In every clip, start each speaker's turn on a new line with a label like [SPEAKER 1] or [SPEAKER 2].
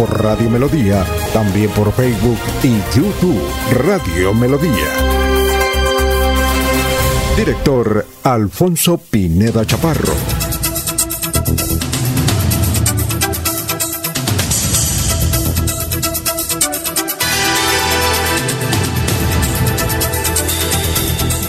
[SPEAKER 1] por Radio Melodía, también por Facebook y YouTube Radio Melodía. Director Alfonso Pineda Chaparro.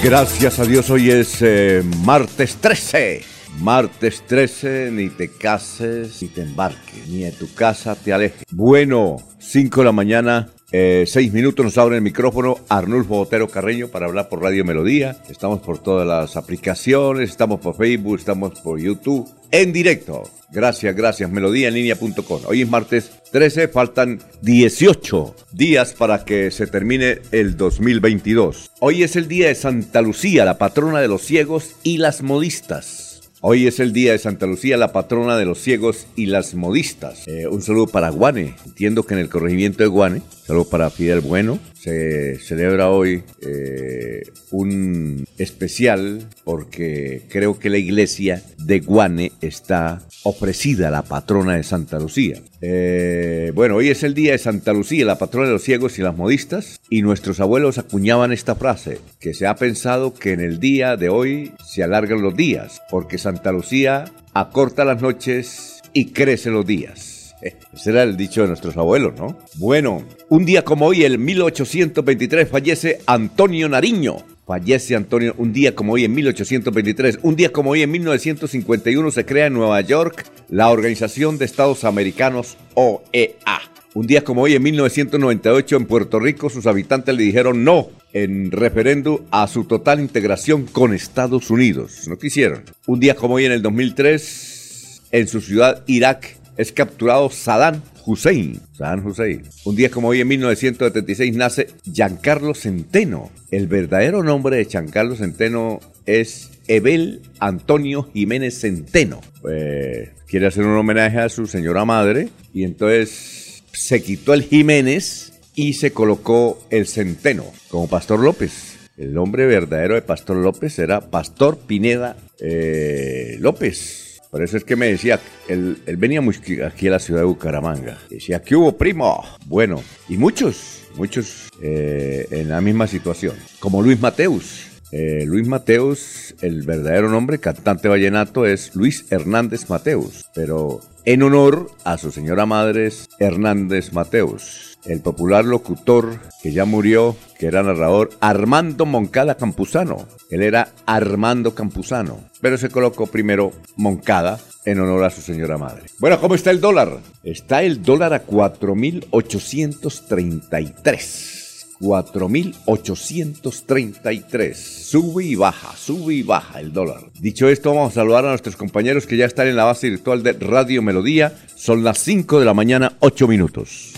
[SPEAKER 2] Gracias a Dios, hoy es eh, martes 13 Martes 13, ni te cases, ni te embarques, ni de tu casa te alejes. Bueno, 5 de la mañana, 6 eh, minutos nos abre el micrófono Arnulfo Botero Carreño para hablar por Radio Melodía. Estamos por todas las aplicaciones, estamos por Facebook, estamos por YouTube, en directo. Gracias, gracias, melodíaenlínea.com. Hoy es martes 13, faltan 18 días para que se termine el 2022. Hoy es el día de Santa Lucía, la patrona de los ciegos y las modistas. Hoy es el día de Santa Lucía, la patrona de los ciegos y las modistas. Eh, un saludo para Guane. Entiendo que en el corregimiento de Guane, saludo para Fidel Bueno, se celebra hoy eh, un especial porque creo que la iglesia de Guane está ofrecida a la patrona de Santa Lucía. Eh, bueno, hoy es el día de Santa Lucía, la patrona de los ciegos y las modistas, y nuestros abuelos acuñaban esta frase, que se ha pensado que en el día de hoy se alargan los días, porque Santa Lucía acorta las noches y crece los días. Ese era el dicho de nuestros abuelos, ¿no? Bueno, un día como hoy, el 1823, fallece Antonio Nariño. Fallece Antonio un día como hoy en 1823. Un día como hoy en 1951 se crea en Nueva York la Organización de Estados Americanos OEA. Un día como hoy en 1998 en Puerto Rico sus habitantes le dijeron no en referéndum a su total integración con Estados Unidos. No quisieron. Un día como hoy en el 2003 en su ciudad Irak es capturado Saddam Hussein. Saddam Hussein. Un día como hoy, en 1976, nace Giancarlo Centeno. El verdadero nombre de Giancarlo Centeno es Ebel Antonio Jiménez Centeno. Pues, quiere hacer un homenaje a su señora madre y entonces se quitó el Jiménez y se colocó el Centeno como Pastor López. El nombre verdadero de Pastor López era Pastor Pineda eh, López. Por eso es que me decía, él, venía aquí a la ciudad de Bucaramanga. Decía, ¿qué hubo, primo? Bueno, y muchos, muchos eh, en la misma situación. Como Luis Mateus. Eh, Luis Mateus, el verdadero nombre, cantante vallenato, es Luis Hernández Mateus. Pero en honor a su señora madre Hernández Mateus el popular locutor que ya murió, que era narrador, Armando Moncada Campuzano. Él era Armando Campuzano, pero se colocó primero Moncada en honor a su señora madre. Bueno, ¿cómo está el dólar? Está el dólar a 4.833. 4.833. Sube y baja, sube y baja el dólar. Dicho esto, vamos a saludar a nuestros compañeros que ya están en la base virtual de Radio Melodía. Son las 5 de la mañana, 8 minutos.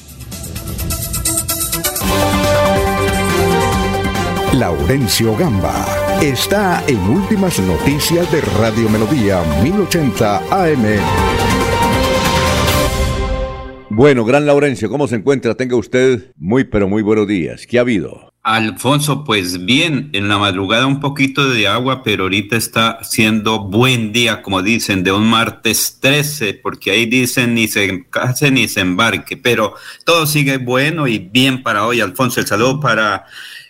[SPEAKER 1] Laurencio Gamba está en Últimas Noticias de Radio Melodía 1080 AM.
[SPEAKER 2] Bueno, gran Laurencio, ¿cómo se encuentra? Tenga usted muy, pero muy buenos días. ¿Qué ha habido?
[SPEAKER 3] Alfonso, pues bien, en la madrugada un poquito de agua, pero ahorita está siendo buen día, como dicen, de un martes 13, porque ahí dicen ni se case ni se embarque, pero todo sigue bueno y bien para hoy, Alfonso. El saludo para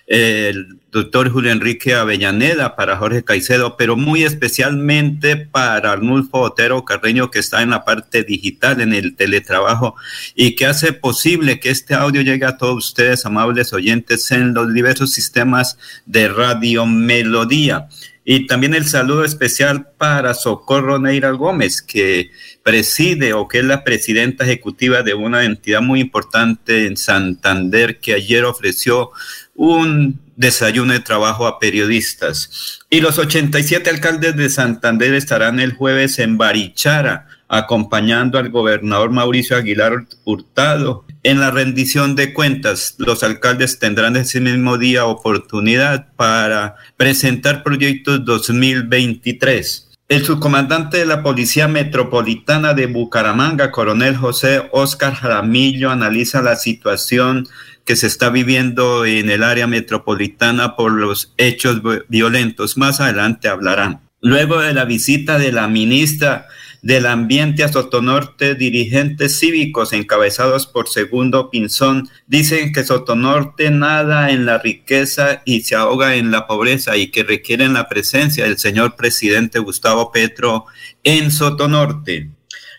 [SPEAKER 3] el doctor Julio Enrique Avellaneda, para Jorge Caicedo, pero muy especialmente para Arnulfo Otero Carreño, que está en la parte digital, en el teletrabajo, y que hace posible que este audio llegue a todos ustedes, amables oyentes, en los diversos sistemas de Radio Melodía. Y también el saludo especial para Socorro Neira Gómez, que preside o que es la presidenta ejecutiva de una entidad muy importante en Santander, que ayer ofreció un desayuno de trabajo a periodistas. Y los 87 alcaldes de Santander estarán el jueves en Barichara, acompañando al gobernador Mauricio Aguilar Hurtado en la rendición de cuentas. Los alcaldes tendrán ese mismo día oportunidad para presentar proyectos 2023. El subcomandante de la Policía Metropolitana de Bucaramanga, coronel José Oscar Jaramillo, analiza la situación que se está viviendo en el área metropolitana por los hechos violentos. Más adelante hablarán. Luego de la visita de la ministra del Ambiente a Sotonorte, dirigentes cívicos encabezados por Segundo Pinzón dicen que Sotonorte nada en la riqueza y se ahoga en la pobreza y que requieren la presencia del señor presidente Gustavo Petro en Sotonorte.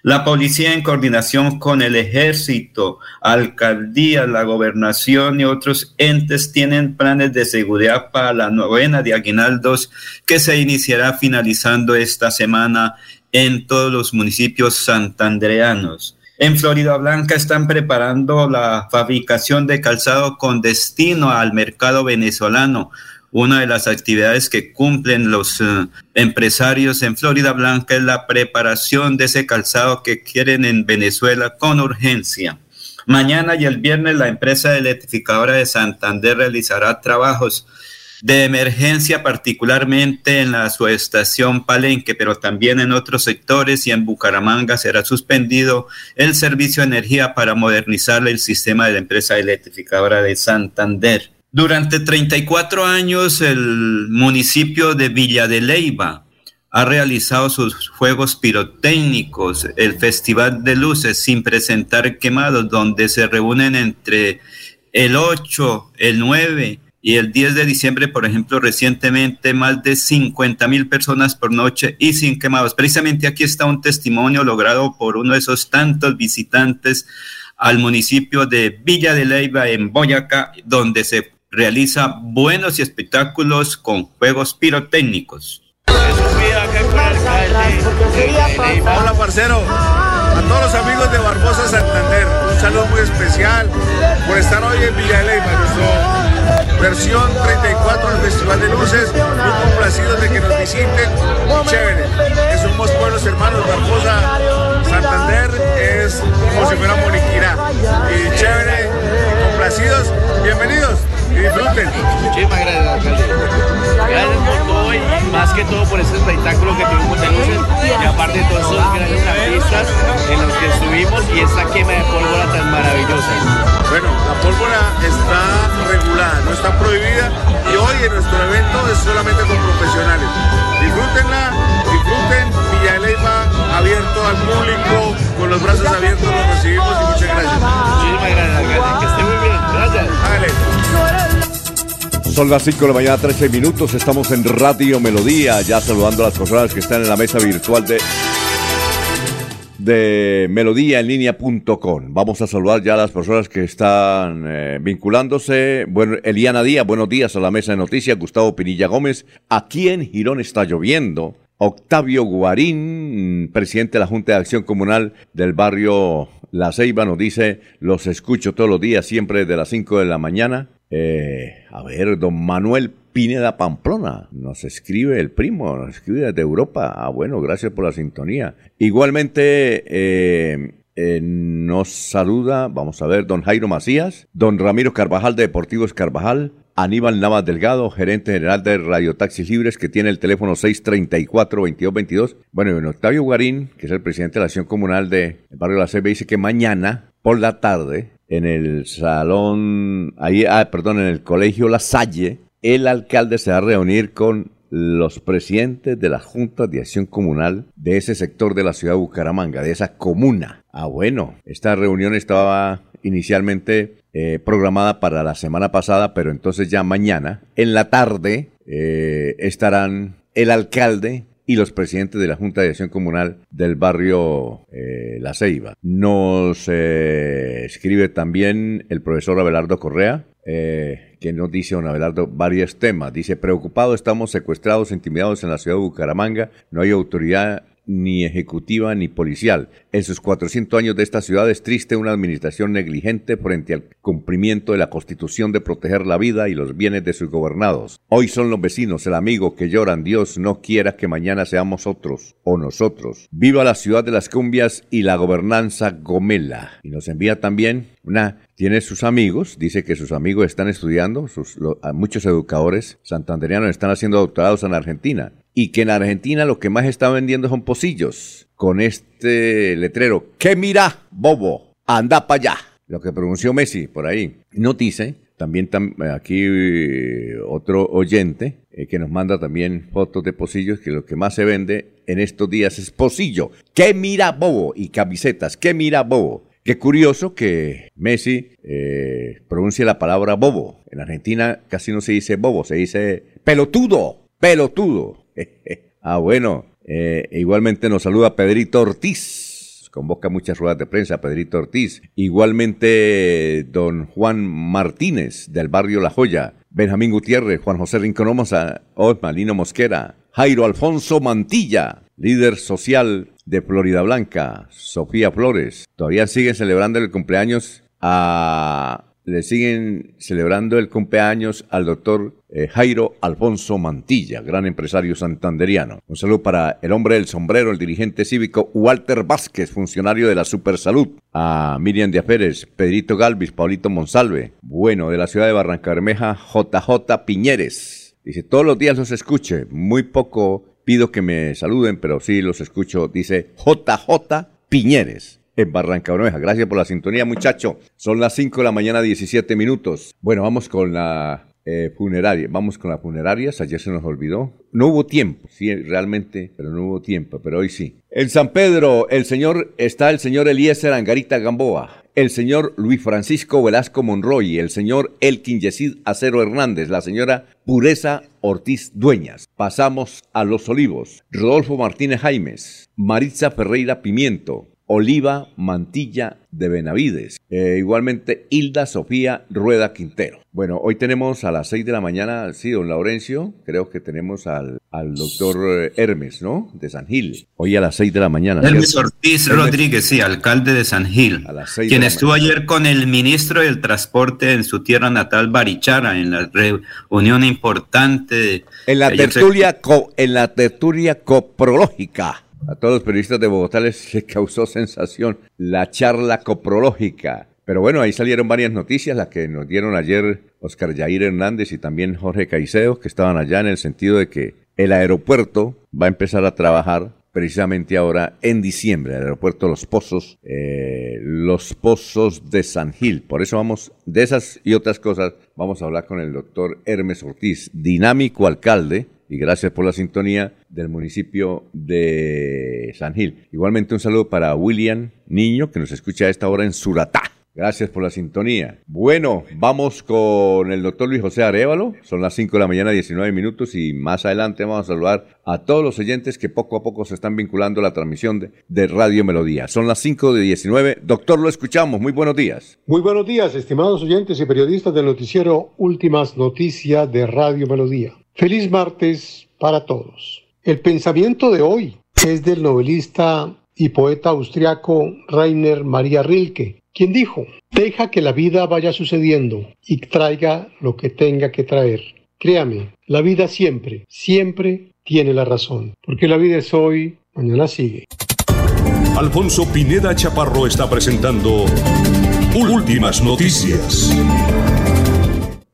[SPEAKER 3] La policía en coordinación con el ejército, alcaldía, la gobernación y otros entes tienen planes de seguridad para la novena de aguinaldos que se iniciará finalizando esta semana en todos los municipios santandreanos. En Florida Blanca están preparando la fabricación de calzado con destino al mercado venezolano. Una de las actividades que cumplen los eh, empresarios en Florida Blanca es la preparación de ese calzado que quieren en Venezuela con urgencia. Mañana y el viernes la empresa electrificadora de Santander realizará trabajos de emergencia, particularmente en la subestación Palenque, pero también en otros sectores y en Bucaramanga será suspendido el servicio de energía para modernizar el sistema de la empresa electrificadora de Santander. Durante 34 años, el municipio de Villa de Leyva ha realizado sus juegos pirotécnicos, el Festival de Luces sin presentar quemados, donde se reúnen entre el 8, el 9 y el 10 de diciembre, por ejemplo, recientemente más de 50 mil personas por noche y sin quemados. Precisamente aquí está un testimonio logrado por uno de esos tantos visitantes al municipio de Villa de Leyva en Boyacá, donde se realiza buenos espectáculos con juegos pirotécnicos.
[SPEAKER 4] Hola, parcero. A todos los amigos de Barbosa Santander, un saludo muy especial por estar hoy en Villa nuestro versión 34 del Festival de Luces. Muy complacidos de que nos visiten. Muy chévere. Que somos pueblos hermanos. Barbosa, Santander es como si fuera Moniquirá. Y chévere, complacidos. Bienvenidos y disfruten.
[SPEAKER 5] Muchísimas gracias, alcalde. Gracias por todo y más que todo por este espectáculo que tuvimos de luces y aparte de todos esos grandes artistas en los que estuvimos y esta quema de pólvora tan maravillosa.
[SPEAKER 4] Bueno, la pólvora está regulada, no está prohibida y hoy en nuestro evento es solamente con profesionales. Disfrútenla, disfruten Villa de Leyva abierto al público, con los brazos abiertos los recibimos y muchas gracias.
[SPEAKER 5] Muchísimas gracias, alcalde. Que esté muy bien. Gracias.
[SPEAKER 2] Son las 5 de la mañana, 13 minutos. Estamos en Radio Melodía, ya saludando a las personas que están en la mesa virtual de de melodíaenlínea.com. Vamos a saludar ya a las personas que están eh, vinculándose. Bueno, Eliana Díaz, buenos días a la mesa de noticias. Gustavo Pinilla Gómez, aquí en Girón está lloviendo. Octavio Guarín, presidente de la Junta de Acción Comunal del barrio La Ceiba, nos dice, los escucho todos los días, siempre de las 5 de la mañana. Eh, a ver, don Manuel Pineda Pamplona. Nos escribe el primo, nos escribe desde Europa. Ah, bueno, gracias por la sintonía. Igualmente, eh, eh, nos saluda, vamos a ver, don Jairo Macías, don Ramiro Carvajal de Deportivos Carvajal, Aníbal Navas Delgado, gerente general de Radio Taxis Libres, que tiene el teléfono 634-2222. Bueno, y Octavio Guarín, que es el presidente de la Acción Comunal del Barrio La CB, dice que mañana por la tarde en el salón, ahí, ah, perdón, en el colegio La Salle, el alcalde se va a reunir con los presidentes de la Junta de Acción Comunal de ese sector de la ciudad de Bucaramanga, de esa comuna. Ah, bueno, esta reunión estaba inicialmente eh, programada para la semana pasada, pero entonces ya mañana, en la tarde, eh, estarán el alcalde y los presidentes de la Junta de Acción Comunal del barrio eh, La Ceiba. Nos escribe también el profesor Abelardo Correa, eh, que nos dice don Abelardo varios temas. Dice, preocupado, estamos secuestrados, intimidados en la ciudad de Bucaramanga, no hay autoridad ni ejecutiva ni policial. En sus 400 años de esta ciudad es triste una administración negligente frente al cumplimiento de la Constitución de proteger la vida y los bienes de sus gobernados. Hoy son los vecinos, el amigo que lloran, Dios no quiera que mañana seamos otros o nosotros. Viva la ciudad de las cumbias y la gobernanza gomela. Y nos envía también una tiene sus amigos, dice que sus amigos están estudiando, sus, muchos educadores santanderianos están haciendo doctorados en Argentina y que en Argentina lo que más está vendiendo son pocillos con este letrero, ¿qué mira, bobo? Anda para allá. Lo que pronunció Messi por ahí. No dice, también aquí eh, otro oyente eh, que nos manda también fotos de pocillos, que lo que más se vende en estos días es pocillo. ¿Qué mira, bobo? Y camisetas, ¿qué mira, bobo? Qué curioso que Messi eh, pronuncie la palabra bobo. En Argentina casi no se dice bobo, se dice pelotudo, pelotudo. ah, bueno. Eh, igualmente nos saluda Pedrito Ortiz. Convoca muchas ruedas de prensa, Pedrito Ortiz. Igualmente, don Juan Martínez, del barrio La Joya. Benjamín Gutiérrez, Juan José Rincón Osma, Lino Mosquera. Jairo Alfonso Mantilla, líder social de Florida Blanca, Sofía Flores. Todavía siguen celebrando el cumpleaños a... Le siguen celebrando el cumpleaños al doctor eh, Jairo Alfonso Mantilla, gran empresario santanderiano. Un saludo para el hombre del sombrero, el dirigente cívico Walter Vázquez, funcionario de la Supersalud. A Miriam de Aferes, Pedrito Galvis, Paulito Monsalve. Bueno, de la ciudad de Barranca Bermeja, JJ Piñeres. Dice, todos los días los escuche, muy poco Pido que me saluden, pero sí los escucho. Dice JJ Piñeres en Barranca Bermeja. Gracias por la sintonía, muchacho. Son las 5 de la mañana, 17 minutos. Bueno, vamos con la eh, funeraria. Vamos con las funerarias. Ayer se nos olvidó. No hubo tiempo, sí, realmente, pero no hubo tiempo, pero hoy sí. En San Pedro, el señor, está el señor Eliezer Angarita Gamboa el señor Luis Francisco Velasco Monroy, el señor Elkin Yesid Acero Hernández, la señora Pureza Ortiz Dueñas. Pasamos a Los Olivos, Rodolfo Martínez Jaimes, Maritza Ferreira Pimiento, Oliva Mantilla de Benavides. Eh, igualmente Hilda Sofía Rueda Quintero. Bueno, hoy tenemos a las 6 de la mañana, sí, don Laurencio, creo que tenemos al, al doctor eh, Hermes, ¿no? De San Gil. Hoy a las 6 de la mañana.
[SPEAKER 3] Hermes Ortiz Rodríguez, sí, alcalde de San Gil. A las 6 quien estuvo ayer con el ministro del Transporte en su tierra natal, Barichara, en la reunión importante.
[SPEAKER 2] En la tertulia, en la tertulia coprológica a todos los periodistas de Bogotá les, causó sensación la charla coprológica. Pero bueno, ahí salieron varias noticias, las que nos dieron ayer Oscar Yair Hernández y también Jorge Caicedo, que estaban allá en el sentido de que el aeropuerto va a empezar a trabajar precisamente ahora en diciembre, el aeropuerto Los Pozos, eh, Los Pozos de San Gil. Por eso vamos, de esas y otras cosas, vamos a hablar con el doctor Hermes Ortiz, dinámico alcalde y gracias por la sintonía del municipio de San Gil. Igualmente un saludo para William Niño, que nos escucha a esta hora en Suratá. Gracias por la sintonía. Bueno, vamos con el doctor Luis José Arevalo. Son las 5 de la mañana, 19 minutos, y más adelante vamos a saludar a todos los oyentes que poco a poco se están vinculando a la transmisión de, Radio Melodía. Son las 5 de 19. Doctor, lo escuchamos. Muy buenos días.
[SPEAKER 6] Muy buenos días, estimados oyentes y periodistas del noticiero Últimas Noticias de Radio Melodía. Feliz martes para todos. El pensamiento de hoy es del novelista y poeta austriaco Rainer Maria Rilke, quien dijo, deja que la vida vaya sucediendo y traiga lo que tenga que traer. Créame, la vida siempre, siempre tiene la razón, porque la vida es hoy, mañana sigue.
[SPEAKER 7] Alfonso Pineda Chaparro está presentando Últimas Noticias.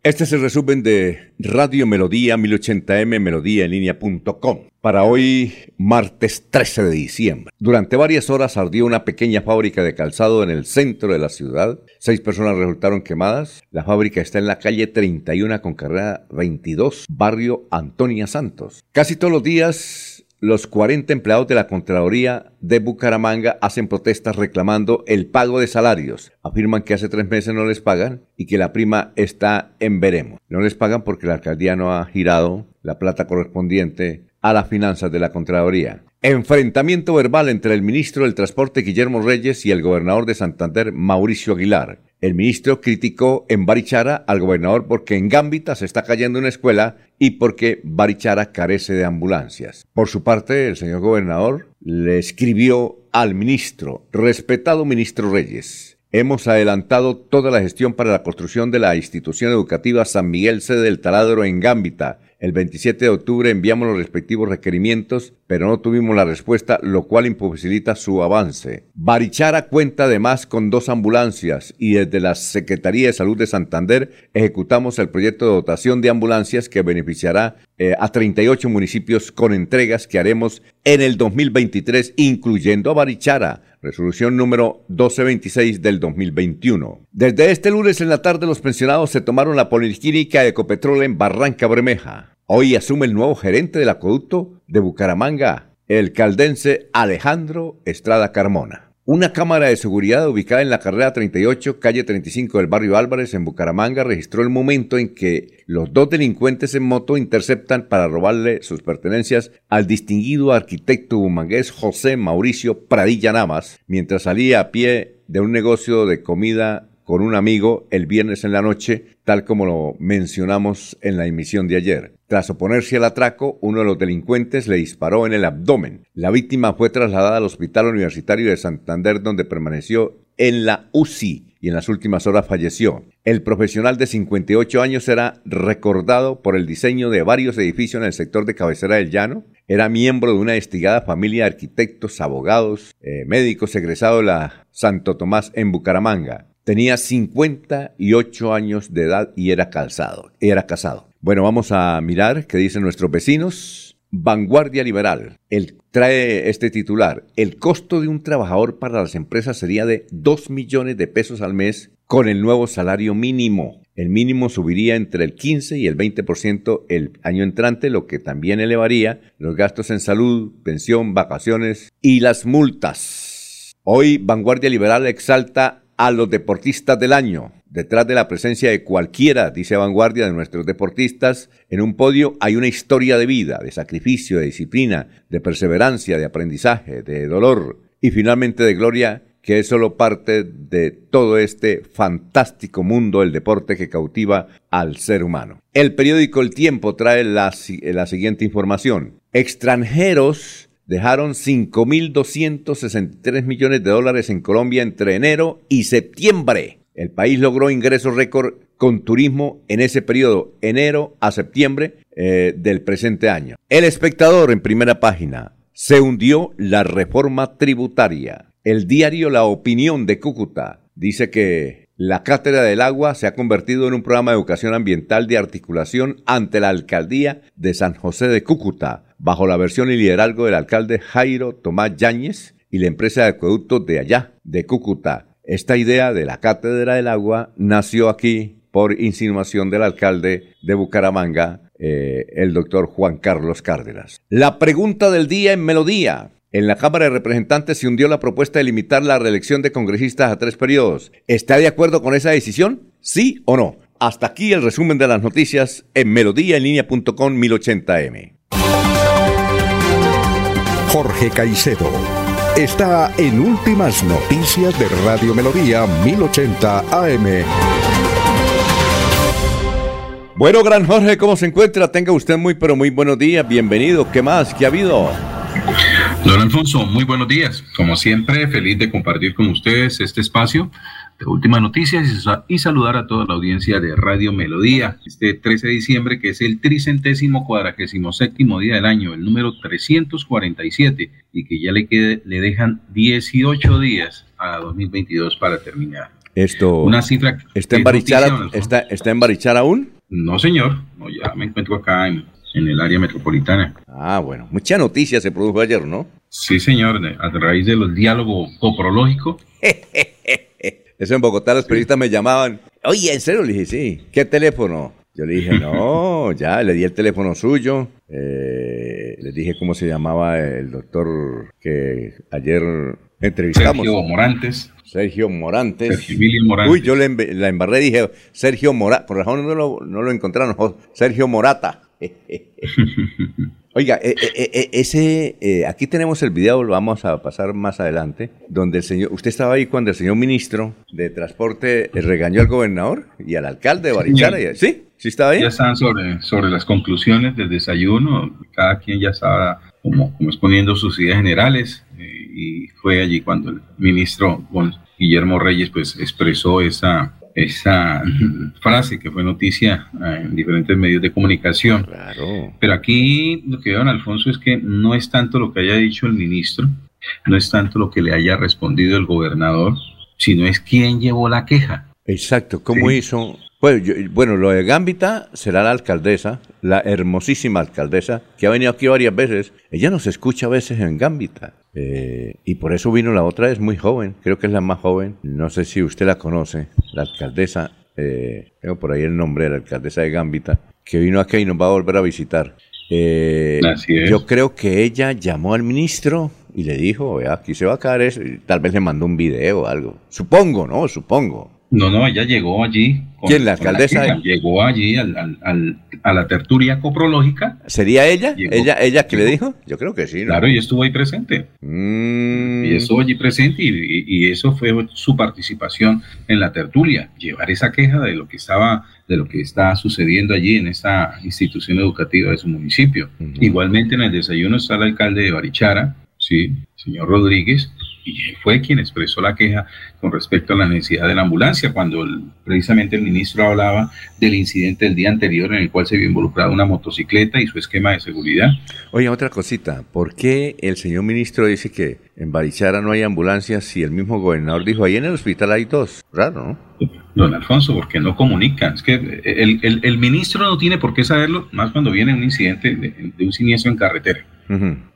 [SPEAKER 2] Este es el resumen de Radio Melodía 1080m Melodía en línea.com. Para hoy, martes 13 de diciembre. Durante varias horas ardió una pequeña fábrica de calzado en el centro de la ciudad. Seis personas resultaron quemadas. La fábrica está en la calle 31 con carrera 22, barrio Antonia Santos. Casi todos los días los 40 empleados de la Contraloría de Bucaramanga hacen protestas reclamando el pago de salarios. Afirman que hace tres meses no les pagan y que la prima está en veremos. No les pagan porque la alcaldía no ha girado la plata correspondiente a las finanzas de la Contraloría. Enfrentamiento verbal entre el ministro del Transporte Guillermo Reyes y el gobernador de Santander Mauricio Aguilar. El ministro criticó en Barichara al gobernador porque en Gambita se está cayendo una escuela y porque Barichara carece de ambulancias. Por su parte, el señor gobernador le escribió al ministro, respetado ministro Reyes, Hemos adelantado toda la gestión para la construcción de la institución educativa San Miguel Sede del Taladro en Gámbita el 27 de octubre enviamos los respectivos requerimientos, pero no tuvimos la respuesta, lo cual imposibilita su avance. Barichara cuenta además con dos ambulancias y desde la Secretaría de Salud de Santander ejecutamos el proyecto de dotación de ambulancias que beneficiará eh, a 38 municipios con entregas que haremos en el 2023, incluyendo a Barichara resolución número 1226 del 2021. Desde este lunes en la tarde los pensionados se tomaron la policlínica de Ecopetrol en Barranca Bermeja. Hoy asume el nuevo gerente del acueducto de Bucaramanga, el caldense Alejandro Estrada Carmona. Una cámara de seguridad ubicada en la carrera 38, calle 35 del barrio Álvarez, en Bucaramanga, registró el momento en que los dos delincuentes en moto interceptan para robarle sus pertenencias al distinguido arquitecto bumangués José Mauricio Pradilla Namas, mientras salía a pie de un negocio de comida con un amigo el viernes en la noche, tal como lo mencionamos en la emisión de ayer. Tras oponerse al atraco, uno de los delincuentes le disparó en el abdomen. La víctima fue trasladada al Hospital Universitario de Santander, donde permaneció en la UCI y en las últimas horas falleció. El profesional de 58 años será recordado por el diseño de varios edificios en el sector de cabecera del llano. Era miembro de una estigada familia de arquitectos, abogados, eh, médicos egresados de la Santo Tomás en Bucaramanga. Tenía 58 años de edad y era calzado, era casado. Bueno, vamos a mirar qué dicen nuestros vecinos. Vanguardia Liberal. Él trae este titular. El costo de un trabajador para las empresas sería de 2 millones de pesos al mes con el nuevo salario mínimo. El mínimo subiría entre el 15 y el 20% el año entrante, lo que también elevaría los gastos en salud, pensión, vacaciones y las multas. Hoy Vanguardia Liberal exalta a los deportistas del año. Detrás de la presencia de cualquiera, dice Vanguardia, de nuestros deportistas, en un podio hay una historia de vida, de sacrificio, de disciplina, de perseverancia, de aprendizaje, de dolor y finalmente de gloria, que es solo parte de todo este fantástico mundo del deporte que cautiva al ser humano. El periódico El Tiempo trae la, la siguiente información. Extranjeros dejaron 5.263 millones de dólares en Colombia entre enero y septiembre. El país logró ingresos récord con turismo en ese periodo, enero a septiembre eh, del presente año. El espectador en primera página. Se hundió la reforma tributaria. El diario La Opinión de Cúcuta dice que la Cátedra del Agua se ha convertido en un programa de educación ambiental de articulación ante la alcaldía de San José de Cúcuta bajo la versión y liderazgo del alcalde Jairo Tomás Yáñez y la empresa de acueductos de allá, de Cúcuta. Esta idea de la Cátedra del Agua nació aquí por insinuación del alcalde de Bucaramanga, eh, el doctor Juan Carlos Cárdenas. La pregunta del día en Melodía. En la Cámara de Representantes se hundió la propuesta de limitar la reelección de congresistas a tres periodos. ¿Está de acuerdo con esa decisión? ¿Sí o no? Hasta aquí el resumen de las noticias en melodíaenlínea.com 1080m.
[SPEAKER 1] Jorge Caicedo está en Últimas Noticias de Radio Melodía 1080 AM.
[SPEAKER 2] Bueno, gran Jorge, ¿cómo se encuentra? Tenga usted muy, pero muy buenos días. Bienvenido. ¿Qué más? ¿Qué ha habido?
[SPEAKER 8] Don Alfonso, muy buenos días. Como siempre, feliz de compartir con ustedes este espacio de últimas noticias y saludar a toda la audiencia de Radio Melodía. Este 13 de diciembre, que es el tricentésimo cuadragésimo séptimo día del año, el número 347, y que ya le, quede, le dejan 18 días a 2022 para terminar.
[SPEAKER 2] Esto.
[SPEAKER 8] Una cifra.
[SPEAKER 2] ¿Está en Barichara, está, ¿Está en Barichara aún?
[SPEAKER 8] No, señor. No, ya me encuentro acá en, en el área metropolitana.
[SPEAKER 2] Ah, bueno. Mucha noticia se produjo ayer, ¿no?
[SPEAKER 8] Sí, señor. A raíz de los diálogos coprológicos.
[SPEAKER 2] Eso en Bogotá los periodistas me llamaban. Oye, ¿en serio? Le dije, sí. ¿Qué teléfono? Yo le dije, no, ya, le di el teléfono suyo. Eh, le dije cómo se llamaba el doctor que ayer entrevistamos.
[SPEAKER 8] Sergio Morantes.
[SPEAKER 2] Sergio Morantes.
[SPEAKER 8] Sergio Morantes.
[SPEAKER 2] Uy, yo le la embarré, dije Sergio Morata. Por razón no lo, no lo encontraron. Sergio Morata. Oiga, eh, eh, eh, ese, aquí tenemos el video, lo vamos a pasar más adelante, donde el señor, usted estaba ahí cuando el señor ministro de Transporte regañó al gobernador y al alcalde de Barichara. ¿Sí? ¿Sí estaba ahí?
[SPEAKER 8] Ya estaban sobre, sobre las conclusiones del desayuno, cada quien ya estaba como, como exponiendo sus ideas generales y fue allí cuando el ministro Guillermo Reyes pues expresó esa esa frase que fue noticia eh, en diferentes medios de comunicación. Pero aquí lo que veo, don Alfonso, es que no es tanto lo que haya dicho el ministro, no es tanto lo que le haya respondido el gobernador, sino es quién llevó la queja.
[SPEAKER 2] Exacto, ¿cómo hizo? Bueno, bueno, lo de Gambita será la alcaldesa, la hermosísima alcaldesa, que ha venido aquí varias veces. Ella nos escucha a veces en Gambita. Eh, y por eso vino la otra, es muy joven, creo que es la más joven. No sé si usted la conoce, la alcaldesa, eh, tengo por ahí el nombre de la alcaldesa de Gambita, que vino aquí y nos va a volver a visitar. Eh, yo creo que ella llamó al ministro y le dijo, vea, aquí se va a caer eso, y tal vez le mandó un video o algo. Supongo, ¿no? Supongo.
[SPEAKER 8] No, no, ella llegó allí.
[SPEAKER 2] ¿Quién, la alcaldesa?
[SPEAKER 8] llegó allí al, a la tertulia coprológica.
[SPEAKER 2] ¿Sería ella? ¿Ella ella que le dijo? Yo creo que sí.
[SPEAKER 8] Claro, y estuvo ahí presente. Mm. Y estuvo allí presente y, y, eso fue su participación en la tertulia, llevar esa queja de lo que estaba, de lo que está sucediendo allí en esta institución educativa de su municipio. Igualmente en el desayuno está el alcalde de Barichara, sí, señor Rodríguez, y fue quien expresó la queja con respecto a la necesidad de la ambulancia, cuando precisamente el ministro hablaba del incidente del día anterior en el cual se vio involucrada una motocicleta y su esquema de seguridad.
[SPEAKER 2] Oye, otra cosita, ¿por qué el señor ministro dice que en Barichara no hay ambulancias si el mismo gobernador dijo, ahí en el hospital hay dos? Raro, ¿no?
[SPEAKER 8] Don Alfonso, porque no comunican. Es que el, el, ministro no tiene por qué saberlo, más cuando viene un incidente de, un siniestro en carretera.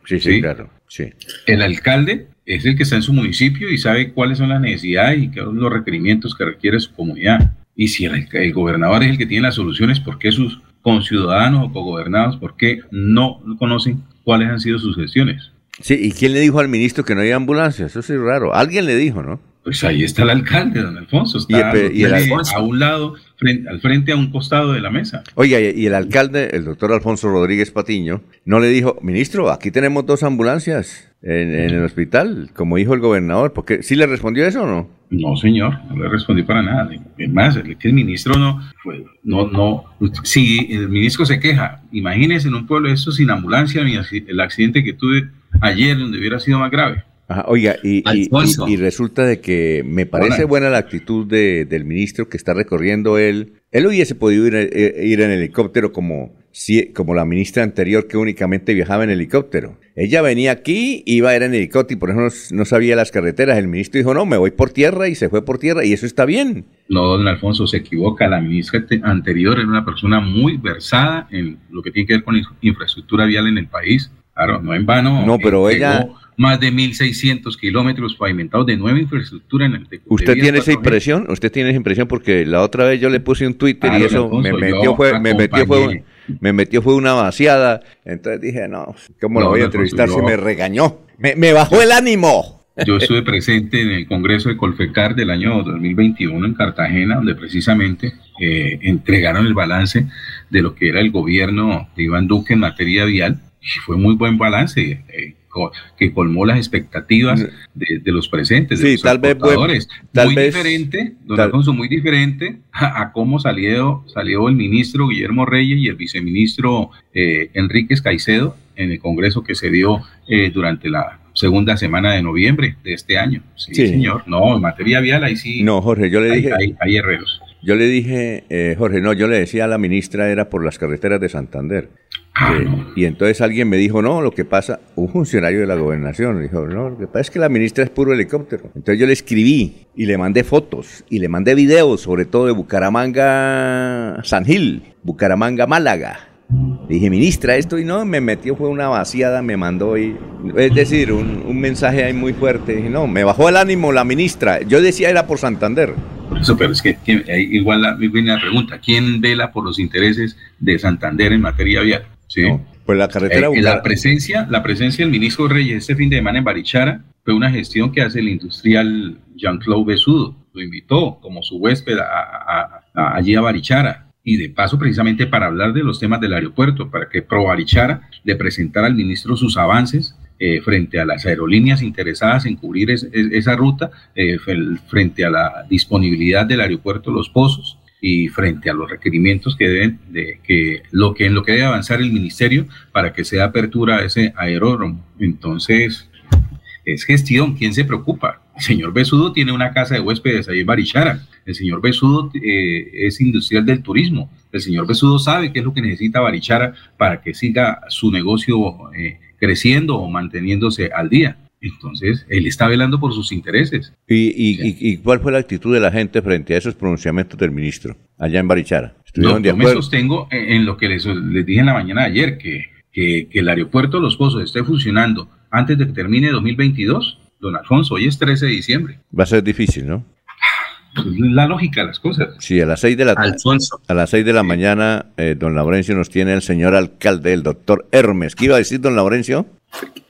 [SPEAKER 2] Sí, sí, claro. Sí.
[SPEAKER 8] El alcalde es el que está en su municipio y sabe cuáles son las necesidades y cuáles son los requerimientos que requiere su comunidad. Y si el, gobernador es el que tiene las soluciones, ¿por qué sus conciudadanos o cogobernados, por qué no conocen cuáles han sido sus gestiones?
[SPEAKER 2] Sí, ¿y quién le dijo al ministro que no hay ambulancia? Eso es raro. Alguien le dijo, ¿no?
[SPEAKER 8] Pues ahí está el alcalde, don Alfonso. Está y el, a un lado, al frente, a un costado de la mesa.
[SPEAKER 2] Oiga, y el alcalde, el doctor Alfonso Rodríguez Patiño, no le dijo, ministro, aquí tenemos dos ambulancias en, el hospital, como dijo el gobernador. porque ¿Sí le respondió eso o no?
[SPEAKER 8] No, señor, no le respondí para nada. Es más, el, el ministro no, no, no, si el ministro se queja, imagínese en un pueblo eso sin ambulancia, el accidente que tuve ayer donde hubiera sido más grave
[SPEAKER 2] oiga, y, y, resulta de que me parece buena la actitud de, del ministro que está recorriendo él. Él hubiese podido ir, eh, ir en helicóptero como, como la ministra anterior que únicamente viajaba en helicóptero. Ella venía aquí, iba a ir en helicóptero y por eso no, sabía las carreteras. El ministro dijo, no, me voy por tierra y se fue por tierra y eso está bien.
[SPEAKER 8] No, don Alfonso, se equivoca. La ministra anterior era una persona muy versada en lo que tiene que ver con infraestructura vial en el país. Claro, no en vano.
[SPEAKER 2] No, pero ella
[SPEAKER 8] más de 1.600 kilómetros pavimentados de nueva infraestructura en el
[SPEAKER 2] ¿Usted tiene esa impresión? ¿Usted tiene esa impresión? Porque la otra vez yo le puse un Twitter y eso me metió, fue, me metió, fue, me metió fue una vaciada. Entonces dije, no, ¿cómo lo voy a entrevistar si me regañó? Me, me bajó el ánimo.
[SPEAKER 8] Yo estuve presente en el Congreso de Colfecar del año 2021 en Cartagena, donde precisamente eh, entregaron el balance de lo que era el gobierno de Iván Duque en materia vial y fue muy buen balance. Eh, que colmó las expectativas de, los presentes, de los
[SPEAKER 2] tal vez
[SPEAKER 8] muy diferente, don Alfonso, muy diferente a, cómo salió, salió el ministro Guillermo Reyes y el viceministro eh, Enríquez Caicedo en el congreso que se dio eh, durante la segunda semana de noviembre de este año. Sí, señor. No, en materia vial ahí sí.
[SPEAKER 2] No, Jorge, yo le dije.
[SPEAKER 8] Hay, hay, herreros.
[SPEAKER 2] Yo le dije, eh, Jorge, no, yo le decía a la ministra era por las carreteras de Santander. Ah, y entonces alguien me dijo, no, lo que pasa, un funcionario de la gobernación, dijo, no, lo que pasa es que la ministra es puro helicóptero. Entonces yo le escribí y le mandé fotos y le mandé videos, sobre todo de Bucaramanga, San Gil, Bucaramanga, Málaga. dije, ministra, esto y no, me metió, fue una vaciada, me mandó, y, es decir, un, mensaje ahí muy fuerte. Dije, no, me bajó el ánimo la ministra. Yo decía era por Santander.
[SPEAKER 8] Por eso, pero es que igual la, la pregunta, ¿quién vela por los intereses de Santander en materia vial? Sí.
[SPEAKER 2] pues la carretera.
[SPEAKER 8] Eh, la presencia, la presencia del ministro Reyes este fin de semana en Barichara fue una gestión que hace el industrial Jean-Claude Besudo. Lo invitó como su huésped allí a Barichara. y de paso precisamente para hablar de los temas del aeropuerto, para que Provarichara le presentara al ministro sus avances eh, frente a las aerolíneas interesadas en cubrir esa ruta, eh, frente a la disponibilidad del aeropuerto Los Pozos y frente a los requerimientos que deben de que lo que en lo que debe avanzar el ministerio para que sea apertura a ese aeródromo. Entonces, es gestión, ¿quién se preocupa? El señor Besudo tiene una casa de huéspedes ahí en Barichara. El señor Besudo eh, es industrial del turismo. El señor Besudo sabe qué es lo que necesita Barichara para que siga su negocio eh, creciendo o manteniéndose al día. Entonces, él está velando por sus intereses.
[SPEAKER 2] ¿Y, cuál fue la actitud de la gente frente a esos pronunciamientos del ministro allá en Barichara?
[SPEAKER 8] No, yo me sostengo en, lo que les, dije en la mañana de ayer, que, que, el aeropuerto de Los Pozos esté funcionando antes de que termine 2022. Don Alfonso, hoy es 13 de diciembre.
[SPEAKER 2] Va a ser difícil, ¿no?
[SPEAKER 8] la lógica de las cosas.
[SPEAKER 2] Sí, a las seis de la Alfonso. A las seis de la mañana, eh, don Laurencio nos tiene el señor alcalde, el doctor Hermes. ¿Qué iba a decir don Laurencio?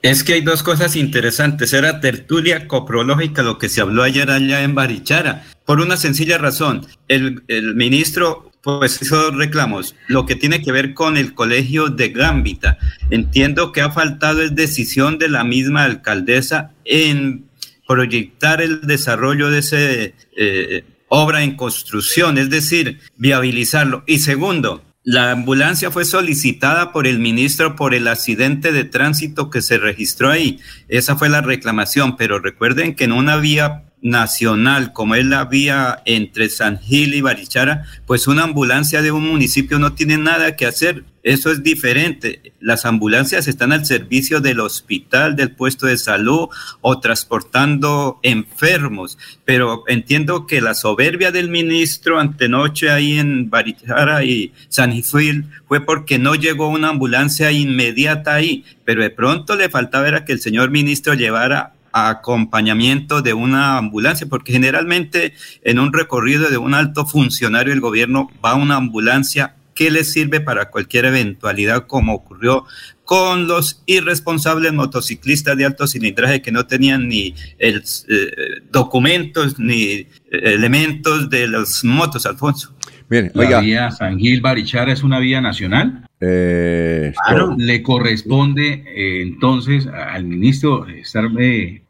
[SPEAKER 3] Es que hay dos cosas interesantes. Era tertulia coprológica lo que se habló ayer allá en Barichara. Por una sencilla razón. El, ministro pues hizo reclamos. Lo que tiene que ver con el colegio de Gambita. Entiendo que ha faltado es decisión de la misma alcaldesa en proyectar el desarrollo de esa eh, obra en construcción, es decir, viabilizarlo. Y segundo, la ambulancia fue solicitada por el ministro por el accidente de tránsito que se registró ahí. Esa fue la reclamación, pero recuerden que en una vía nacional, como es la vía entre San Gil y Barichara, pues una ambulancia de un municipio no tiene nada que hacer. Eso es diferente. Las ambulancias están al servicio del hospital, del puesto de salud o transportando enfermos. Pero entiendo que la soberbia del ministro antenoche ahí en Barichara y San Gil fue porque no llegó una ambulancia inmediata ahí. Pero de pronto le faltaba que el señor ministro llevara acompañamiento de una ambulancia, porque generalmente en un recorrido de un alto funcionario del gobierno va una ambulancia que le sirve para cualquier eventualidad, como ocurrió con los irresponsables motociclistas de alto cilindraje que no tenían ni el, eh, documentos ni eh, elementos de las motos, Alfonso.
[SPEAKER 8] Bien, la vía San Gil Barichara es una vía nacional. Eh, claro, le corresponde entonces al ministro estar eh,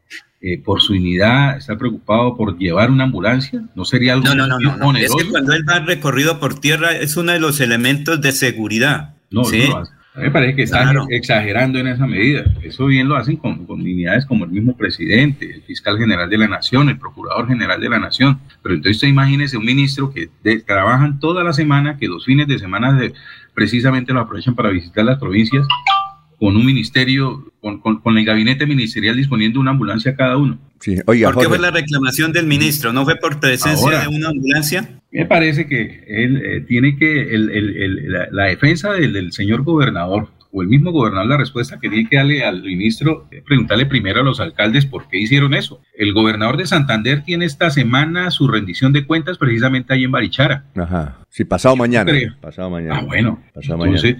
[SPEAKER 8] por su unidad, está preocupado por llevar una ambulancia? ¿No sería algo
[SPEAKER 3] no, no, no, no, Es que cuando él va recorrido por tierra es uno de los elementos de seguridad.
[SPEAKER 8] No, ¿sí? no a mí me parece que están exagerando en esa medida. Eso bien lo hacen con, con, unidades como el mismo presidente, el fiscal general de la nación, el procurador general de la nación. Pero entonces usted imagínese un ministro que trabajan toda la semana, que los fines de semana precisamente lo aprovechan para visitar las provincias con un ministerio, con, con, el gabinete ministerial disponiendo una ambulancia cada uno.
[SPEAKER 3] Sí, oiga, ¿Por qué fue la reclamación del ministro? ¿No fue por presencia de una ambulancia?
[SPEAKER 8] Me parece que él eh, tiene que, el, el, la, defensa del, del, señor gobernador o el mismo gobernador la respuesta que tiene que darle al ministro, preguntarle primero a los alcaldes por qué hicieron eso. El gobernador de Santander tiene esta semana su rendición de cuentas precisamente ahí en Barichara.
[SPEAKER 2] Ajá. Sí, pasado mañana. Pasado mañana.
[SPEAKER 8] Ah, bueno.
[SPEAKER 2] Pasado mañana.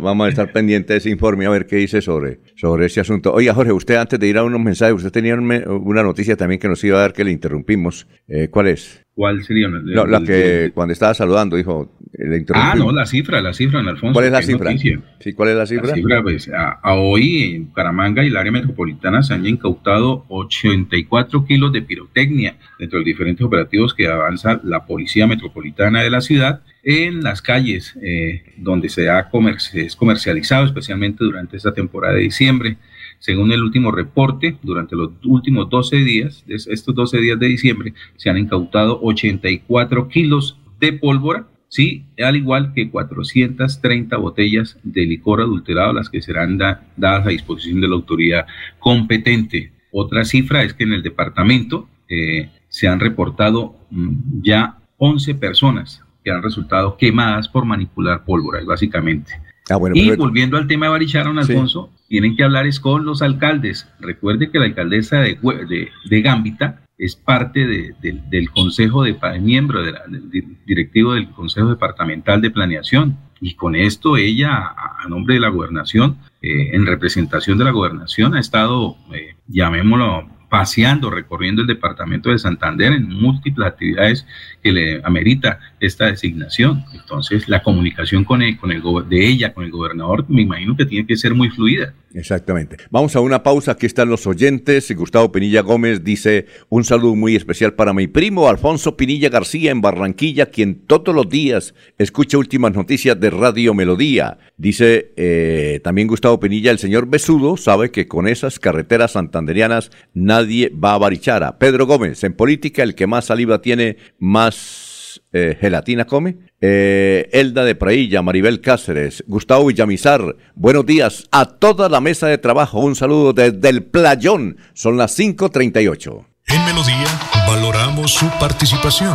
[SPEAKER 2] vamos a estar pendientes de ese informe a ver qué dice sobre, sobre ese asunto. Oiga, Jorge, usted antes de ir a unos mensajes, usted tenía una noticia también que nos iba a dar que le interrumpimos. Eh, ¿Cuál es?
[SPEAKER 8] ¿Cuál sería?
[SPEAKER 2] no, la que cuando estaba saludando dijo,
[SPEAKER 8] le Ah, no, la cifra, la cifra, en Alfonso.
[SPEAKER 2] ¿Cuál es la cifra? Sí, ¿cuál es la cifra?
[SPEAKER 8] La cifra, pues, a, hoy en Caramanga y el área metropolitana se han incautado 84 kilos de pirotecnia dentro de los diferentes operativos que avanza la Policía Metropolitana de la ciudad en las calles eh, donde se ha es comercializado, especialmente durante esta temporada de diciembre. Según el último reporte, durante los últimos 12 días, estos 12 días de diciembre, se han incautado 84 kilos de pólvora, sí, al igual que 430 botellas de licor adulterado, las que serán dadas a disposición de la autoridad competente. Otra cifra es que en el departamento eh, se han reportado mm, ya 11 personas que han resultado quemadas por manipular pólvora, básicamente. Ah, y volviendo al tema de Barichara, Alfonso, tienen que hablar es con los alcaldes. Recuerde que la alcaldesa de, de, Gambita es parte del consejo de miembro de del directivo del consejo departamental de planeación y con esto ella a, nombre de la gobernación eh, en representación de la gobernación ha estado eh, llamémoslo paseando, recorriendo el departamento de Santander en múltiples actividades que le amerita esta designación. Entonces, la comunicación con, con el, de ella, con el gobernador, me imagino que tiene que ser muy fluida.
[SPEAKER 2] Exactamente. Vamos a una pausa. Aquí están los oyentes. Gustavo Pinilla Gómez dice un saludo muy especial para mi primo Alfonso Pinilla García en Barranquilla, quien todos los días escucha últimas noticias de Radio Melodía. Dice eh, también Gustavo Pinilla, el señor Besudo sabe que con esas carreteras santanderianas nadie va a Barichara. Pedro Gómez, en política el que más saliva tiene, más eh, gelatina come. Eh, Elda de Prailla, Maribel Cáceres, Gustavo Villamizar, buenos días a toda la mesa de trabajo. Un saludo desde el Playón. Son las 5.38.
[SPEAKER 7] En Melodía valoramos su participación.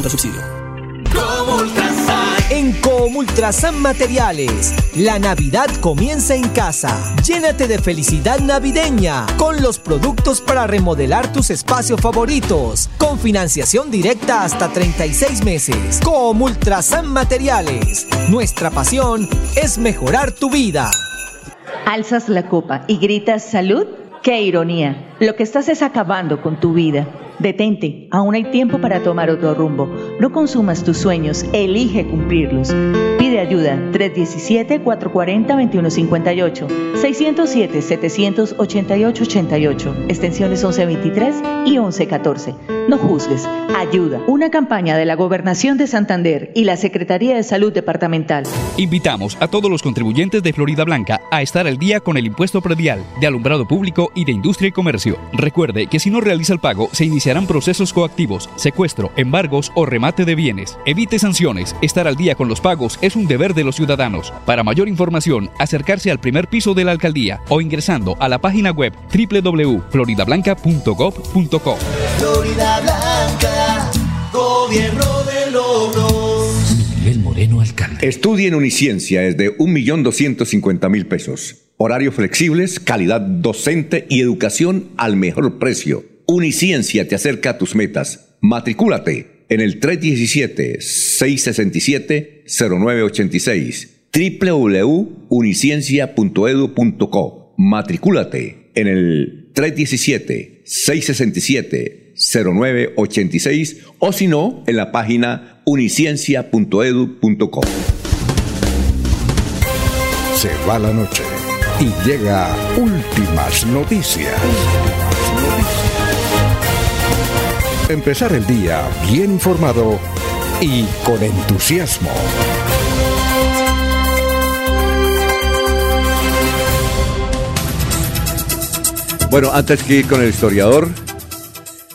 [SPEAKER 9] Vigilado.
[SPEAKER 10] Como Ultrasan.
[SPEAKER 9] En Comultrasan Materiales, la Navidad comienza en casa. Llénate de felicidad navideña con los productos para remodelar tus espacios favoritos. Con financiación directa hasta 36 meses. Comultrasan Materiales. Nuestra pasión es mejorar tu vida.
[SPEAKER 11] Alzas la copa y gritas salud. ¡Qué ironía! Lo que estás es acabando con tu vida. Detente, aún hay tiempo para tomar otro rumbo. No consumas tus sueños, elige cumplirlos. Pide ayuda 317-440-2158, 607-788-88, extensiones 1123 y 1114. No juzgues, ayuda. Una campaña de la Gobernación de Santander y la Secretaría de Salud Departamental.
[SPEAKER 12] Invitamos a todos los contribuyentes de Florida Blanca a estar al día con el impuesto predial, de alumbrado público y de industria y comercio. Recuerde que si no realiza el pago, se iniciarán procesos coactivos, secuestro, embargos o remate de bienes. Evite sanciones. Estar al día con los pagos es un deber de los ciudadanos. Para mayor información, acercarse al primer piso de la alcaldía o ingresando a la página web www.floridablanca.gov.co.
[SPEAKER 10] Florida Blanca, gobierno de logros.
[SPEAKER 1] Miguel Moreno, alcalde. Estudia en Uniciencia desde 1.250.000 pesos. Horarios flexibles, calidad docente y educación al mejor precio. Uniciencia te acerca a tus metas. Matricúlate en el 317-667-0986 www.uniciencia.edu.co Matricúlate en el 317-667-0986 o si no, en la página uniciencia.edu.co. Se va la noche y llega últimas noticias. Empezar el día bien informado y con entusiasmo.
[SPEAKER 2] Bueno, antes que ir con el historiador,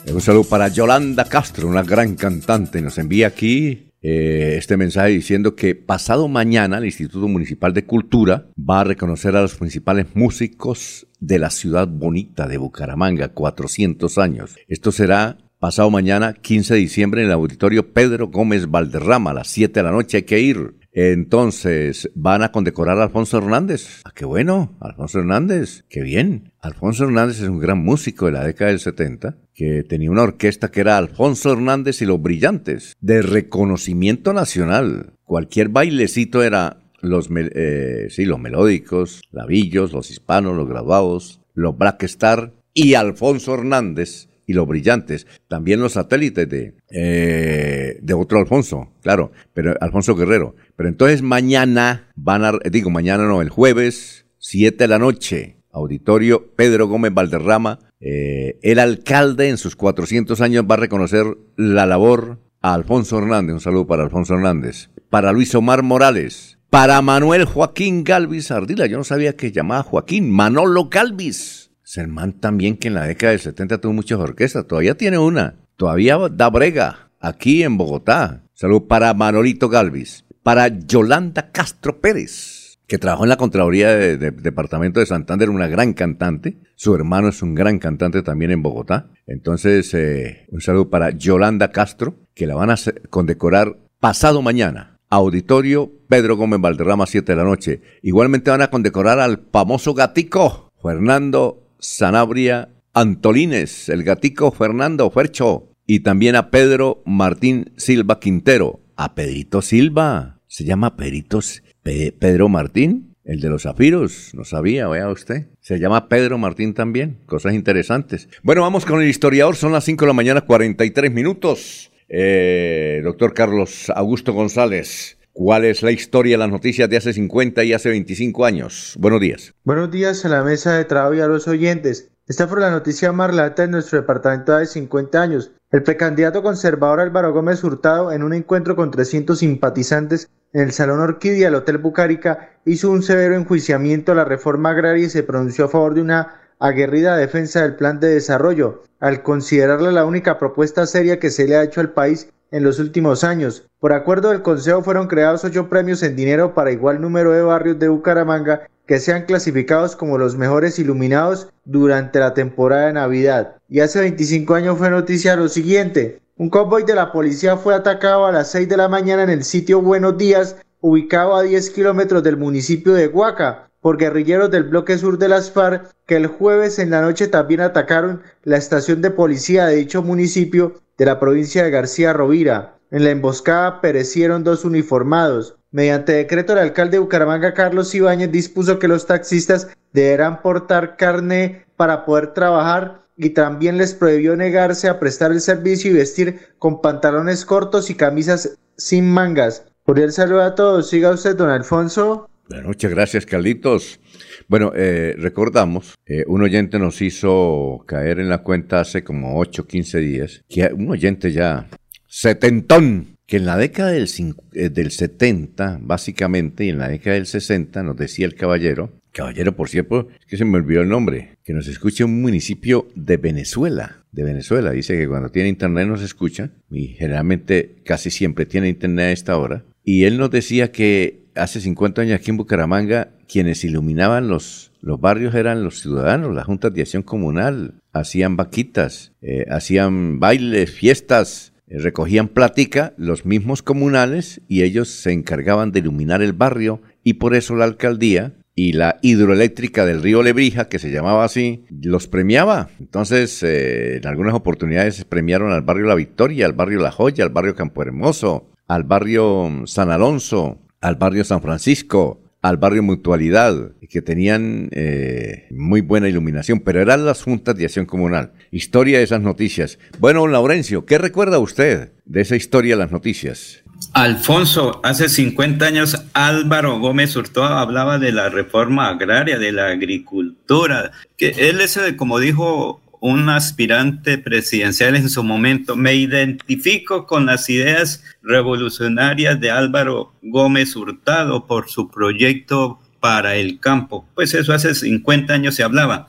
[SPEAKER 2] un saludo para Yolanda Castro, una gran cantante. Nos envía aquí eh, este mensaje diciendo que pasado mañana el Instituto Municipal de Cultura va a reconocer a los principales músicos de la ciudad bonita de Bucaramanga, 400 años. Esto será pasado mañana, 15 de diciembre, en el auditorio Pedro Gómez Valderrama, a las 7 de la noche. Hay que ir. Entonces, van a condecorar a Alfonso Hernández. Ah, qué bueno, Alfonso Hernández, qué bien. Alfonso Hernández es un gran músico de la década del 70, que tenía una orquesta que era Alfonso Hernández y los Brillantes, de reconocimiento nacional. Cualquier bailecito era los, eh, sí, los melódicos, lavillos, los hispanos, los graduados, los Black Star y Alfonso Hernández y los brillantes, también los satélites de, eh, de otro Alfonso, claro, pero Alfonso Guerrero. Pero entonces mañana van a, digo mañana no, el jueves, 7 de la noche, auditorio Pedro Gómez Valderrama, Eh, el alcalde en sus 400 años va a reconocer la labor a Alfonso Hernández. Un saludo para Alfonso Hernández. Para Luis Omar Morales. Para Manuel Joaquín Galvis Ardila. Yo no sabía que llamaba Joaquín. Manolo Galvis. Sermán también que en la década del 70 tuvo muchas orquestas. Todavía tiene una. Todavía da brega. Aquí en Bogotá. Salud para Manolito Galvis. Para Yolanda Castro Pérez que trabajó en la Contraloría del de, Departamento de Santander, una gran cantante. Su hermano es un gran cantante también en Bogotá. Entonces, eh, un saludo para Yolanda Castro, que la van a condecorar pasado mañana. Auditorio Pedro Gómez Valderrama, 7 de la noche. Igualmente van a condecorar al famoso gatico Fernando Sanabria Antolines, el gatico Fernando Fercho. Y también a Pedro Martín Silva Quintero. A Pedrito Silva. Se llama Pedrito Pedro Martín, el de los zafiros, no sabía, vea usted. Se llama Pedro Martín también, cosas interesantes. Bueno, vamos con el historiador, son las 5 de la mañana, 43 minutos. Eh, doctor Carlos Augusto González, ¿cuál es la historia de las noticias de hace 50 y hace 25 años? Buenos días.
[SPEAKER 13] Buenos días a la mesa de trabajo y a los oyentes. Esta fue la noticia más relata en nuestro departamento de 50 años. El precandidato conservador Álvaro Gómez Hurtado, en un encuentro con 300 simpatizantes en el Salón Orquídea del Hotel Bucárica, hizo un severo enjuiciamiento a la reforma agraria y se pronunció a favor de una aguerrida defensa del plan de desarrollo, al considerarla la única propuesta seria que se le ha hecho al país en los últimos años. Por acuerdo del Consejo fueron creados ocho premios en dinero para igual número de barrios de Bucaramanga que sean clasificados como los mejores iluminados durante la temporada de Navidad. Y hace 25 años fue noticia lo siguiente. Un convoy de la policía fue atacado a las 6 de la mañana en el sitio Buenos Días, ubicado a 10 kilómetros del municipio de Huaca, por guerrilleros del bloque sur de las FARC, que el jueves en la noche también atacaron la estación de policía de dicho municipio de la provincia de García Rovira. En la emboscada perecieron dos uniformados. Mediante decreto, el alcalde de Bucaramanga, Carlos Ibáñez, dispuso que los taxistas deberán portar carne para poder trabajar y también les prohibió negarse a prestar el servicio y vestir con pantalones cortos y camisas sin mangas. Por el saludo a todos. Siga usted, don Alfonso.
[SPEAKER 2] Muchas gracias, Carlitos. Bueno, eh, recordamos, eh, un oyente nos hizo caer en la cuenta hace como 8 o 15 días, que un oyente ya setentón, que en la década del, eh, del 70, básicamente, y en la década del 60, nos decía el caballero, caballero por cierto, es que se me olvidó el nombre, que nos escucha un municipio de Venezuela, de Venezuela, dice que cuando tiene internet nos escucha, y generalmente casi siempre tiene internet a esta hora, y él nos decía que hace 50 años aquí en Bucaramanga, quienes iluminaban los, los barrios eran los ciudadanos, las juntas de acción comunal, hacían vaquitas, eh, hacían bailes, fiestas, eh, recogían plática los mismos comunales y ellos se encargaban de iluminar el barrio y por eso la alcaldía y la hidroeléctrica del río Lebrija, que se llamaba así, los premiaba. Entonces, eh, en algunas oportunidades premiaron al barrio La Victoria, al barrio La Joya, al barrio Campo Hermoso, al barrio San Alonso, al barrio San Francisco, al barrio Mutualidad, que tenían eh, muy buena iluminación, pero eran las juntas de acción comunal. Historia de esas noticias. Bueno, Laurencio, ¿qué recuerda usted de esa historia de las noticias?
[SPEAKER 3] Alfonso, hace 50 años Álvaro Gómez Hurtado hablaba de la reforma agraria, de la agricultura, que él es, como dijo un aspirante presidencial en su momento. Me identifico con las ideas revolucionarias de Álvaro Gómez Hurtado por su proyecto para el campo. Pues eso hace 50 años se hablaba.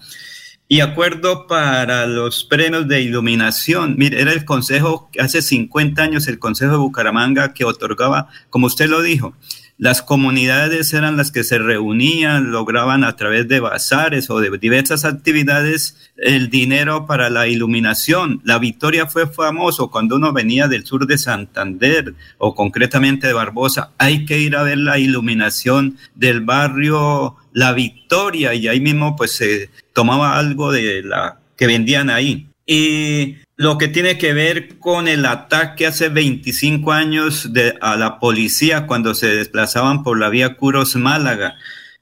[SPEAKER 3] Y acuerdo para los premios de iluminación. Mire, era el consejo, hace 50 años el Consejo de Bucaramanga que otorgaba, como usted lo dijo, las comunidades eran las que se reunían, lograban a través de bazares o de diversas actividades el dinero para la iluminación. La Victoria fue famoso cuando uno venía del sur de Santander o concretamente de Barbosa. Hay que ir a ver la iluminación del barrio La Victoria y ahí mismo pues se tomaba algo de la que vendían ahí. Y lo que tiene que ver con el ataque hace 25 años de, a la policía cuando se desplazaban por la vía Curos Málaga.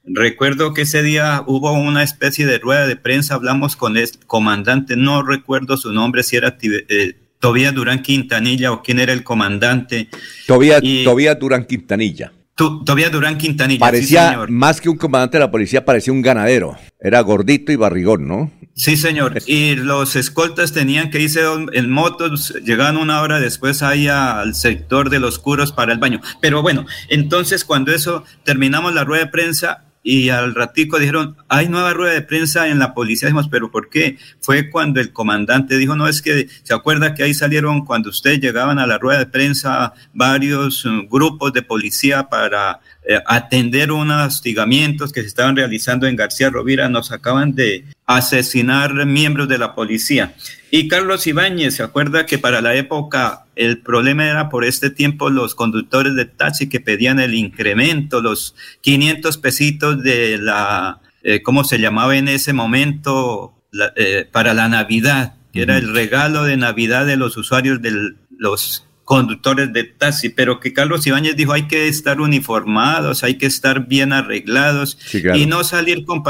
[SPEAKER 3] Recuerdo que ese día hubo una especie de rueda de prensa, hablamos con el comandante, no recuerdo su nombre, si era eh, Tobías Durán Quintanilla o quién era el comandante.
[SPEAKER 2] Tobías, Tobías Durán Quintanilla.
[SPEAKER 3] Todavía Durán Quintanilla.
[SPEAKER 2] Parecía, más que un comandante de la policía, parecía un ganadero. Era gordito y barrigón, ¿no?
[SPEAKER 3] Sí, señor. Y los escoltas tenían que irse en motos, llegaban una hora después ahí al sector de los curos para el baño. Pero bueno, entonces cuando eso terminamos la rueda de prensa, y al ratico dijeron, hay nueva rueda de prensa en la policía. Dijimos, pero ¿por qué? Fue cuando el comandante dijo, no, es que se acuerda que ahí salieron cuando ustedes llegaban a la rueda de prensa varios uh, grupos de policía para eh, atender unos hostigamientos que se estaban realizando en García Rovira, nos acaban de asesinar miembros de la policía. Y Carlos Ibáñez, ¿se acuerda que para la época el problema era por este tiempo los conductores de taxi que pedían el incremento, los 500 pesitos de la, eh, ¿cómo se llamaba en ese momento? Eh, para la Navidad, que era el regalo de Navidad de los usuarios de los conductores de taxi, pero que Carlos Ibáñez dijo hay que estar uniformados, hay que estar bien arreglados y no salir con,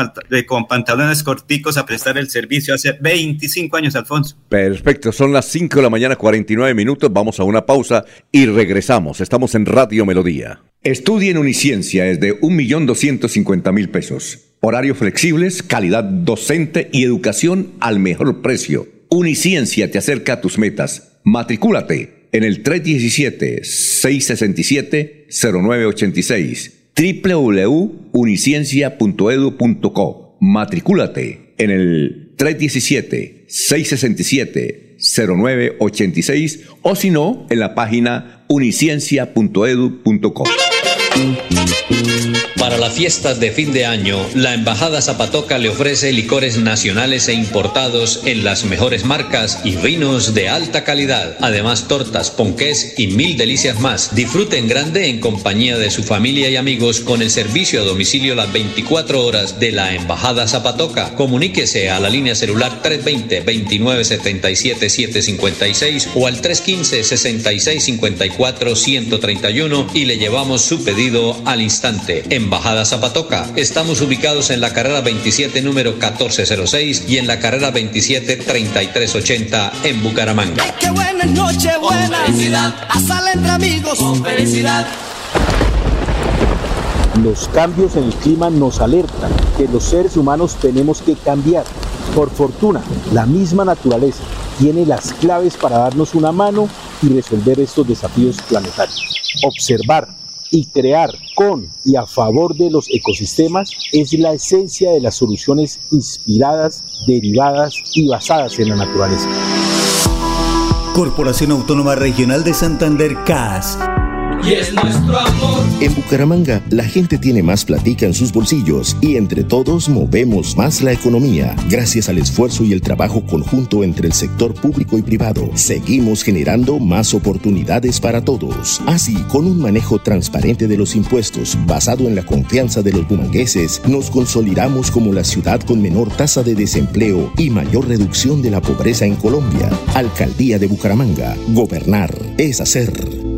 [SPEAKER 3] con, pantalones corticos a prestar el servicio hace 25 años, Alfonso.
[SPEAKER 2] Perfecto, son las 5 de la mañana, 49 minutos, vamos a una pausa y regresamos. Estamos en Radio Melodía.
[SPEAKER 14] Estudie en Uniciencia es de 1.250.000 pesos. Horario flexibles, calidad docente y educación al mejor precio. Uniciencia te acerca a tus metas. Matricúlate en el 317-667-0986 www.uniciencia.edu.co. Matricúlate en el 317-667-0986 o si no, en la página uniciencia.edu.co.
[SPEAKER 15] Para las fiestas de fin de año, la Embajada Zapatoca le ofrece licores nacionales e importados en las mejores marcas y vinos de alta calidad. Además, tortas, ponqués y mil delicias más. Disfruten grande en compañía de su familia y amigos con el servicio a domicilio las 24 horas de la Embajada Zapatoca. Comuníquese a la línea celular 320-2977-756 o al 315-6654-131 y le llevamos su pedido al instante. Embajada Zapatoca. Estamos ubicados en la carrera 27 número 1406 y en la carrera 27 3380 en Bucaramanga.
[SPEAKER 10] qué buena noche, buena. felicidad. A entre amigos. Con felicidad.
[SPEAKER 16] Los cambios en el clima nos alertan que los seres humanos tenemos que cambiar. Por fortuna, la misma naturaleza tiene las claves para darnos una mano y resolver estos desafíos planetarios. Observar, y crear con y a favor de los ecosistemas es la esencia de las soluciones inspiradas, derivadas y basadas en la naturaleza.
[SPEAKER 17] Corporación Autónoma Regional de Santander CAS
[SPEAKER 10] y es nuestro amor.
[SPEAKER 18] En Bucaramanga, la gente tiene más platica en sus bolsillos y entre todos movemos más la economía. Gracias al esfuerzo y el trabajo conjunto entre el sector público y privado, seguimos generando más oportunidades para todos. Así, con un manejo transparente de los impuestos basado en la confianza de los bumangueses, nos consolidamos como la ciudad con menor tasa de desempleo y mayor reducción de la pobreza en Colombia. Alcaldía de Bucaramanga. Gobernar es hacer.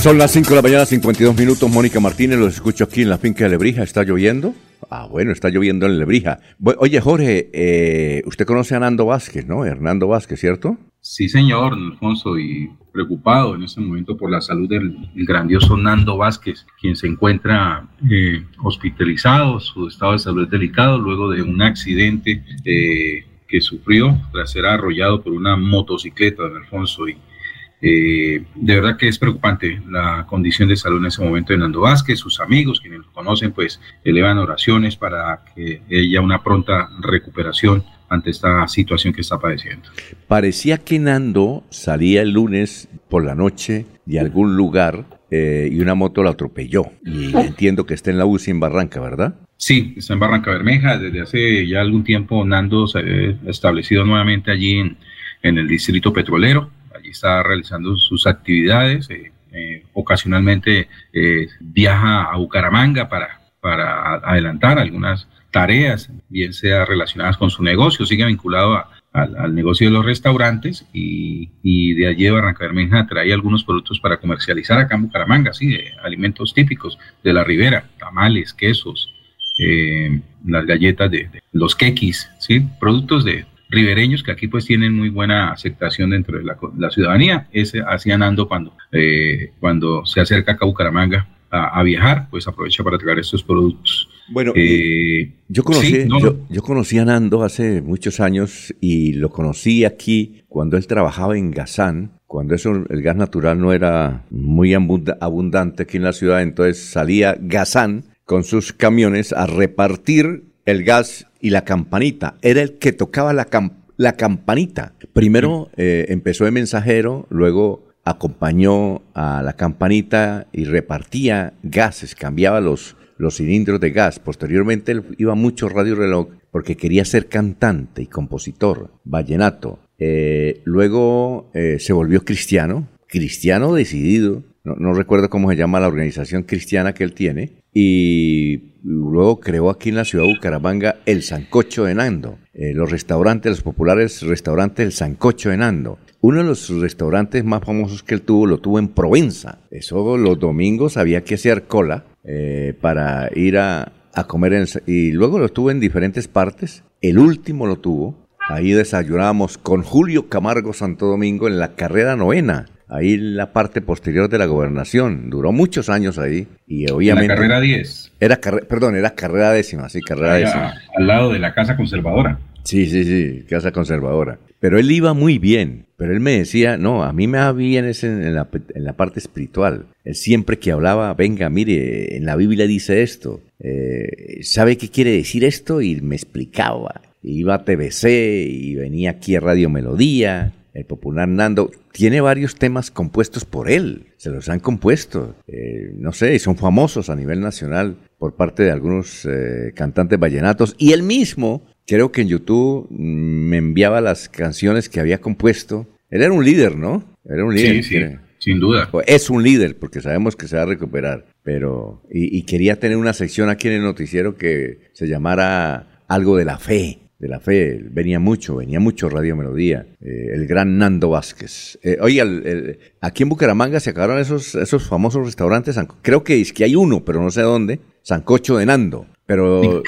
[SPEAKER 2] Son las 5 de la mañana, 52 minutos. Mónica Martínez, los escucho aquí en la finca de Lebrija. ¿Está lloviendo? Ah, bueno, está lloviendo en Lebrija. Oye, Jorge, eh, usted conoce a Hernando Vázquez, ¿no? Hernando Vázquez, ¿cierto?
[SPEAKER 8] Sí, señor, Alfonso, y preocupado en este momento por la salud del, grandioso Nando Vázquez, quien se encuentra eh, hospitalizado, su estado de salud es delicado luego de un accidente eh, que sufrió tras ser arrollado por una motocicleta, don Alfonso, y eh, de verdad que es preocupante la condición de salud en ese momento de Nando Vázquez, sus amigos, quienes lo conocen, pues elevan oraciones para que haya una pronta recuperación ante esta situación que está padeciendo.
[SPEAKER 2] Parecía que Nando salía el lunes por la noche de algún lugar eh, y una moto la atropelló. Y entiendo que está en la UCI en Barranca, ¿verdad?
[SPEAKER 8] Sí, está en Barranca Bermeja. Desde hace ya algún tiempo Nando se ha establecido nuevamente allí en, en el distrito petrolero está realizando sus actividades. Eh, eh, ocasionalmente eh, viaja a Bucaramanga para para adelantar algunas tareas, bien sea relacionadas con su negocio, sigue vinculado al, negocio de los restaurantes y, de allí Barranca Bermeja trae algunos productos para comercializar acá en Bucaramanga, sí, alimentos típicos de la ribera, tamales, quesos, las galletas de, los quequis, sí, productos de ribereños que aquí pues tienen muy buena aceptación dentro de la, ciudadanía. Ese hacían ando cuando, eh, cuando se acerca a Bucaramanga a, viajar, pues aprovecha para traer estos productos.
[SPEAKER 2] Bueno, eh, yo, conocí, yo, conocí a Nando hace muchos años y lo conocí aquí cuando él trabajaba en Gazán, cuando eso, el gas natural no era muy abundante aquí en la ciudad, entonces salía Gazán con sus camiones a repartir el gas y la campanita. Era el que tocaba la, la campanita. Primero eh, empezó de mensajero, luego acompañó a la campanita y repartía gases, cambiaba los, los cilindros de gas. Posteriormente él iba mucho radio reloj porque quería ser cantante y compositor, vallenato. Eh, luego eh, se volvió cristiano, cristiano decidido, no, recuerdo cómo se llama la organización cristiana que él tiene, y luego creó aquí en la ciudad de Bucaramanga el Sancocho de Nando, eh, los restaurantes, los populares restaurantes El Sancocho de Nando. Uno de los restaurantes más famosos que él tuvo lo tuvo en Provenza. Eso los domingos había que hacer cola eh, para ir a, comer y luego lo tuvo en diferentes partes. El último lo tuvo. Ahí desayunábamos con Julio Camargo Santo Domingo en la carrera novena ahí en la parte posterior de la gobernación. Duró muchos años ahí y obviamente...
[SPEAKER 8] La carrera 10.
[SPEAKER 2] Era perdón, era carrera décima, sí, carrera décima.
[SPEAKER 8] Al lado de la casa conservadora.
[SPEAKER 2] Sí, sí, sí, casa conservadora. Pero él iba muy bien, pero él me decía, no, a mí me va bien es en, la, en la parte espiritual. Él siempre que hablaba, venga, mire, en la Biblia dice esto, eh, ¿sabe qué quiere decir esto? Y me explicaba. Iba a TBC y venía aquí a Radio Melodía el popular Nando, tiene varios temas compuestos por él, se los han compuesto, eh, no sé, y son famosos a nivel nacional por parte de algunos eh, cantantes vallenatos, y él mismo, creo que en YouTube mm, me enviaba las canciones que había compuesto, él era un líder, ¿no? Era un líder.
[SPEAKER 8] Sí, sí, sin duda.
[SPEAKER 2] Es un líder, porque sabemos que se va a recuperar, pero, y, y quería tener una sección aquí en el noticiero que se llamara algo de la fe de la fe, venía mucho, venía mucho Radio Melodía, eh, el gran Nando Vázquez. Eh, oiga, aquí en Bucaramanga se acabaron esos, esos famosos restaurantes, creo que es que hay uno, pero no sé dónde, Sancocho de Nando, pero...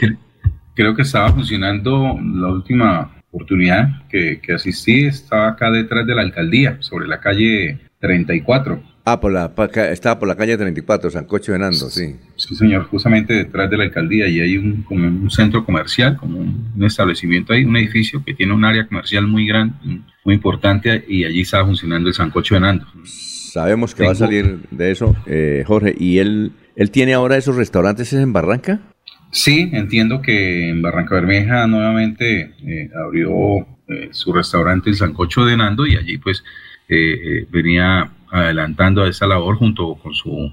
[SPEAKER 8] Creo que estaba funcionando la última oportunidad que, que asistí, estaba acá detrás de la alcaldía, sobre la calle 34.
[SPEAKER 2] Ah, por la, estaba por la calle 34, Sancocho de Nando, sí.
[SPEAKER 8] Sí, señor, justamente detrás de la alcaldía y hay un, como un centro comercial, como un, establecimiento ahí, un edificio que tiene un área comercial muy grande, muy importante y allí estaba funcionando el Sancocho de Nando.
[SPEAKER 2] Sabemos que va a salir de eso, eh, Jorge, ¿y él, él tiene ahora esos restaurantes en Barranca?
[SPEAKER 8] Sí, entiendo que en Barranca Bermeja nuevamente eh, abrió eh, su restaurante el Sancocho de Nando y allí pues venía adelantando a esa labor junto con su,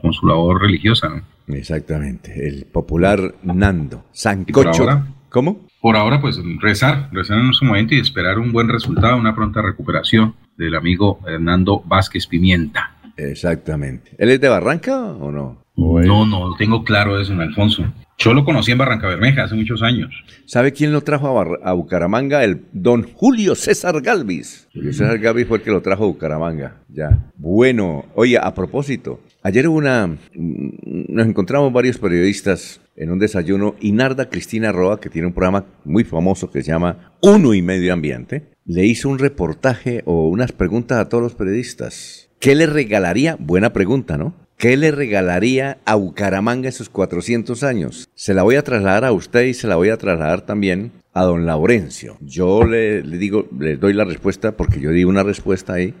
[SPEAKER 8] con su labor religiosa. ¿no?
[SPEAKER 2] Exactamente, el popular Nando, Sancocho. ¿Cómo?
[SPEAKER 8] Por ahora, pues rezar, rezar en su momento y esperar un buen resultado, una pronta recuperación del amigo Hernando Vázquez Pimienta.
[SPEAKER 2] Exactamente. ¿Él es de Barranca o no?
[SPEAKER 8] no, no, tengo claro eso, Alfonso. Yo lo conocí en Barranca Bermeja hace muchos años.
[SPEAKER 2] ¿Sabe quién lo trajo a, Bucaramanga? El don Julio César Galvis. Julio César Galvis fue el que lo trajo a Bucaramanga. Ya. Bueno, oye, a propósito, ayer hubo una. Nos encontramos varios periodistas en un desayuno y Narda Cristina Roa, que tiene un programa muy famoso que se llama Uno y Medio Ambiente, le hizo un reportaje o unas preguntas a todos los periodistas. ¿Qué le regalaría? Buena pregunta, ¿no? ¿Qué le regalaría a Bucaramanga esos 400 años? Se la voy a trasladar a usted y se la voy a trasladar también a don Laurencio. Yo le, digo, le doy la respuesta porque yo di una respuesta ahí.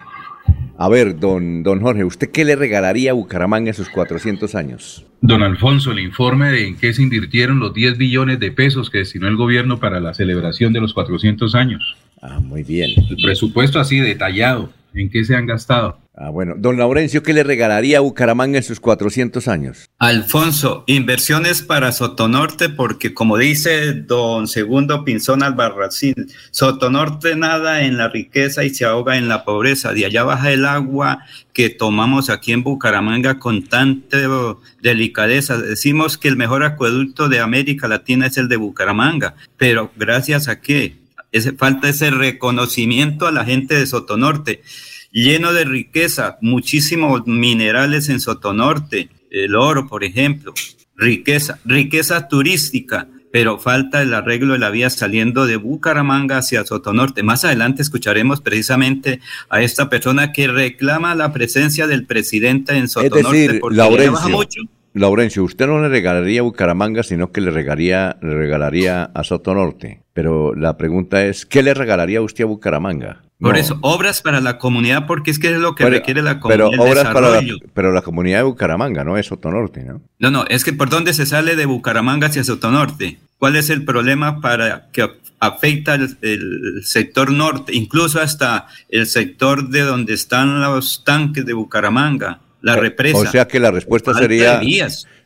[SPEAKER 2] A ver, don, don Jorge, ¿usted qué le regalaría a Bucaramanga esos 400 años?
[SPEAKER 8] Don Alfonso, el informe de en qué se invirtieron los 10 billones de pesos que destinó el gobierno para la celebración de los 400 años.
[SPEAKER 2] Ah, muy bien.
[SPEAKER 8] El presupuesto así detallado. ¿En qué se han gastado?
[SPEAKER 2] Ah, bueno. Don Laurencio, ¿qué le regalaría a Bucaramanga en sus 400 años?
[SPEAKER 3] Alfonso, inversiones para Sotonorte, porque como dice don Segundo Pinzón Albarracín, Sotonorte nada en la riqueza y se ahoga en la pobreza. De allá baja el agua que tomamos aquí en Bucaramanga con tanta delicadeza. Decimos que el mejor acueducto de América Latina es el de Bucaramanga, pero gracias a qué? Ese, falta ese reconocimiento a la gente de Sotonorte lleno de riqueza, muchísimos minerales en Sotonorte, el oro, por ejemplo, riqueza, riqueza turística, pero falta el arreglo de la vía saliendo de Bucaramanga hacia Sotonorte. Más adelante escucharemos precisamente a esta persona que reclama la presencia del presidente en Sotonorte.
[SPEAKER 2] Es decir, Laurencio, Laurencio, usted no le regalaría a Bucaramanga, sino que le regalaría, le regalaría a Sotonorte. Pero la pregunta es, ¿qué le regalaría usted a Bucaramanga?
[SPEAKER 3] Por eso, obras para la comunidad, porque es que es lo que requiere la comunidad.
[SPEAKER 2] Pero obras para la, pero la comunidad de Bucaramanga, no es Sotonorte, ¿no?
[SPEAKER 3] No, no, es que por dónde se sale de Bucaramanga hacia Sotonorte. ¿Cuál es el problema para que afecta el, sector norte, incluso hasta el sector de donde están los tanques de Bucaramanga, la represa?
[SPEAKER 2] O sea que la respuesta sería...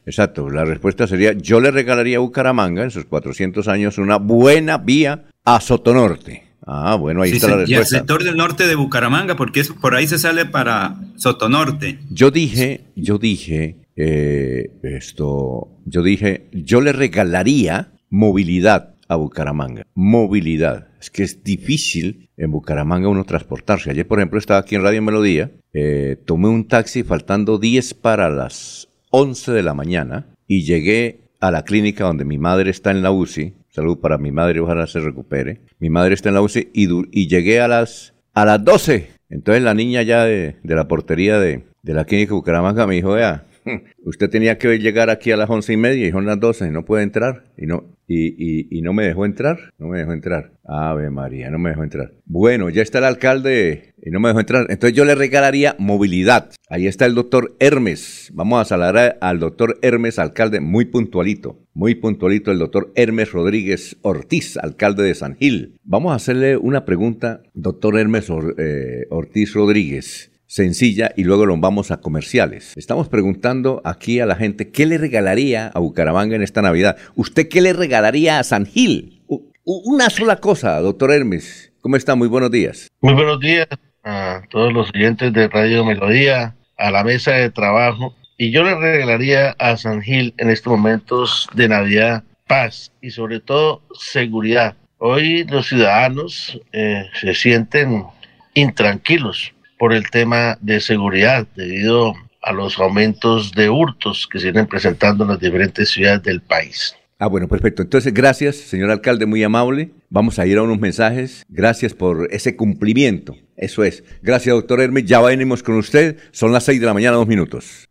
[SPEAKER 2] Exacto, la respuesta sería, yo le regalaría a Bucaramanga en sus 400 años una buena vía a Sotonorte. Ah, bueno, ahí está la respuesta.
[SPEAKER 3] Y el sector del norte de Bucaramanga, porque eso, por ahí se sale para Sotonorte.
[SPEAKER 2] Yo dije, yo dije, eh, esto, yo dije, yo le regalaría movilidad a Bucaramanga. Movilidad. Es que es difícil en Bucaramanga uno transportarse. Ayer, por ejemplo, estaba aquí en Radio Melodía, eh, tomé un taxi faltando 10 para las 11 de la mañana y llegué a la clínica donde mi madre está en la UCI Salud para mi madre, ojalá se recupere. Mi madre está en la UCI y, y llegué a las, a las 12. Entonces la niña ya de, de la portería de, de la clínica Bucaramanga me dijo, vea, usted tenía que llegar aquí a las once y media y son las doce y no puede entrar. Y no, y, no me dejó entrar, no me dejó entrar. Ave María, no me dejó entrar. Bueno, ya está el alcalde y no me dejó entrar. Entonces yo le regalaría movilidad. Ahí está el doctor Hermes. Vamos a saludar al doctor Hermes, alcalde, muy puntualito. Muy puntualito el doctor Hermes Rodríguez Ortiz, alcalde de San Gil. Vamos a hacerle una pregunta, doctor Hermes eh, Ortiz Rodríguez sencilla y luego lo vamos a comerciales. Estamos preguntando aquí a la gente qué le regalaría a Bucaramanga en esta Navidad. ¿Usted qué le regalaría a San Gil? Una sola cosa, doctor Hermes. ¿Cómo está? Muy buenos días.
[SPEAKER 19] Muy buenos días a todos los oyentes de Radio Melodía, a la mesa de trabajo. Y yo le regalaría a San Gil en estos momentos de Navidad paz y sobre todo seguridad. Hoy los ciudadanos eh, se sienten intranquilos por el tema de seguridad debido a los aumentos de hurtos que se vienen presentando en las diferentes ciudades del país.
[SPEAKER 2] Ah, bueno, perfecto. Entonces, gracias, señor alcalde, muy amable. Vamos a ir a unos mensajes. Gracias por ese cumplimiento. Eso es. Gracias, doctor Hermes. Ya venimos con usted. Son las seis de la mañana, dos minutos.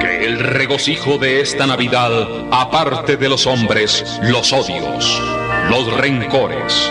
[SPEAKER 20] Que el regocijo de esta Navidad aparte de los hombres los odios, los rencores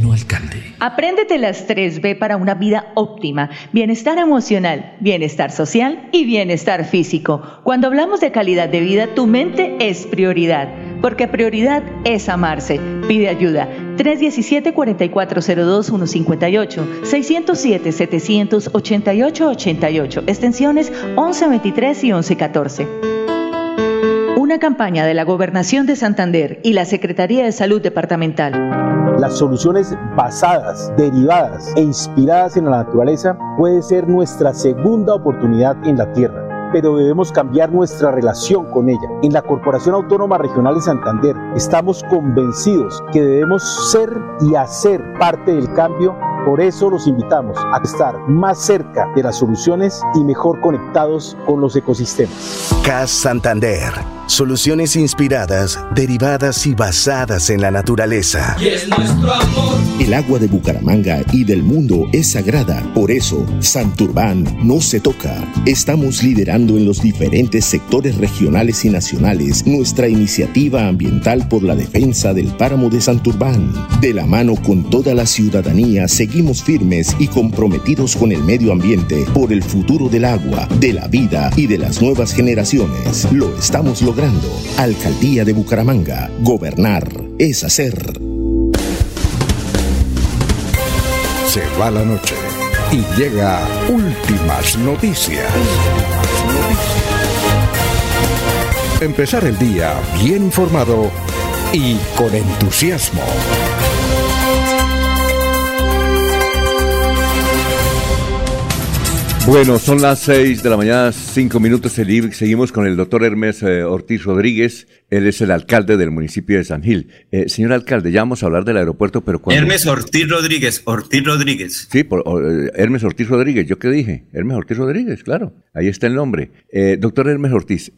[SPEAKER 12] Moreno, alcalde.
[SPEAKER 11] Apréndete las 3B para una vida óptima, bienestar emocional, bienestar social y bienestar físico. Cuando hablamos de calidad de vida, tu mente es prioridad, porque prioridad es amarse. Pide ayuda. 317-4402-158, 607-788-88, extensiones 1123 y 1114 una campaña de la Gobernación de Santander y la Secretaría de Salud Departamental.
[SPEAKER 16] Las soluciones basadas, derivadas e inspiradas en la naturaleza puede ser nuestra segunda oportunidad en la Tierra pero debemos cambiar nuestra relación con ella. En la Corporación Autónoma Regional de Santander estamos convencidos que debemos ser y hacer parte del cambio por eso los invitamos a estar más cerca de las soluciones y mejor conectados con los ecosistemas.
[SPEAKER 18] CAS Santander. Soluciones inspiradas, derivadas y basadas en la naturaleza.
[SPEAKER 10] Y es nuestro amor.
[SPEAKER 18] El agua de Bucaramanga y del mundo es sagrada. Por eso, Santurbán no se toca. Estamos liderando en los diferentes sectores regionales y nacionales nuestra iniciativa ambiental por la defensa del páramo de Santurbán. De la mano con toda la ciudadanía, seguimos firmes y comprometidos con el medio ambiente por el futuro del agua, de la vida y de las nuevas generaciones. Lo estamos logrando. Alcaldía de Bucaramanga. Gobernar es hacer.
[SPEAKER 21] Se va la noche y llega últimas noticias. Empezar el día bien informado y con entusiasmo.
[SPEAKER 2] Bueno, son las 6 de la mañana, 5 minutos. Seguimos con el doctor Hermes eh, Ortiz Rodríguez. Él es el alcalde del municipio de San Gil. Eh, señor alcalde, ya vamos a hablar del aeropuerto, pero cuando...
[SPEAKER 3] Hermes Ortiz Rodríguez, Ortiz Rodríguez.
[SPEAKER 2] Sí, por, eh, Hermes Ortiz Rodríguez. ¿Yo qué dije? Hermes Ortiz Rodríguez, claro. Ahí está el nombre. doctor Hermes Ortiz,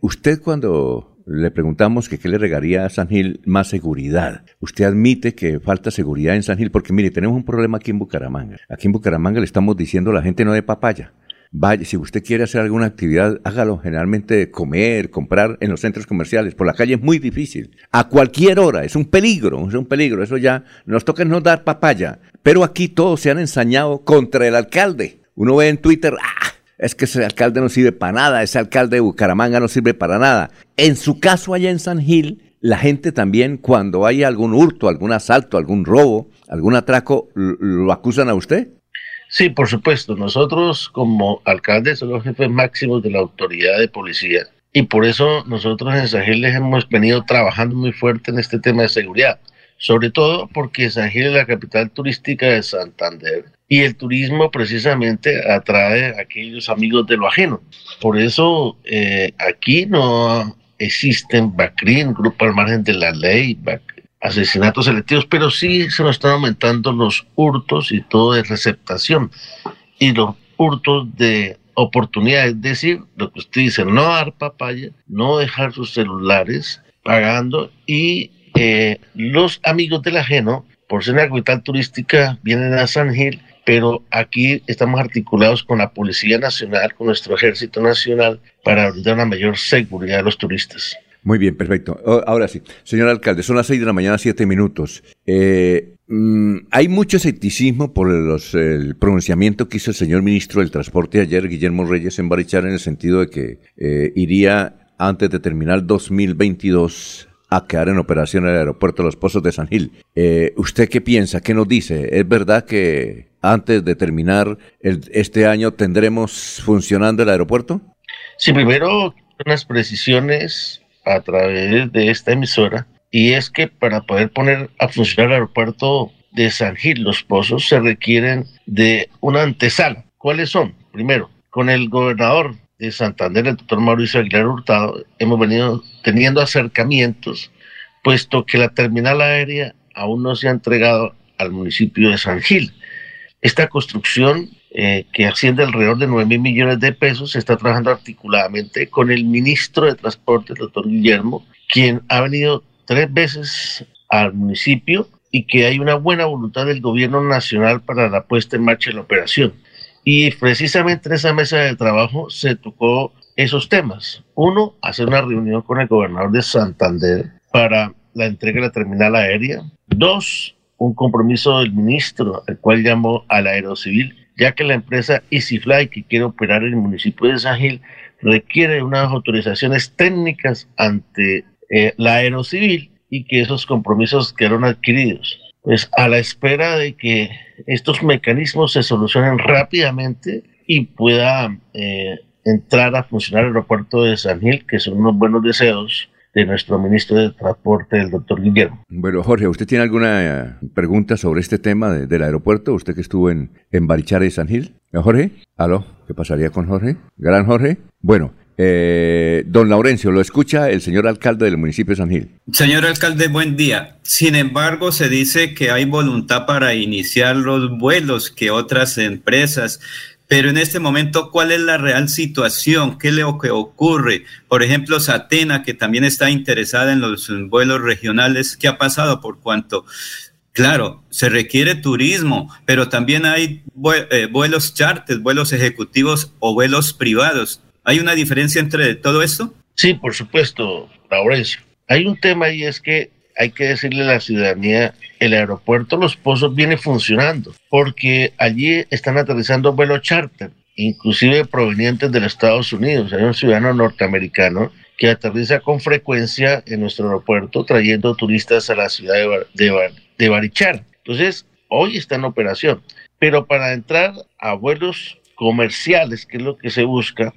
[SPEAKER 2] usted cuando le preguntamos que qué le regaría a San Gil más seguridad. Usted admite que falta seguridad en San Gil porque mire, tenemos un problema aquí en Bucaramanga. Aquí en Bucaramanga le estamos diciendo a la gente no de papaya. Vaya, si usted quiere hacer alguna actividad, hágalo. Generalmente comer, comprar en los centros comerciales. Por la calle es muy difícil. A cualquier hora, es un peligro, es un peligro. Eso ya nos toca no dar papaya. Pero aquí todos se han ensañado contra el alcalde. Uno ve en Twitter, ¡ah! Es que ese alcalde no sirve para nada, ese alcalde de Bucaramanga no sirve para nada. En su caso allá en San Gil, la gente también cuando hay algún hurto, algún asalto, algún robo, algún atraco, ¿lo acusan a usted?
[SPEAKER 19] Sí, por supuesto. Nosotros como alcaldes somos los jefes máximos de la autoridad de policía y por eso nosotros en San Gil hemos venido trabajando muy fuerte en este tema de seguridad. Sobre todo porque San Gil es la capital turística de Santander y el turismo precisamente atrae a aquellos amigos de lo ajeno. Por eso eh, aquí no existen BACRIN, grupo al margen de la ley, asesinatos selectivos, pero sí se nos están aumentando los hurtos y todo de receptación y los hurtos de oportunidad, es decir, lo que usted dice, no dar papaya, no dejar sus celulares pagando y eh, los amigos del ajeno, por ser una capital turística, vienen a San Gil pero aquí estamos articulados con la Policía Nacional, con nuestro Ejército Nacional, para brindar una mayor seguridad a los turistas.
[SPEAKER 2] Muy bien, perfecto. Ahora sí, señor alcalde, son las seis de la mañana, siete minutos. Eh, mm, hay mucho escepticismo por el pronunciamiento que hizo el señor ministro del Transporte ayer, Guillermo Reyes, en Barichar, en el sentido de que eh, iría antes de terminar 2022 a quedar en operación el aeropuerto de los Pozos de San Gil. Eh, ¿Usted qué piensa? ¿Qué nos dice? ¿Es verdad que antes de terminar este año tendremos funcionando el aeropuerto?
[SPEAKER 19] Sí, primero unas precisiones a través de esta emisora y es que para poder poner a funcionar el aeropuerto de San Gil, los Pozos, se requieren de una antesala. ¿Cuáles son? Primero, con el gobernador de Santander, el doctor Mauricio Aguilar Hurtado, hemos venido teniendo acercamientos, puesto que la terminal aérea aún no se ha entregado al municipio de San Gil. Esta construcción, eh, que asciende alrededor de 9 mil millones de pesos, se está trabajando articuladamente con el ministro de Transporte, el doctor Guillermo, quien ha venido tres veces al municipio y que hay una buena voluntad del gobierno nacional para la puesta en marcha de la operación. Y precisamente en esa mesa de trabajo se tocó esos temas. Uno, hacer una reunión con el gobernador de Santander para la entrega de la terminal aérea. Dos, un compromiso del ministro, el cual llamó al aerocivil, ya que la empresa EasyFly, que quiere operar en el municipio de San Gil, requiere unas autorizaciones técnicas ante eh, la aerocivil y que esos compromisos quedaron adquiridos pues a la espera de que estos mecanismos se solucionen rápidamente y pueda eh, entrar a funcionar el aeropuerto de San Gil, que son unos buenos deseos, de nuestro ministro de Transporte, el doctor Guillermo.
[SPEAKER 2] Bueno, Jorge, ¿usted tiene alguna eh, pregunta sobre este tema de- del aeropuerto? ¿Usted que estuvo en, en Barichara y San Gil? ¿Eh, Jorge? ¿Aló? ¿Qué pasaría con Jorge? ¿Gran Jorge? Bueno, eh, don Laurencio, lo escucha el señor alcalde del municipio de San Gil.
[SPEAKER 3] Señor alcalde, buen día. Sin embargo, se dice que hay voluntad para iniciar los vuelos que otras empresas. Pero en este momento, ¿cuál es la real situación? ¿Qué es lo que ocurre? Por ejemplo, Satena, que también está interesada en los vuelos regionales, ¿qué ha pasado? Por cuanto, claro, se requiere turismo, pero también hay eh, vuelos charters, vuelos ejecutivos o vuelos privados. ¿Hay una diferencia entre todo esto?
[SPEAKER 19] Sí, por supuesto, Laurencio. Hay un tema y es que hay que decirle a la ciudadanía, el aeropuerto Los Pozos viene funcionando, porque allí están aterrizando vuelos charter, inclusive provenientes de los Estados Unidos. Hay un ciudadano norteamericano que aterriza con frecuencia en nuestro aeropuerto trayendo turistas a la ciudad de, Bar- de, Bar- de Barichara. Entonces, hoy está en operación, pero para entrar a vuelos comerciales, que es lo que se busca,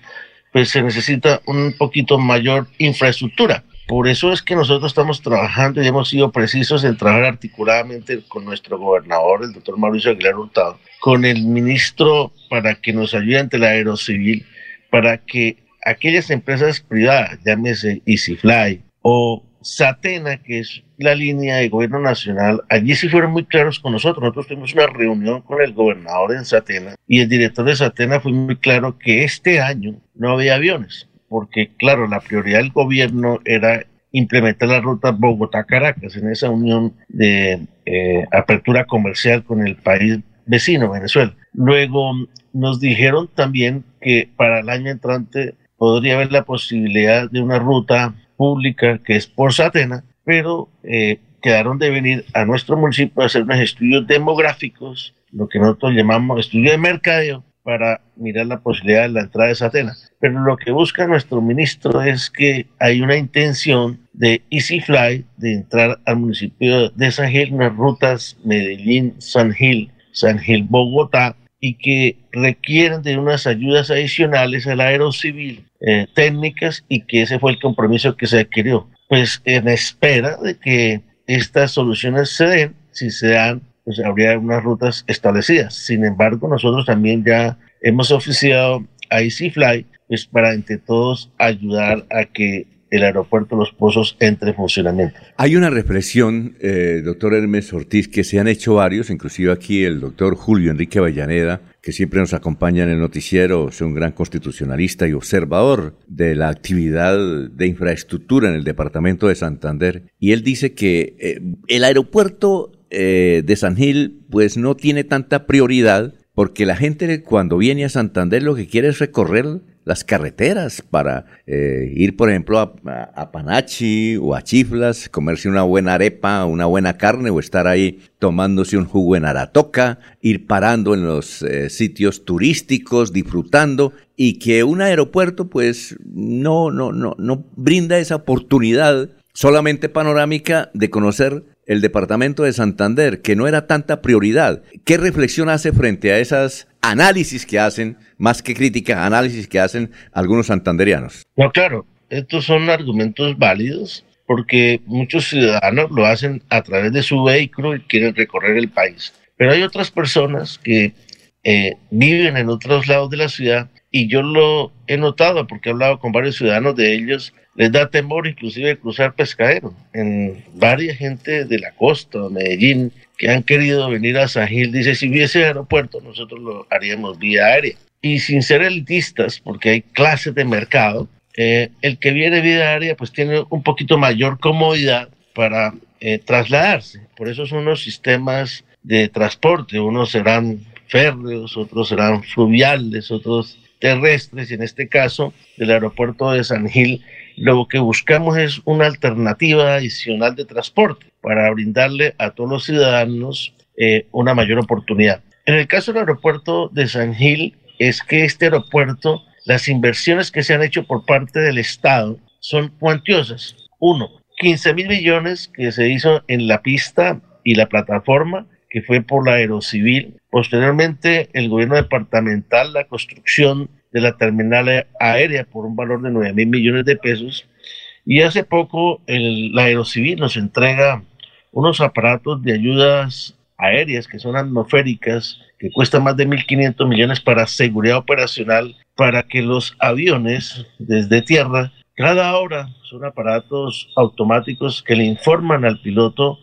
[SPEAKER 19] pues se necesita un poquito mayor infraestructura. Por eso es que nosotros estamos trabajando y hemos sido precisos en trabajar articuladamente con nuestro gobernador, el doctor Mauricio Aguilar Hurtado, con el ministro para que nos ayude ante la aerocivil, para que aquellas empresas privadas, llámese EasyFly o Satena, que es la línea de gobierno nacional, allí sí fueron muy claros con nosotros. Nosotros tuvimos una reunión con el gobernador en Satena y el director de Satena fue muy claro que este año no había aviones, porque claro, la prioridad del gobierno era implementar la ruta Bogotá-Caracas en esa unión de eh, apertura comercial con el país vecino, Venezuela. Luego nos dijeron también que para el año entrante podría haber la posibilidad de una ruta pública que es por Satena, pero eh, quedaron de venir a nuestro municipio a hacer unos estudios demográficos, lo que nosotros llamamos estudio de mercadeo, para mirar la posibilidad de la entrada de Satena. Pero lo que busca nuestro ministro es que hay una intención de EasyFly de entrar al municipio de San Gil, unas rutas Medellín-San Gil, San Gil, Bogotá, y que requieren de unas ayudas adicionales al aerocivil eh, técnicas y que ese fue el compromiso que se adquirió. Pues en espera de que estas soluciones se den, si se dan, habría unas rutas establecidas. Sin embargo, nosotros también ya hemos oficiado a EasyFly pues para entre todos ayudar a que el aeropuerto Los Pozos entre en funcionamiento.
[SPEAKER 2] Hay una reflexión, eh, doctor Hermes Ortiz, que se han hecho varios, inclusive aquí el doctor Julio Enrique Avellaneda, que siempre nos acompaña en el noticiero, es un gran constitucionalista y observador de la actividad de infraestructura en el departamento de Santander. Y él dice que eh, el aeropuerto eh, de San Gil pues no tiene tanta prioridad porque la gente cuando viene a Santander lo que quiere es recorrer las carreteras para eh, ir, por ejemplo, a, Panachi o a Chiflas, comerse una buena arepa, una buena carne o estar ahí tomándose un jugo en Aratoca, ir parando en los eh, sitios turísticos, disfrutando y que un aeropuerto pues no, no, no, no brinda esa oportunidad solamente panorámica de conocer el departamento de Santander, que no era tanta prioridad. ¿Qué reflexión hace frente a esas análisis que hacen, más que crítica, análisis que hacen algunos santanderianos?
[SPEAKER 19] No, claro, estos son argumentos válidos porque muchos ciudadanos lo hacen a través de su vehículo y quieren recorrer el país. Pero hay otras personas que eh, viven en otros lados de la ciudad y yo lo he notado porque he hablado con varios ciudadanos de ellos les da temor inclusive cruzar pescadero. En varias gente de la costa, de Medellín, que han querido venir a San Gil, dice, si hubiese aeropuerto, nosotros lo haríamos vía aérea. Y sin ser elitistas, porque hay clases de mercado, eh, el que viene vía aérea pues tiene un poquito mayor comodidad para eh, trasladarse. Por eso son los sistemas de transporte. Unos serán férreos, otros serán fluviales, otros terrestres, y en este caso del aeropuerto de San Gil lo que buscamos es una alternativa adicional de transporte para brindarle a todos los ciudadanos eh, una mayor oportunidad. En el caso del aeropuerto de San Gil, es que este aeropuerto, las inversiones que se han hecho por parte del Estado son cuantiosas. Uno, 15 mil millones que se hizo en la pista y la plataforma, que fue por la aerocivil. Posteriormente, el gobierno departamental, la construcción de la terminal aérea por un valor de 9 mil millones de pesos. Y hace poco el, Aerocivil nos entrega unos aparatos de ayudas aéreas que son atmosféricas, que cuestan más de 1.500 millones para seguridad operacional, para que los aviones desde tierra, cada hora son aparatos automáticos que le informan al piloto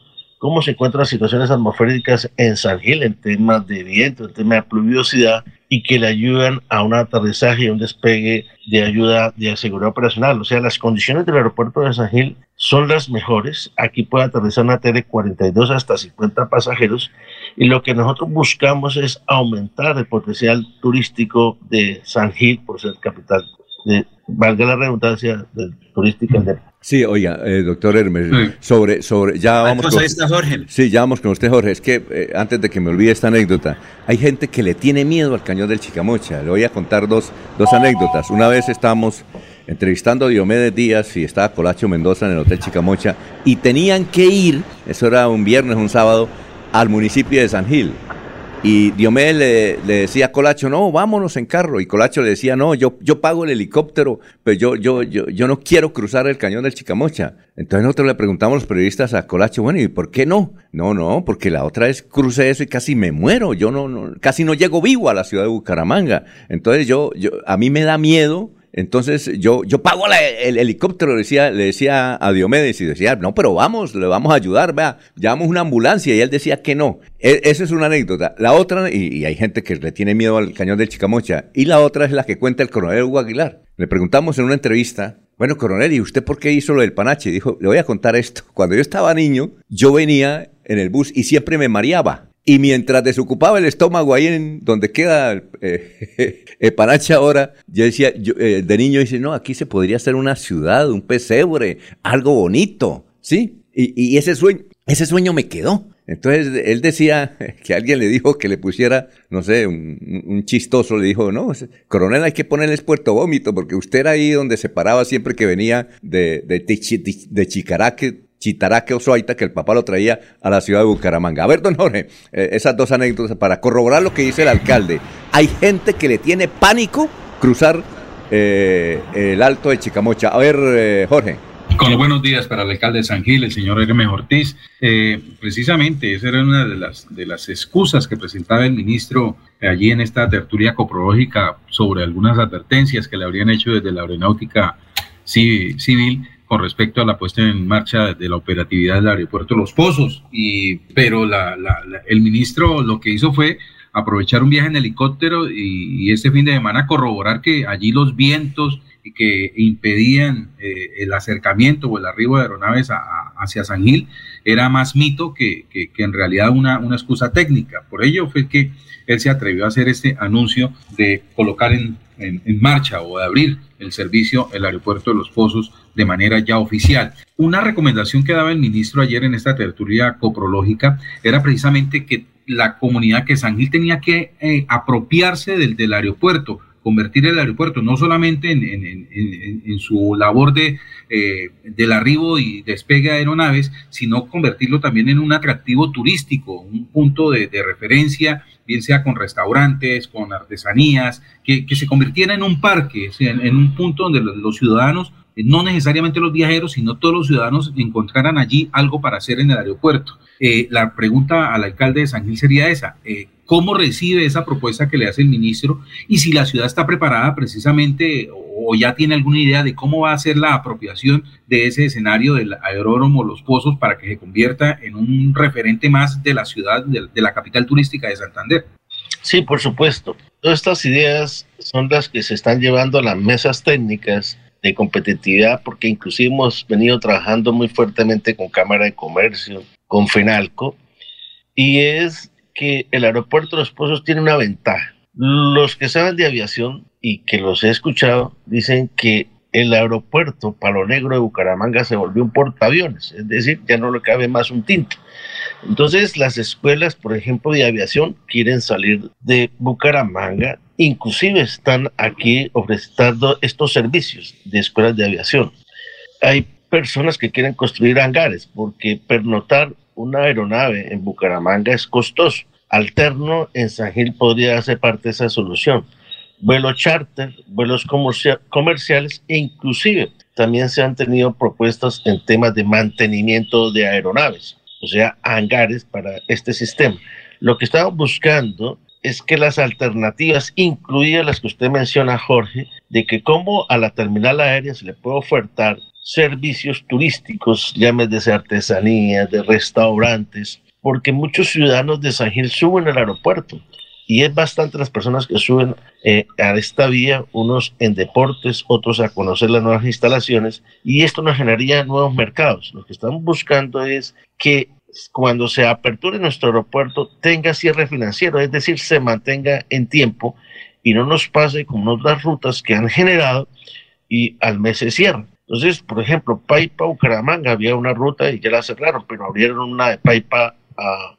[SPEAKER 19] cómo se encuentran las situaciones atmosféricas en San Gil en temas de viento, en temas de pluviosidad y que le ayudan a un aterrizaje y un despegue de ayuda de seguridad operacional. O sea, las condiciones del aeropuerto de San Gil son las mejores. Aquí puede aterrizar una tele 42 hasta 50 pasajeros y lo que nosotros buscamos es aumentar el potencial turístico de San Gil por ser capital, de, valga la redundancia, del turística
[SPEAKER 2] Sí, oiga, eh, doctor Hermes, sobre, sobre, ya vamos
[SPEAKER 3] con, está Jorge.
[SPEAKER 2] Sí, ya vamos con usted, Jorge. Es que eh, antes de que me olvide esta anécdota, hay gente que le tiene miedo al cañón del Chicamocha. Le voy a contar dos, dos anécdotas. Una vez estábamos entrevistando a Diomedes Díaz y estaba Colacho Mendoza en el Hotel Chicamocha y tenían que ir, eso era un viernes, un sábado, al municipio de San Gil. Y Diomedes le, le, decía a Colacho, no, vámonos en carro. Y Colacho le decía, no, yo, yo pago el helicóptero, pero yo, yo, yo, yo no quiero cruzar el cañón del Chicamocha. Entonces nosotros le preguntamos los periodistas a Colacho, bueno, ¿y por qué no? No, no, porque la otra vez crucé eso y casi me muero. Yo no, no casi no llego vivo a la ciudad de Bucaramanga. Entonces yo, yo, a mí me da miedo entonces yo, yo pago el helicóptero, le decía, le decía a Diomedes y decía, no, pero vamos, le vamos a ayudar, vea, llamamos una ambulancia y él decía que no. E, esa es una anécdota. La otra, y, hay gente que le tiene miedo al cañón del Chicamocha, y la otra es la que cuenta el coronel Hugo Aguilar. Le preguntamos en una entrevista, bueno, coronel, ¿y usted por qué hizo lo del panache? Dijo, le voy a contar esto. Cuando yo estaba niño, yo venía en el bus y siempre me mareaba. Y mientras desocupaba el estómago ahí en donde queda eh, ahora, yo decía, yo, eh, de niño dice, no, aquí se podría hacer una ciudad, un pesebre, algo bonito, ¿sí? Y, ese sueño, ese sueño me quedó. Entonces él decía que alguien le dijo que le pusiera, no sé, un, chistoso, le dijo, no, coronel hay que ponerles puerto vómito, porque usted era ahí donde se paraba siempre que venía de, de, de, de Chicaraque, Chitaraque Osoaita, que el papá lo traía a la ciudad de Bucaramanga. A ver, don Jorge, eh, esas dos anécdotas para corroborar lo que dice el alcalde. Hay gente que le tiene pánico cruzar eh, el alto de Chicamocha. A ver, eh, Jorge.
[SPEAKER 8] Con los buenos días para el alcalde de San Gil, el señor Hermes Ortiz. precisamente, esa era una de las, de las excusas que presentaba el ministro allí en esta tertulia coprológica sobre algunas advertencias que le habrían hecho desde la aeronáutica civil respecto a la puesta en marcha de la operatividad del aeropuerto Los Pozos. Y, pero la, el ministro lo que hizo fue aprovechar un viaje en helicóptero y, este fin de semana corroborar que allí los vientos y que impedían eh, el acercamiento o el arribo de aeronaves hacia San Gil era más mito que, que, en realidad una, una excusa técnica. Por ello fue que él se atrevió a hacer este anuncio de colocar en, en, marcha o de abrir el servicio el aeropuerto de Los Pozos de manera ya oficial. Una recomendación que daba el ministro ayer en esta tertulia coprológica era precisamente que la comunidad que San Gil tenía que eh, apropiarse del, del aeropuerto, convertir el aeropuerto no solamente en, en, en, su labor de, eh, del arribo y despegue de aeronaves, sino convertirlo también en un atractivo turístico, un punto de, de referencia, bien sea con restaurantes, con artesanías, que, que se convirtiera en un parque, en, un punto donde los ciudadanos no necesariamente los viajeros, sino todos los ciudadanos encontraran allí algo para hacer en el aeropuerto. Eh, la pregunta al alcalde de San Gil sería esa, eh, ¿cómo recibe esa propuesta que le hace el ministro? Y si la ciudad está preparada precisamente o ya tiene alguna idea de cómo va a ser la apropiación de ese escenario del aeródromo Los Pozos para que se convierta en un referente más de la ciudad, de, de la capital turística de Santander.
[SPEAKER 19] Sí, por supuesto. Todas estas ideas son las que se están llevando a las mesas técnicas de competitividad, porque inclusive hemos venido trabajando muy fuertemente con Cámara de Comercio, con FENALCO, y es que el aeropuerto de Los Pozos tiene una ventaja. Los que saben de aviación y que los he escuchado dicen que el aeropuerto Palo Negro de Bucaramanga se volvió un portaaviones, es decir, ya no le cabe más un tinto. Entonces, las escuelas, por ejemplo, de aviación quieren salir de Bucaramanga, inclusive están aquí ofreciendo estos servicios de escuelas de aviación. Hay personas que quieren construir hangares porque pernotar una aeronave en Bucaramanga es costoso. Alterno en San Gil podría ser parte de esa solución. Vuelos charter, vuelos comercia- comerciales e inclusive también se han tenido propuestas en temas de mantenimiento de aeronaves, o sea, hangares para este sistema. Lo que estamos buscando es que las alternativas, incluidas las que usted menciona, Jorge, de que como a la terminal aérea se le puede ofertar servicios turísticos, llámese de artesanías, de restaurantes, porque muchos ciudadanos de San Gil suben al aeropuerto y es bastante las personas que suben eh, a esta vía, unos en deportes, otros a conocer las nuevas instalaciones, y esto nos generaría nuevos mercados. Lo que estamos buscando es que cuando se aperture nuestro aeropuerto tenga cierre financiero, es decir, se mantenga en tiempo y no nos pase con otras rutas que han generado y al mes se cierran. Entonces, por ejemplo, Paipa, Bucaramanga, había una ruta y ya la cerraron, pero abrieron una de Paipa a,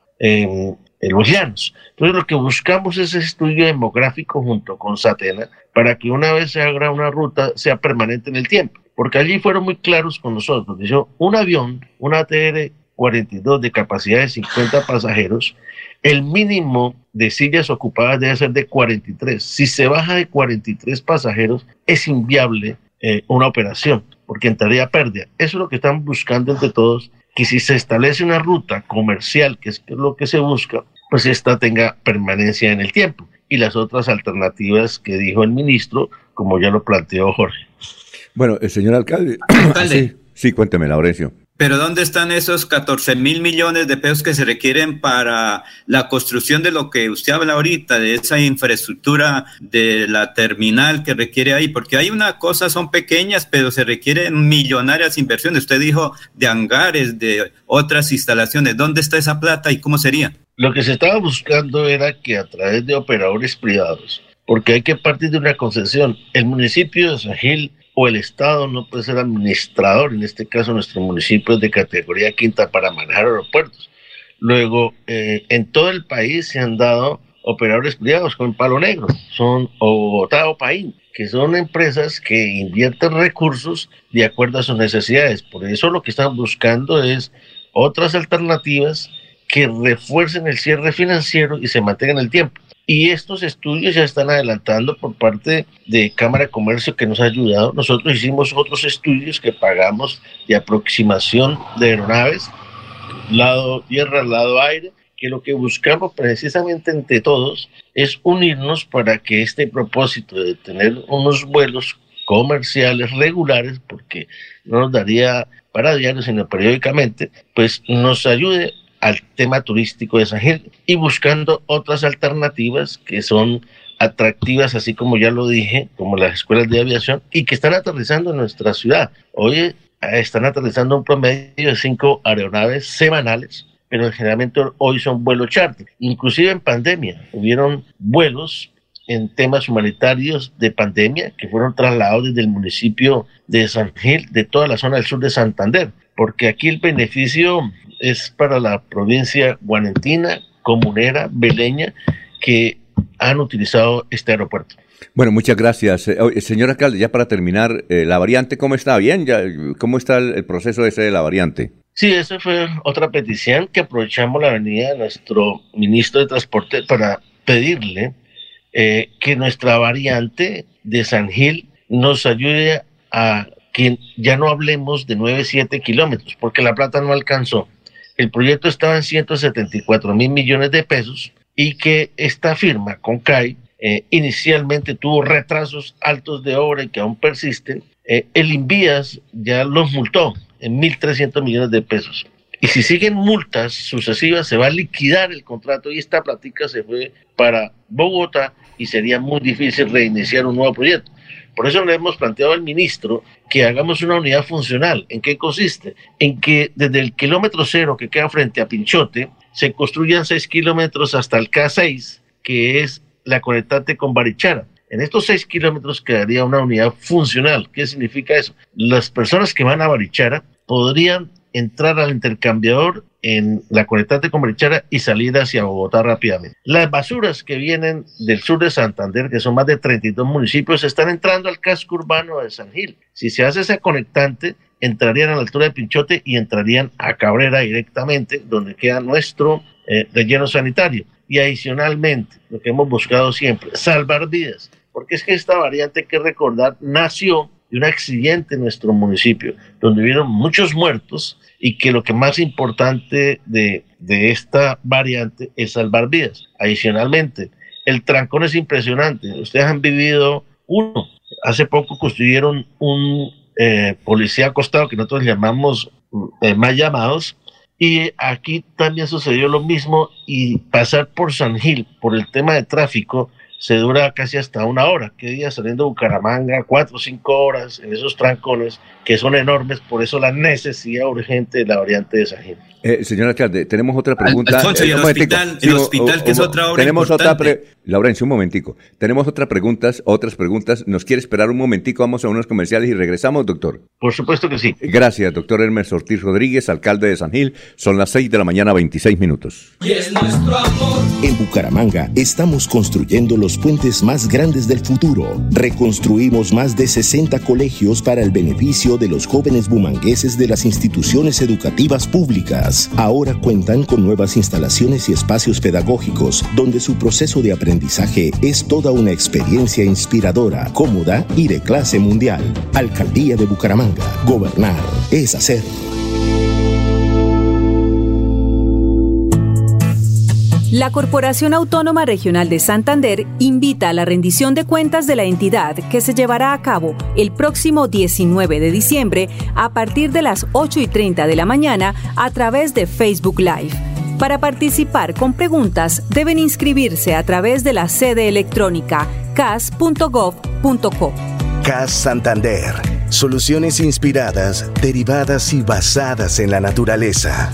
[SPEAKER 19] Llanos. Entonces, lo que buscamos es ese estudio demográfico junto con Satena para que una vez se haga una ruta sea permanente en el tiempo. Porque allí fueron muy claros con nosotros. Dijo, un avión, un ATR 42 de capacidad de 50 pasajeros, el mínimo de sillas ocupadas debe ser de 43. Si se baja de 43 pasajeros, es inviable eh, una operación, porque entraría a pérdida. Eso es lo que están buscando entre todos, que si se establece una ruta comercial, que es lo que se busca, pues esta tenga permanencia en el tiempo. Y las otras alternativas que dijo el ministro, como ya lo planteó Jorge.
[SPEAKER 2] Bueno, el señor alcalde.
[SPEAKER 3] Alcalde.
[SPEAKER 2] Sí, sí, cuénteme, Laurencio.
[SPEAKER 3] Pero ¿dónde están esos 14 mil millones de pesos que se requieren para la construcción de lo que usted habla ahorita, de esa infraestructura de la terminal que requiere ahí? Porque hay una cosa, son pequeñas, pero se requieren millonarias inversiones. Usted dijo de hangares, de otras instalaciones. ¿Dónde está esa plata y cómo sería?
[SPEAKER 19] Lo que se estaba buscando era que a través de operadores privados, porque hay que partir de una concesión, el municipio de San Gil o el Estado no puede ser administrador, en este caso nuestro municipio es de categoría quinta para manejar aeropuertos. Luego, eh, en todo el país se han dado operadores privados con Palo Negro, son Bogotá o Paín, que son empresas que invierten recursos de acuerdo a sus necesidades. Por eso lo que están buscando es otras alternativas que refuercen el cierre financiero y se mantengan el tiempo. Y estos estudios ya están adelantando por parte de Cámara de Comercio que nos ha ayudado. Nosotros hicimos otros estudios que pagamos de aproximación de aeronaves, lado tierra, lado aire, que lo que buscamos precisamente entre todos es unirnos para que este propósito de tener unos vuelos comerciales regulares, porque no nos daría para diario, sino periódicamente, pues nos ayude al tema turístico de San Gil y buscando otras alternativas que son atractivas, así como ya lo dije, como las escuelas de aviación y que están aterrizando en nuestra ciudad. Hoy eh, están aterrizando un promedio de cinco aeronaves semanales, pero generalmente hoy son vuelos charter. Inclusive en pandemia hubieron vuelos en temas humanitarios de pandemia que fueron trasladados desde el municipio de San Gil, de toda la zona del sur de Santander, porque aquí el beneficio es para la provincia guanentina, comunera, beleña, que han utilizado este aeropuerto.
[SPEAKER 2] Bueno, muchas gracias. Eh, señor alcalde, ya para terminar, eh, ¿la variante cómo está? ¿Bien? Ya, ¿Cómo está el, el proceso ese de la variante?
[SPEAKER 19] Sí, esa fue otra petición que aprovechamos la venida de nuestro ministro de Transporte para pedirle eh, que nuestra variante de San Gil nos ayude a que ya no hablemos de 9, 7 kilómetros, porque la plata no alcanzó. El proyecto estaba en 174 mil millones de pesos y que esta firma, Concai, eh, inicialmente tuvo retrasos altos de obra y que aún persisten. Eh, el Invías ya los multó en 1.300 millones de pesos. Y si siguen multas sucesivas, se va a liquidar el contrato y esta plática se fue para Bogotá y sería muy difícil reiniciar un nuevo proyecto. Por eso le hemos planteado al ministro que hagamos una unidad funcional. ¿En qué consiste? En que desde el kilómetro cero que queda frente a Pinchote se construyan seis kilómetros hasta el K6, que es la conectante con Barichara. En estos seis kilómetros quedaría una unidad funcional. ¿Qué significa eso? Las personas que van a Barichara podrían entrar al intercambiador en la conectante con Barichara y salir hacia Bogotá rápidamente. Las basuras que vienen del sur de Santander, que son más de 32 municipios, están entrando al casco urbano de San Gil. Si se hace esa conectante, entrarían a la altura de Pinchote y entrarían a Cabrera directamente, donde queda nuestro eh, relleno sanitario. Y adicionalmente, lo que hemos buscado siempre, salvar vidas. porque es que esta variante, hay que recordar, nació de un accidente en nuestro municipio, donde hubieron muchos muertos y que lo que más importante de, de esta variante es salvar vidas. Adicionalmente, el trancón es impresionante. Ustedes han vivido uno. Hace poco construyeron un eh, policía acostado que nosotros llamamos eh, más llamados. Y aquí también sucedió lo mismo y pasar por San Gil por el tema de tráfico se dura casi hasta una hora. ¿Qué día saliendo de Bucaramanga? Cuatro o cinco horas en esos trancones que son enormes. Por eso la necesidad urgente de la variante de Sajín.
[SPEAKER 2] Eh, señor alcalde, tenemos otra pregunta.
[SPEAKER 3] Alfonso, y
[SPEAKER 2] Eh,
[SPEAKER 3] el
[SPEAKER 2] un momentico.
[SPEAKER 3] hospital, el hospital, que es otra obra
[SPEAKER 2] Tenemos otra
[SPEAKER 3] importante.
[SPEAKER 2] pre- Laurencio, un momentico. Tenemos otras preguntas, otras preguntas. ¿Nos quiere esperar un momentico? Vamos a unos comerciales y regresamos, doctor.
[SPEAKER 19] Por supuesto que sí.
[SPEAKER 2] Gracias, doctor Hermes Ortiz Rodríguez, alcalde de San Gil. Son las 6 de la mañana, 26 minutos.
[SPEAKER 10] Y es nuestro amor.
[SPEAKER 18] En Bucaramanga estamos construyendo los puentes más grandes del futuro. Reconstruimos más de 60 colegios para el beneficio de los jóvenes bumangueses de las instituciones educativas públicas. Ahora cuentan con nuevas instalaciones y espacios pedagógicos donde su proceso de aprendizaje es toda una experiencia inspiradora, cómoda y de clase mundial. Alcaldía de Bucaramanga. Gobernar es hacer.
[SPEAKER 22] La Corporación Autónoma Regional de Santander invita a la rendición de cuentas de la entidad que se llevará a cabo el próximo 19 de diciembre a partir de las 8 y 30 de la mañana a través de Facebook Live. Para participar con preguntas deben inscribirse a través de la sede electrónica cas.gov.co.
[SPEAKER 23] CAS Santander. Soluciones inspiradas, derivadas y basadas en la naturaleza.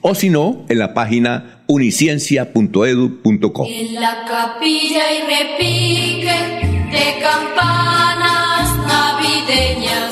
[SPEAKER 1] o si no, en la página uniciencia.edu.co.
[SPEAKER 10] En la capilla y repique de campanas navideñas.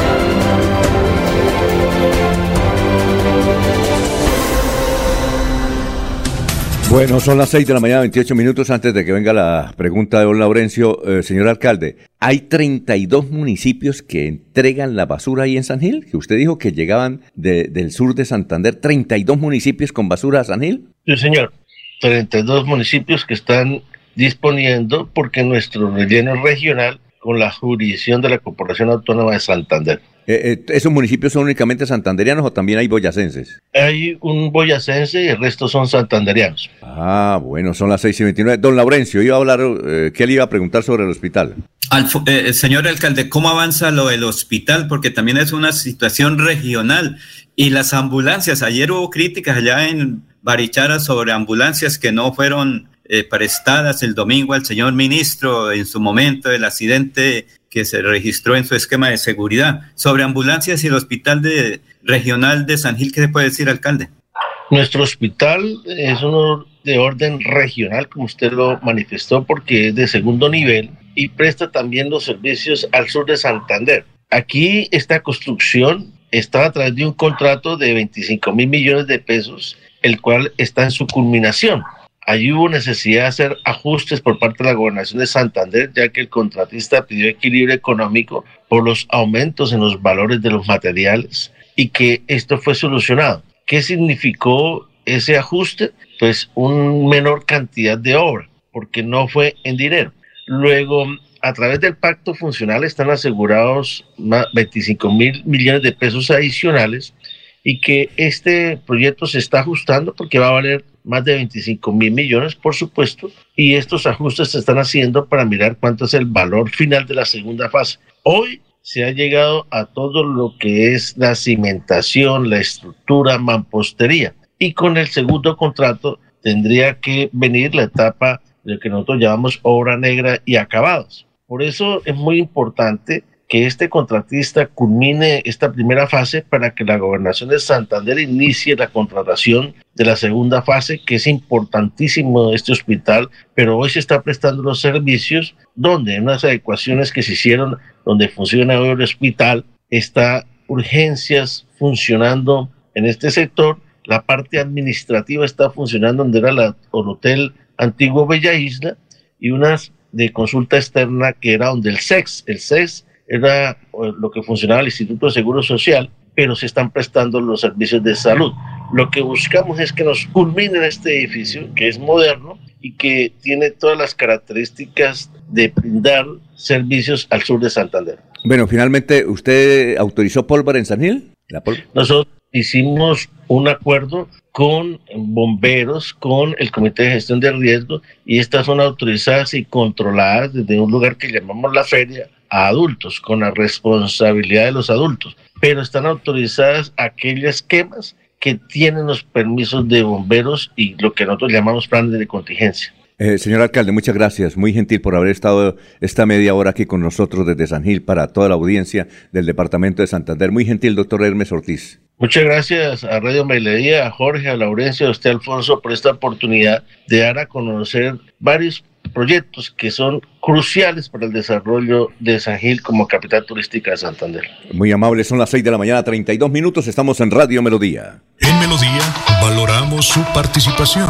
[SPEAKER 2] Bueno, son las 6 de la mañana, 28 minutos antes de que venga la pregunta de don Laurencio. Eh, señor alcalde, hay 32 municipios que entregan la basura ahí en San Gil, que usted dijo que llegaban de- del sur de Santander, 32 municipios con basura a San Gil.
[SPEAKER 19] Sí, señor. 32 municipios que están disponiendo porque nuestro relleno regional con la jurisdicción de la Corporación Autónoma de Santander.
[SPEAKER 2] Eh, eh, ¿Esos municipios son únicamente santanderianos o también hay boyacenses?
[SPEAKER 19] Hay un boyacense y el resto son santanderianos.
[SPEAKER 2] Ah, bueno, son las 6 y 29. Don Laurencio, iba a hablar, eh, ¿qué le iba a preguntar sobre el hospital?
[SPEAKER 3] Alfo- eh, señor alcalde, ¿cómo avanza lo del hospital? Porque también es una situación regional. Y las ambulancias, ayer hubo críticas allá en Barichara sobre ambulancias que no fueron eh, prestadas el domingo al señor ministro en su momento del accidente que se registró en su esquema de seguridad. Sobre ambulancias y el hospital de, regional de San Gil, ¿qué se puede decir, alcalde?
[SPEAKER 19] Nuestro hospital es de orden regional, como usted lo manifestó, porque es de segundo nivel y presta también los servicios al sur de Santander. Aquí esta construcción está a través de un contrato de 25 mil millones de pesos, el cual está en su culminación. Allí hubo necesidad de hacer ajustes por parte de la gobernación de Santander, ya que el contratista pidió equilibrio económico por los aumentos en los valores de los materiales y que esto fue solucionado. ¿Qué significó ese ajuste? Pues una menor cantidad de obra, porque no fue en dinero. Luego, a través del pacto funcional están asegurados más 25 mil millones de pesos adicionales y que este proyecto se está ajustando porque va a valer más de 25 mil millones, por supuesto, y estos ajustes se están haciendo para mirar cuánto es el valor final de la segunda fase. Hoy se ha llegado a todo lo que es la cimentación, la estructura, mampostería, y con el segundo contrato tendría que venir la etapa de lo que nosotros llamamos obra negra y acabados. Por eso es muy importante que este contratista culmine esta primera fase para que la gobernación de Santander inicie la contratación de la segunda fase, que es importantísimo este hospital, pero hoy se está prestando los servicios donde en unas adecuaciones que se hicieron, donde funciona hoy el hospital, está urgencias funcionando en este sector, la parte administrativa está funcionando donde era la, el hotel antiguo Bella Isla y unas de consulta externa que era donde el SEX, el SEX era lo que funcionaba el Instituto de Seguro Social, pero se están prestando los servicios de salud. Lo que buscamos es que nos culminen este edificio, que es moderno y que tiene todas las características de brindar servicios al sur de Santander.
[SPEAKER 2] Bueno, finalmente, ¿usted autorizó pólvora en San Gil?
[SPEAKER 19] Nosotros hicimos un acuerdo con bomberos, con el Comité de Gestión de Riesgo, y estas son autorizadas y controladas desde un lugar que llamamos la feria, a adultos, con la responsabilidad de los adultos, pero están autorizadas aquellas quemas que tienen los permisos de bomberos y lo que nosotros llamamos planes de contingencia.
[SPEAKER 2] Eh, señor alcalde, muchas gracias. Muy gentil por haber estado esta media hora aquí con nosotros desde San Gil para toda la audiencia del Departamento de Santander. Muy gentil, doctor Hermes Ortiz.
[SPEAKER 19] Muchas gracias a Radio Melodía, a Jorge, a Laurencia, a usted, Alfonso, por esta oportunidad de dar a conocer varios proyectos que son cruciales para el desarrollo de San Gil como capital turística de Santander.
[SPEAKER 2] Muy amable, son las 6 de la mañana, 32 minutos, estamos en Radio Melodía.
[SPEAKER 7] En Melodía valoramos su participación.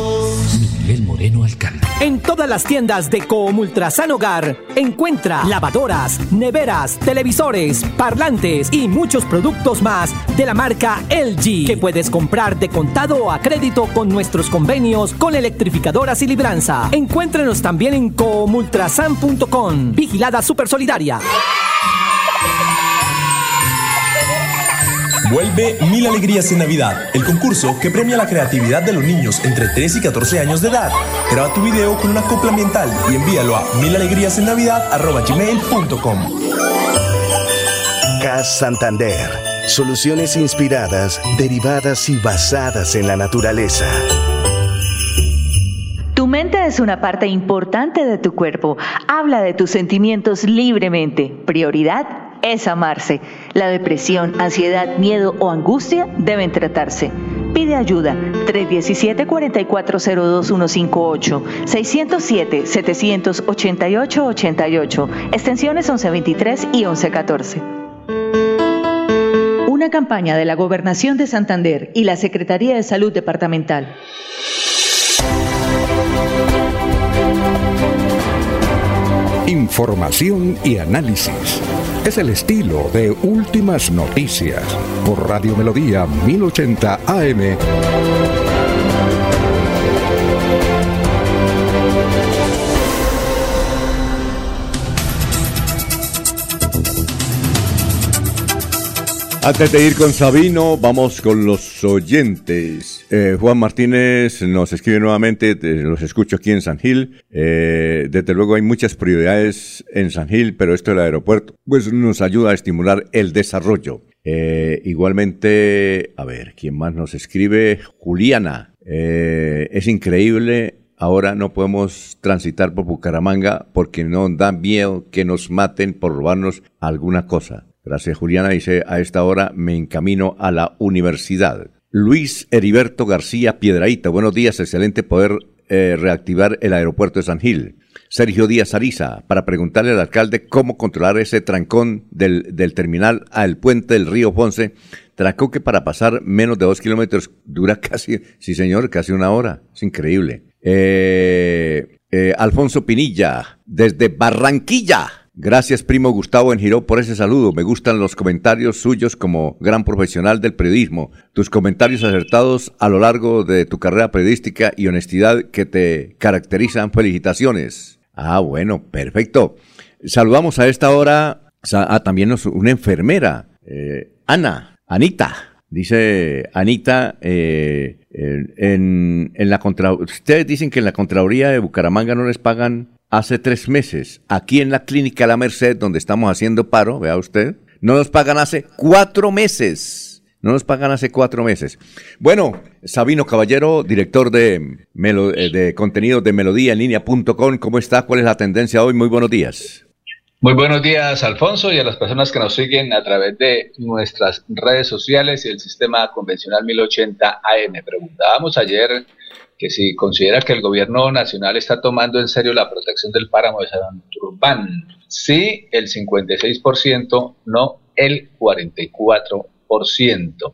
[SPEAKER 9] En todas las tiendas de Coomultrasan Hogar encuentra lavadoras, neveras, televisores, parlantes y muchos productos más de la marca LG que puedes comprar de contado o a crédito con nuestros convenios con electrificadoras y libranza. Encuéntrenos también en coomultrasan.com. Vigilada Super Solidaria.
[SPEAKER 24] Vuelve Mil Alegrías en Navidad, el concurso que premia la creatividad de los niños entre 3 y 14 años de edad. Graba tu video con una copla ambiental y envíalo a milalegríasennavidad.com.
[SPEAKER 23] CAS Santander. Soluciones inspiradas, derivadas y basadas en la naturaleza.
[SPEAKER 11] Tu mente es una parte importante de tu cuerpo. Habla de tus sentimientos libremente. Prioridad es amarse. La depresión, ansiedad, miedo o angustia deben tratarse. Pide ayuda 317-4402158, 607-788-88, extensiones 1123 y 1114. Una campaña de la Gobernación de Santander y la Secretaría de Salud Departamental.
[SPEAKER 21] Información y análisis. Es el estilo de Últimas Noticias por Radio Melodía 1080 AM.
[SPEAKER 2] Antes de ir con Sabino, vamos con los oyentes. Eh, Juan Martínez nos escribe nuevamente, los escucho aquí en San Gil. Eh, desde luego hay muchas prioridades en San Gil, pero esto del aeropuerto pues nos ayuda a estimular el desarrollo. Eh, igualmente, a ver, ¿quién más nos escribe? Juliana. es increíble Ahora no podemos transitar por Bucaramanga porque nos da miedo que nos maten por robarnos alguna cosa. Gracias, Juliana. Dice, a esta hora me encamino a la universidad. Luis Heriberto García Piedraíta. Buenos días, excelente poder eh, reactivar el aeropuerto de San Gil. Sergio Díaz Ariza, para preguntarle al alcalde cómo controlar ese trancón del, del terminal al puente del río Ponce. Trancón que para pasar menos de dos kilómetros dura casi, sí señor, casi una hora. Es increíble. Eh, eh, Alfonso Pinilla, desde Barranquilla. Gracias, primo Gustavo Enjiró, por ese saludo. Me gustan los comentarios suyos como gran profesional del periodismo. Tus comentarios acertados a lo largo de tu carrera periodística y honestidad que te caracterizan. Felicitaciones. Ah, bueno, perfecto. Saludamos a esta hora a, también una enfermera, eh, Ana, Anita. Dice Anita, eh, en, en, la contra... Ustedes dicen que en la Contraloría de Bucaramanga no les pagan hace tres meses. Aquí en la clínica La Merced, donde estamos haciendo paro, vea usted, no nos pagan hace cuatro meses. No nos pagan hace cuatro meses. Bueno, Sabino Caballero, director de, eh, de contenidos de melodía en línea.com, ¿cómo está? ¿Cuál es la tendencia hoy? Muy buenos días.
[SPEAKER 25] Muy buenos días, Alfonso, y a las personas que nos siguen a través de nuestras redes sociales y el sistema convencional 1080 AM. Preguntábamos ayer que si considera que el gobierno nacional está tomando en serio la protección del páramo de Santurbán. Sí, el 56%, no el 44%.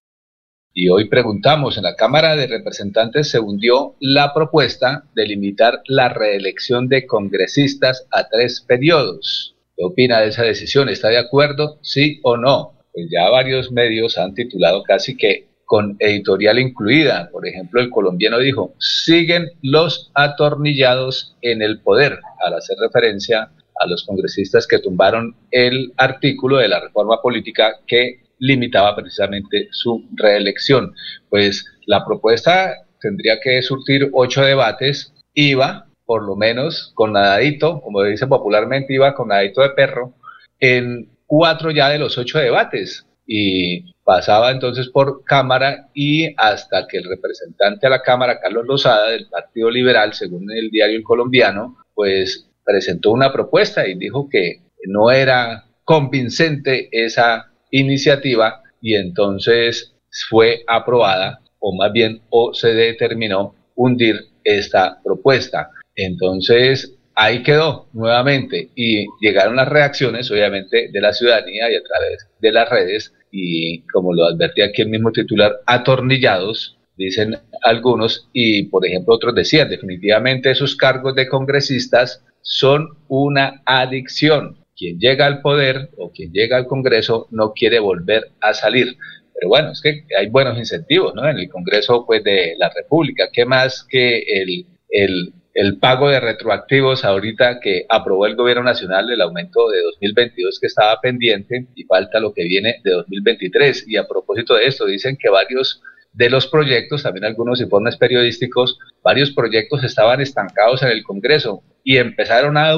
[SPEAKER 25] Y hoy preguntamos, en la Cámara de Representantes se hundió la propuesta de limitar la reelección de congresistas a tres periodos. ¿Qué opina de esa decisión? ¿Está de acuerdo? ¿Sí o no? Pues ya varios medios han titulado casi que con editorial incluida. Por ejemplo, el colombiano dijo, siguen los atornillados en el poder, al hacer referencia a los congresistas que tumbaron el artículo de la reforma política que limitaba precisamente su reelección. Pues la propuesta tendría que surtir ocho debates, iba por lo menos con nadadito, como dice popularmente, iba con nadadito de perro, en cuatro ya de los ocho debates. Y pasaba entonces por Cámara y hasta que el representante a la Cámara, Carlos Lozada, del Partido Liberal, según el diario El Colombiano, pues presentó una propuesta y dijo que no era convincente esa iniciativa y entonces fue aprobada o más bien o se determinó hundir esta propuesta. Entonces ahí quedó nuevamente y llegaron las reacciones obviamente de la ciudadanía y a través de las redes y como lo advertí aquí el mismo titular, atornillados, dicen algunos, y por ejemplo otros decían, definitivamente esos cargos de congresistas son una adicción. Quien llega al poder o quien llega al Congreso no quiere volver a salir. Pero bueno, es que hay buenos incentivos, ¿no? En el Congreso, pues, de la República. ¿Qué más que el, el el pago de retroactivos ahorita que aprobó el gobierno nacional, el aumento de 2022 que estaba pendiente y falta lo que viene de 2023. Y a propósito de esto, dicen que varios de los proyectos, también algunos informes periodísticos, varios proyectos estaban estancados en el Congreso y empezaron a,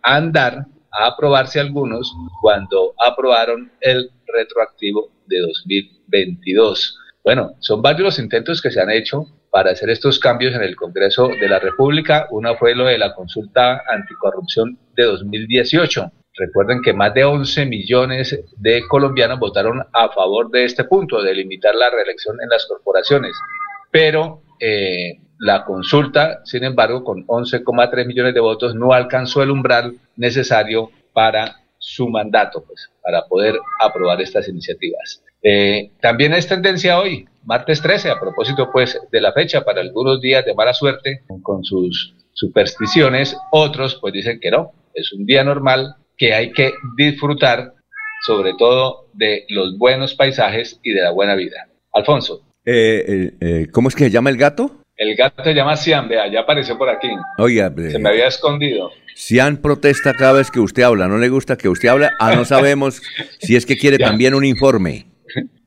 [SPEAKER 25] andar, a aprobarse algunos cuando aprobaron el retroactivo de 2022. Bueno, son varios los intentos que se han hecho para hacer estos cambios en el Congreso de la República. Una fue lo de la consulta anticorrupción de 2018. Recuerden que más de 11 millones de colombianos votaron a favor de este punto, de limitar la reelección en las corporaciones. Pero eh, la consulta, sin embargo, con 11,3 millones de votos, no alcanzó el umbral necesario para su mandato, pues, para poder aprobar estas iniciativas. Eh, también es tendencia hoy, martes 13, a propósito pues de la fecha, para algunos días de mala suerte con sus supersticiones, otros pues dicen que no, es un día normal que hay que disfrutar sobre todo de los buenos paisajes y de la buena vida. Alfonso.
[SPEAKER 2] Eh, eh, eh, ¿Cómo es que se llama el gato?
[SPEAKER 25] El gato se llama Cian, vea, ya apareció por aquí.
[SPEAKER 2] Oiga,
[SPEAKER 25] se me había escondido.
[SPEAKER 2] Cian protesta cada vez que usted habla, no le gusta que usted hable, ah, no sabemos si es que quiere también un informe.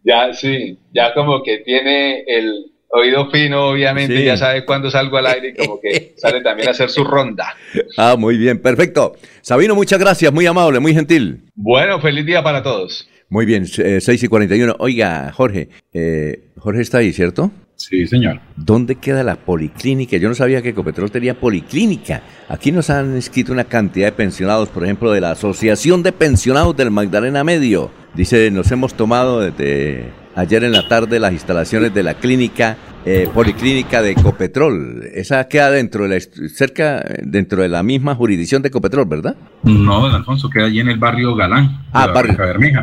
[SPEAKER 25] Ya, sí, ya como que tiene el oído fino, obviamente, ya sabe cuándo salgo al aire y como que sale también a hacer su ronda.
[SPEAKER 2] Ah, muy bien, perfecto. Sabino, muchas gracias, muy amable, muy gentil.
[SPEAKER 25] Bueno, feliz día para todos.
[SPEAKER 2] Muy bien, eh, 6 y 41. Oiga, Jorge, eh, Jorge está ahí, ¿cierto?
[SPEAKER 8] Sí, señor.
[SPEAKER 2] ¿Dónde queda la policlínica? Yo no sabía que Ecopetrol tenía policlínica. Aquí nos han escrito una cantidad de pensionados, por ejemplo, de la Asociación de Pensionados del Magdalena Medio. Dice, nos hemos tomado desde ayer en la tarde las instalaciones de la clínica, eh, policlínica de Ecopetrol. Esa queda dentro de la, cerca, dentro de la misma jurisdicción de Ecopetrol, ¿verdad?
[SPEAKER 8] No, don Alfonso, queda allí en el barrio Galán.
[SPEAKER 2] Ah, barrio.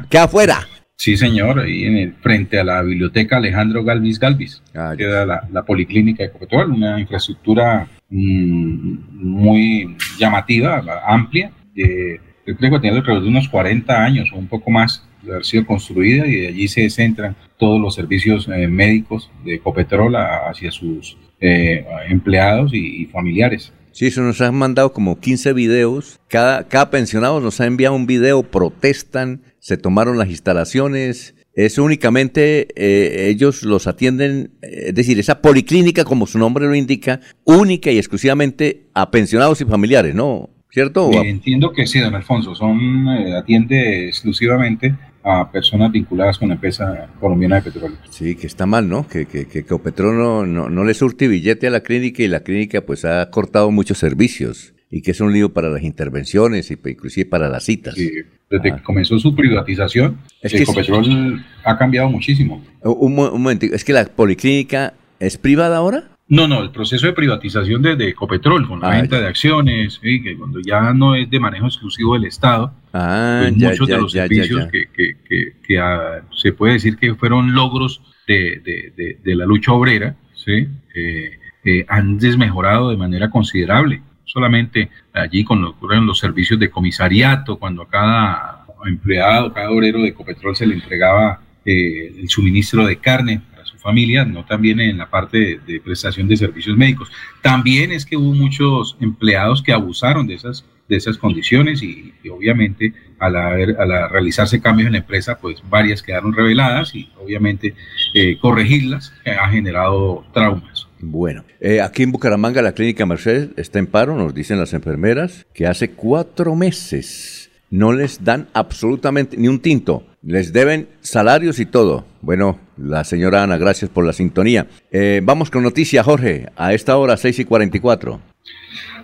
[SPEAKER 2] Queda afuera.
[SPEAKER 8] Sí, señor, ahí en el, frente a la biblioteca Alejandro Galvis Galvis. Ah, queda la, la, policlínica de Ecopetrol, una infraestructura mmm, muy llamativa, amplia. De, yo creo que tiene alrededor de unos 40 años o un poco más de haber sido construida y de allí se centran todos los servicios eh, médicos de Ecopetrol a, hacia sus eh, empleados y, y, familiares.
[SPEAKER 2] Sí, eso nos han mandado como 15 videos. Cada, cada pensionado nos ha enviado un video, protestan, se tomaron las instalaciones. Es únicamente, eh, ellos los atienden, es decir, esa policlínica, como su nombre lo indica, única y exclusivamente a pensionados y familiares, ¿no? ¿Cierto?
[SPEAKER 8] Eh, entiendo que sí, don Alfonso, son, eh, atiende exclusivamente a personas vinculadas con la empresa colombiana de petróleo.
[SPEAKER 2] Sí, que está mal, ¿no? Que, que, que Ecopetrol no, no, no, le surte billete a la clínica y la clínica pues ha cortado muchos servicios y que es un lío para las intervenciones y inclusive para las citas.
[SPEAKER 8] Sí, desde ah. que comenzó su privatización, es que Ecopetrol sí. ha cambiado muchísimo.
[SPEAKER 2] Un, un momento, ¿es que la policlínica es privada ahora?
[SPEAKER 8] No, no, el proceso de privatización de, de Ecopetrol, con la ah, venta ya. de acciones, ¿sí? que cuando ya no es de manejo exclusivo del Estado,
[SPEAKER 2] ah,
[SPEAKER 8] pues
[SPEAKER 2] ya,
[SPEAKER 8] muchos
[SPEAKER 2] ya,
[SPEAKER 8] de los servicios que, que, que, que ah, se puede decir que fueron logros de, de, de la lucha obrera, ¿sí? Eh, eh, han desmejorado de manera considerable. Solamente allí con lo ocurren los servicios de comisariato, cuando a cada empleado, cada obrero de Ecopetrol se le entregaba eh, el suministro de carne familia, no también en la parte de, prestación de servicios médicos. También es que hubo muchos empleados que abusaron de esas, de esas condiciones y, y obviamente al, haber, al realizarse cambios en la empresa, pues varias quedaron reveladas y obviamente eh, corregirlas ha generado traumas.
[SPEAKER 2] Bueno, eh, aquí en Bucaramanga la clínica Mercedes está en paro, nos dicen las enfermeras, que hace cuatro meses no les dan absolutamente ni un tinto. Les deben salarios y todo. Bueno, la señora Ana, gracias por la sintonía. Eh, vamos con noticias, Jorge, a esta hora 6 y 44.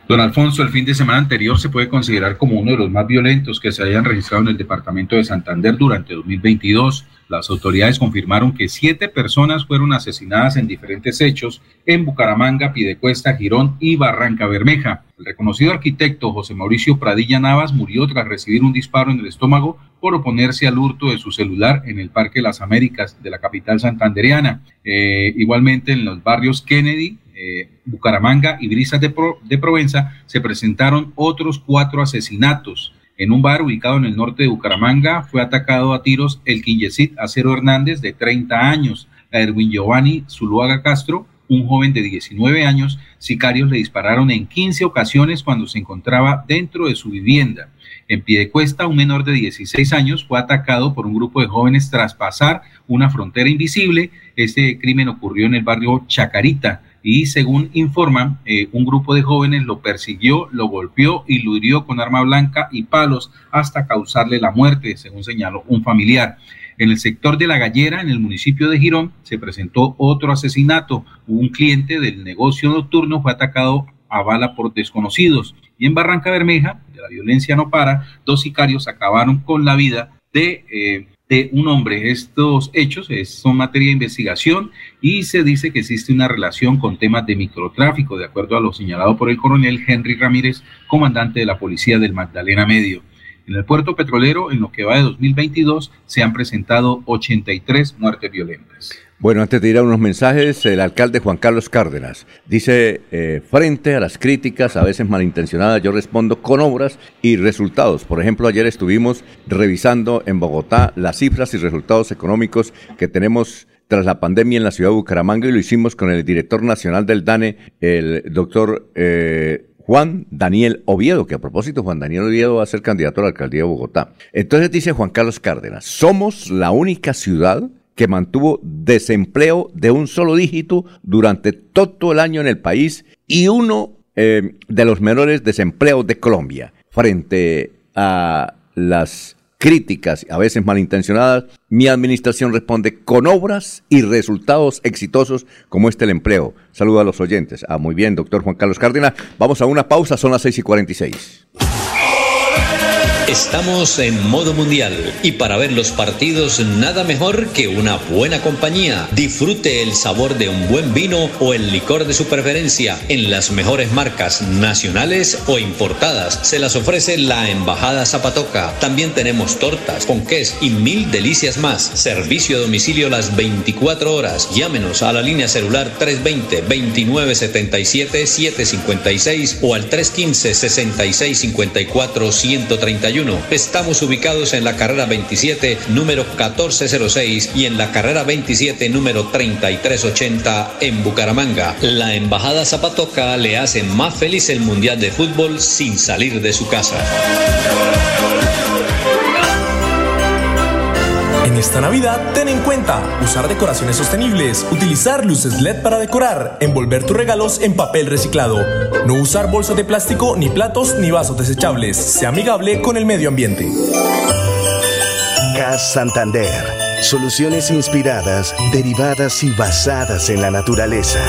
[SPEAKER 8] Don Alfonso, el fin de semana anterior se puede considerar como uno de los más violentos que se hayan registrado en el departamento de Santander durante 2022. Las autoridades confirmaron que siete personas fueron asesinadas en diferentes hechos en Bucaramanga, Pidecuesta, Girón y Barranca Bermeja. El reconocido arquitecto José Mauricio Pradilla Navas murió tras recibir un disparo en el estómago por oponerse al hurto de su celular en el Parque Las Américas de la capital santandereana. Eh, igualmente en los barrios Kennedy, eh, Bucaramanga y Brisas de, Pro, de, Provenza se presentaron otros cuatro asesinatos. En un bar ubicado en el norte de Bucaramanga fue atacado a tiros el Quinyesit Acero Hernández de 30 años. A Erwin Giovanni Zuluaga Castro, un joven de 19 años, sicarios le dispararon en 15 ocasiones cuando se encontraba dentro de su vivienda. En Piedecuesta, un menor de 16 años fue atacado por un grupo de jóvenes tras pasar una frontera invisible. Este crimen ocurrió en el barrio Chacarita y según informan, eh, un grupo de jóvenes lo persiguió, lo golpeó y lo hirió con arma blanca y palos hasta causarle la muerte, según señaló un familiar. En el sector de La Gallera, en el municipio de Girón, se presentó otro asesinato. Un cliente del negocio nocturno fue atacado a bala por desconocidos. Y en Barranca Bermeja, de la violencia no para, dos sicarios acabaron con la vida de eh, de un hombre. Estos hechos son materia de investigación y se dice que existe una relación con temas de microtráfico, de acuerdo a lo señalado por el coronel Henry Ramírez, comandante de la policía del Magdalena Medio. En el puerto petrolero, en lo que va de 2022, se han presentado 83 muertes violentas.
[SPEAKER 2] Bueno, antes de ir a unos mensajes, el alcalde Juan Carlos Cárdenas dice, eh, frente a las críticas, a veces malintencionadas, yo respondo con obras y resultados. Por ejemplo, ayer estuvimos revisando en Bogotá las cifras y resultados económicos que tenemos tras la pandemia en la ciudad de Bucaramanga y lo hicimos con el director nacional del DANE, el doctor eh, Juan Daniel Oviedo, que a propósito Juan Daniel Oviedo va a ser candidato a la alcaldía de Bogotá. Entonces dice Juan Carlos Cárdenas, somos la única ciudad que mantuvo desempleo de un solo dígito durante todo el año en el país y uno eh, de los menores desempleos de Colombia. Frente a las críticas, a veces malintencionadas, mi administración responde con obras y resultados exitosos como este el empleo. Saludo a los oyentes. Ah, muy bien, doctor Juan Carlos Cárdenas. Vamos a una pausa, son las 6 y 46.
[SPEAKER 15] Estamos en modo mundial y para ver los partidos nada mejor que una buena compañía. Disfrute el sabor de un buen vino o el licor de su preferencia en las mejores marcas nacionales o importadas. Se las ofrece la Embajada Zapatoca. También tenemos tortas, ponqués y mil delicias más. Servicio a domicilio las 24 horas. Llámenos a la línea celular 320-2977-756 o al 315-6654-131. Estamos ubicados en la carrera 27, número 1406 y en la carrera 27, número 3380 en Bucaramanga. La Embajada Zapatoca le hace más feliz el Mundial de Fútbol sin salir de su casa.
[SPEAKER 24] Esta Navidad, ten en cuenta usar decoraciones sostenibles, utilizar luces LED para decorar, envolver tus regalos en papel reciclado, no usar bolsas de plástico, ni platos, ni vasos desechables. Sea amigable con el medio ambiente.
[SPEAKER 23] CAS Santander. Soluciones inspiradas, derivadas y basadas en la naturaleza.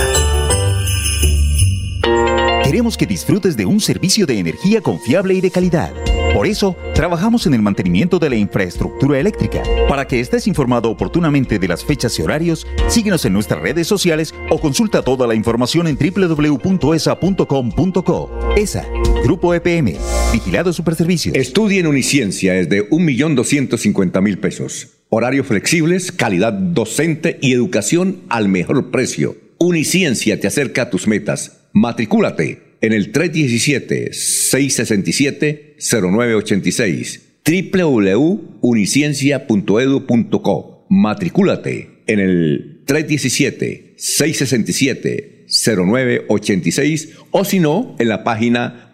[SPEAKER 26] Queremos que disfrutes de un servicio de energía confiable y de calidad. Por eso, trabajamos en el mantenimiento de la infraestructura eléctrica. Para que estés informado oportunamente de las fechas y horarios, síguenos en nuestras redes sociales o consulta toda la información en www.esa.com.co. ESA, Grupo EPM, Vigilado Superservicios.
[SPEAKER 1] Estudia en Uniciencia es de 1.250.000 pesos. Horarios flexibles, calidad docente y educación al mejor precio. Uniciencia te acerca a tus metas. Matricúlate en el 317-667-0986 www.uniciencia.edu.co. Matricúlate en el 317-667-0986 o si no, en la página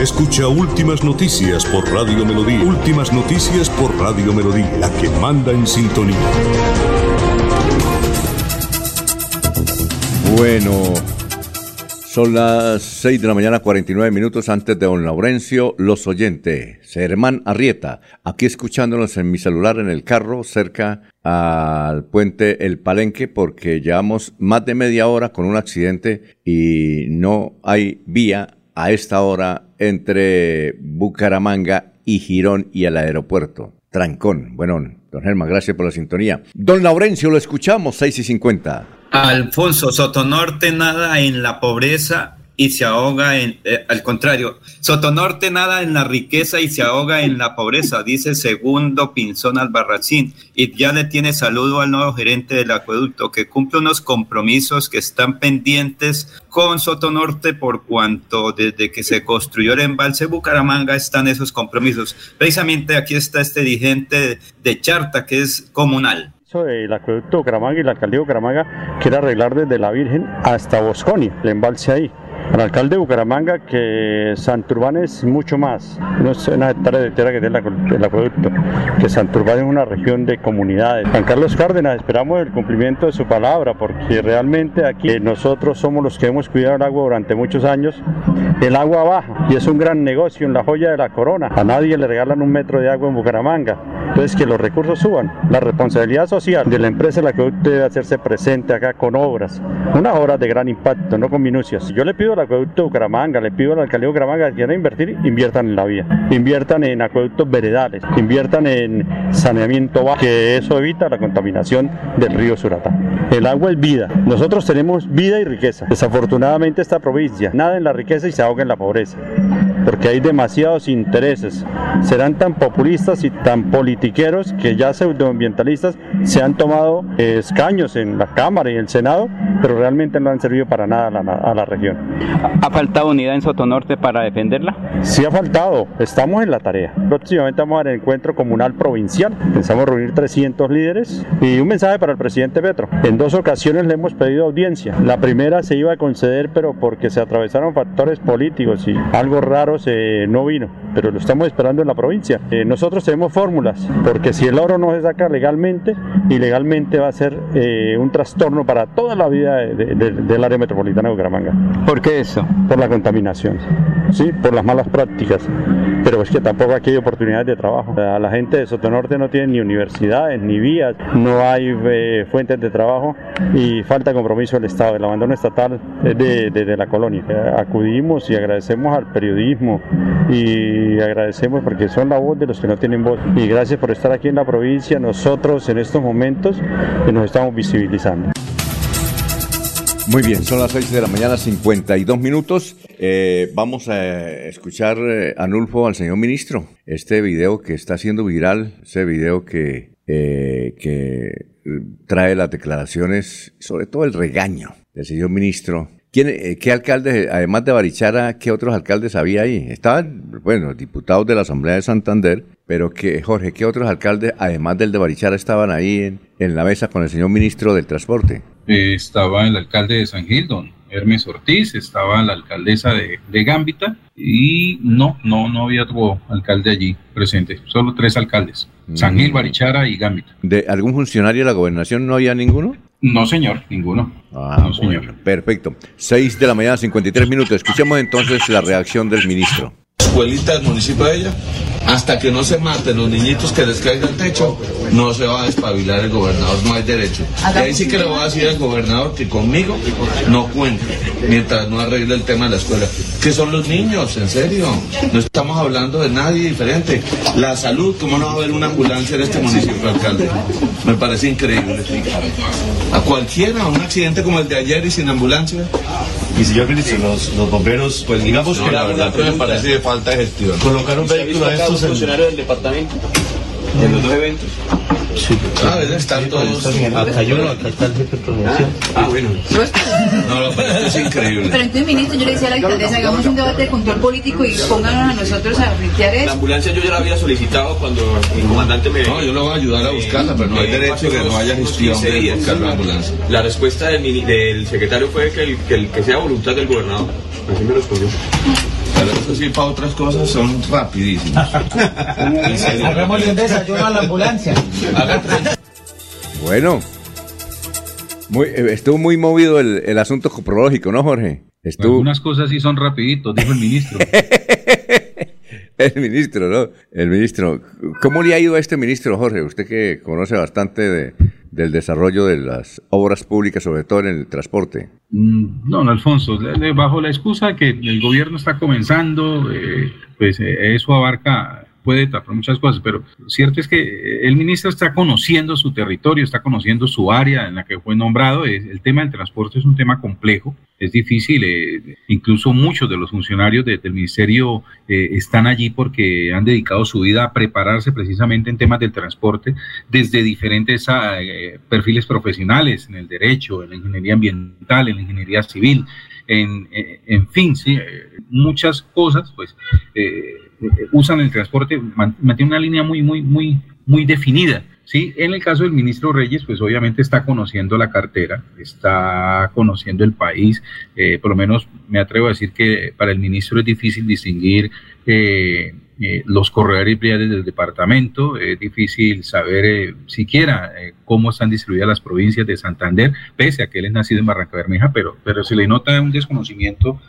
[SPEAKER 27] Escucha Últimas Noticias por Radio Melodía. Últimas Noticias por Radio Melodía, la que manda en sintonía.
[SPEAKER 2] Bueno, son las 6 de la mañana, 49 minutos antes de don Laurencio, los oyentes. Germán Arrieta, aquí escuchándonos en mi celular en el carro, cerca al puente El Palenque, porque llevamos más de media hora con un accidente y no hay vía a esta hora entre Bucaramanga y Girón y el aeropuerto. Trancón. Bueno, don Germán, gracias por la sintonía. Don Laurencio, lo escuchamos, 6 y 50.
[SPEAKER 3] Alfonso Sotonorte nada en la pobreza y se ahoga en, eh, al contrario, Sotonorte nada en la riqueza y se ahoga en la pobreza, dice segundo Pinzón Albarracín. Y ya le tiene saludo al nuevo gerente del acueducto, que cumple unos compromisos que están pendientes con Sotonorte por cuanto desde que se construyó el embalse Bucaramanga están esos compromisos. Precisamente aquí está este dirigente de Charta, que es comunal
[SPEAKER 28] el acueducto Bucaramanga y la alcaldía de Bucaramanga quiere arreglar desde la Virgen hasta Bosconi, el embalse ahí.
[SPEAKER 29] Al alcalde de Bucaramanga que Santurbán es mucho más, no es una hectárea de tierra que tiene el acueducto, que Santurbán es una región de comunidades. Juan Carlos Cárdenas, esperamos el cumplimiento de su palabra porque realmente aquí nosotros somos los que hemos cuidado el agua durante muchos años. El agua baja y es un gran negocio en la joya de la corona. A nadie le regalan un metro de agua en Bucaramanga. Entonces que los recursos suban. La responsabilidad social de la empresa la que debe hacerse presente acá con obras, unas obras de gran impacto, no con minucias. Yo le pido acueducto de Bucaramanga, le pido al alcalde de Bucaramanga que quieran invertir, inviertan en la vía, inviertan en acueductos veredales, inviertan en saneamiento bajo, que eso evita la contaminación del río Suratá. El agua es vida. Nosotros tenemos vida y riqueza. Desafortunadamente esta provincia nada en la riqueza y se ahoga en la pobreza porque hay demasiados intereses. Serán tan populistas y tan politiqueros que ya pseudoambientalistas se han tomado escaños en la Cámara y el Senado, pero realmente no han servido para nada a la región.
[SPEAKER 30] ¿Ha faltado unidad en Sotonorte para defenderla?
[SPEAKER 29] Sí ha faltado, estamos en la tarea. Próximamente vamos al encuentro comunal provincial, pensamos reunir 300 líderes y un mensaje para el presidente Petro. En dos ocasiones le hemos pedido audiencia. La primera se iba a conceder, pero porque se atravesaron factores políticos y algo raro se, no vino, pero lo estamos esperando en la provincia. Eh, nosotros tenemos fórmulas, porque si el oro no se saca legalmente, ilegalmente va a ser eh, un trastorno para toda la vida de, de, del área metropolitana de Bucaramanga.
[SPEAKER 30] ¿Por qué eso?
[SPEAKER 29] Por la contaminación, sí, por las malas prácticas, pero es que tampoco aquí hay oportunidades de trabajo. La gente de Sotonorte no tiene ni universidades, ni vías, no hay eh, fuentes de trabajo y falta compromiso del Estado. El abandono estatal es de, de, de la colonia. acudimos y agradecemos al periodismo y agradecemos porque son la voz de los que no tienen voz. Y gracias por estar aquí en la provincia. Nosotros en estos momentos nos estamos visibilizando.
[SPEAKER 2] Muy bien, son las 6 de la mañana, 52 minutos. Eh, vamos a escuchar, eh, Anulfo, al señor ministro. Este video que está siendo viral, ese video que, eh, que trae las declaraciones, sobre todo el regaño del señor ministro. ¿Quién, eh, ¿Qué alcaldes, además de Barichara, qué otros alcaldes había ahí? Estaban, bueno, diputados de la Asamblea de Santander, pero que, Jorge, ¿qué otros alcaldes, además del de Barichara, estaban ahí en, en la mesa con el señor ministro del Transporte?
[SPEAKER 8] Eh, estaba el alcalde de San Gil, don Hermes Ortiz, estaba la alcaldesa de, de Gambita y no, no, no había otro alcalde allí presente, solo tres alcaldes, San Gil, Barichara y Gambita.
[SPEAKER 2] ¿De algún funcionario de la gobernación no había ninguno?
[SPEAKER 8] No, señor, ninguno.
[SPEAKER 2] Ah, no, señor. Bueno, perfecto. 6 de la mañana, 53 minutos. Escuchemos entonces la reacción del ministro.
[SPEAKER 31] Escuelita del municipio de ella, hasta que no se maten los niñitos que les caiga el techo, no se va a despabilar el gobernador, no hay derecho. Y ahí sí que le voy a decir al gobernador que conmigo no cuente, mientras no arregle el tema de la escuela. Que son los niños, en serio. No estamos hablando de nadie diferente. La salud, ¿cómo no va a haber una ambulancia en este municipio, alcalde? Me parece increíble. A cualquiera, un accidente como el de ayer y sin ambulancia.
[SPEAKER 28] Y señor ministro, los, los bomberos, pues digamos
[SPEAKER 31] No,
[SPEAKER 28] que
[SPEAKER 31] la verdad que me parece de falta de gestión.
[SPEAKER 28] Colocar un vehículo de estos en...
[SPEAKER 31] funcionario del departamento? ¿En los dos eventos?
[SPEAKER 28] Sí,
[SPEAKER 31] Ah, estar todos.
[SPEAKER 28] Acá uno, acá está el jefe de promoción.
[SPEAKER 31] Ah, bueno. No, lo pero esto es increíble.
[SPEAKER 32] Pero entonces, ministro, yo le decía a la alcaldesa, hagamos un debate de control político y pónganos a nosotros a frentear
[SPEAKER 31] La
[SPEAKER 32] eso.
[SPEAKER 31] ambulancia yo ya la había solicitado cuando el comandante me... No, yo lo voy a ayudar a buscarla, pero no hay derecho que no haya gestión de buscar la ambulancia.
[SPEAKER 33] La respuesta del secretario fue que, el, que, el- que sea voluntad del gobernador. Así me respondió.
[SPEAKER 31] Pero eso sí, para otras cosas son rapidísimos.
[SPEAKER 34] Hagámosle un desayuno a la ambulancia.
[SPEAKER 2] Bueno. Muy, eh, estuvo muy movido el, el asunto coprológico, ¿no, Jorge? Estuvo...
[SPEAKER 8] Algunas cosas sí son rapiditos, dijo el ministro.
[SPEAKER 2] El ministro, ¿no? El ministro. ¿Cómo le ha ido a este ministro, Jorge? Usted que conoce bastante de, del desarrollo de las obras públicas, sobre todo en el transporte.
[SPEAKER 8] Mm, No, don Alfonso, bajo la excusa que el gobierno está comenzando, eh, pues eh, eso abarca, puede tapar muchas cosas, pero cierto es que eh, el ministro está conociendo su territorio, está conociendo su área en la que fue nombrado. El tema del transporte es un tema complejo, es difícil, eh, incluso muchos de los funcionarios de- del ministerio eh, están allí porque han dedicado su vida a prepararse precisamente en temas del transporte desde diferentes ah, eh, perfiles profesionales, en el derecho, en la ingeniería ambiental, en la ingeniería civil, en, en fin, sí, muchas cosas, pues usan el transporte, man- mantienen una línea muy, muy, muy, muy definida. Sí, en el caso del ministro Reyes, pues obviamente está conociendo la cartera, está conociendo el país, eh, por lo menos me atrevo a decir que para el ministro es difícil distinguir eh, eh, los corredores viales del departamento, es difícil saber siquiera cómo están distribuidas las provincias de Santander, pese a que él es nacido en Barranca Bermeja, pero, pero se le nota un desconocimiento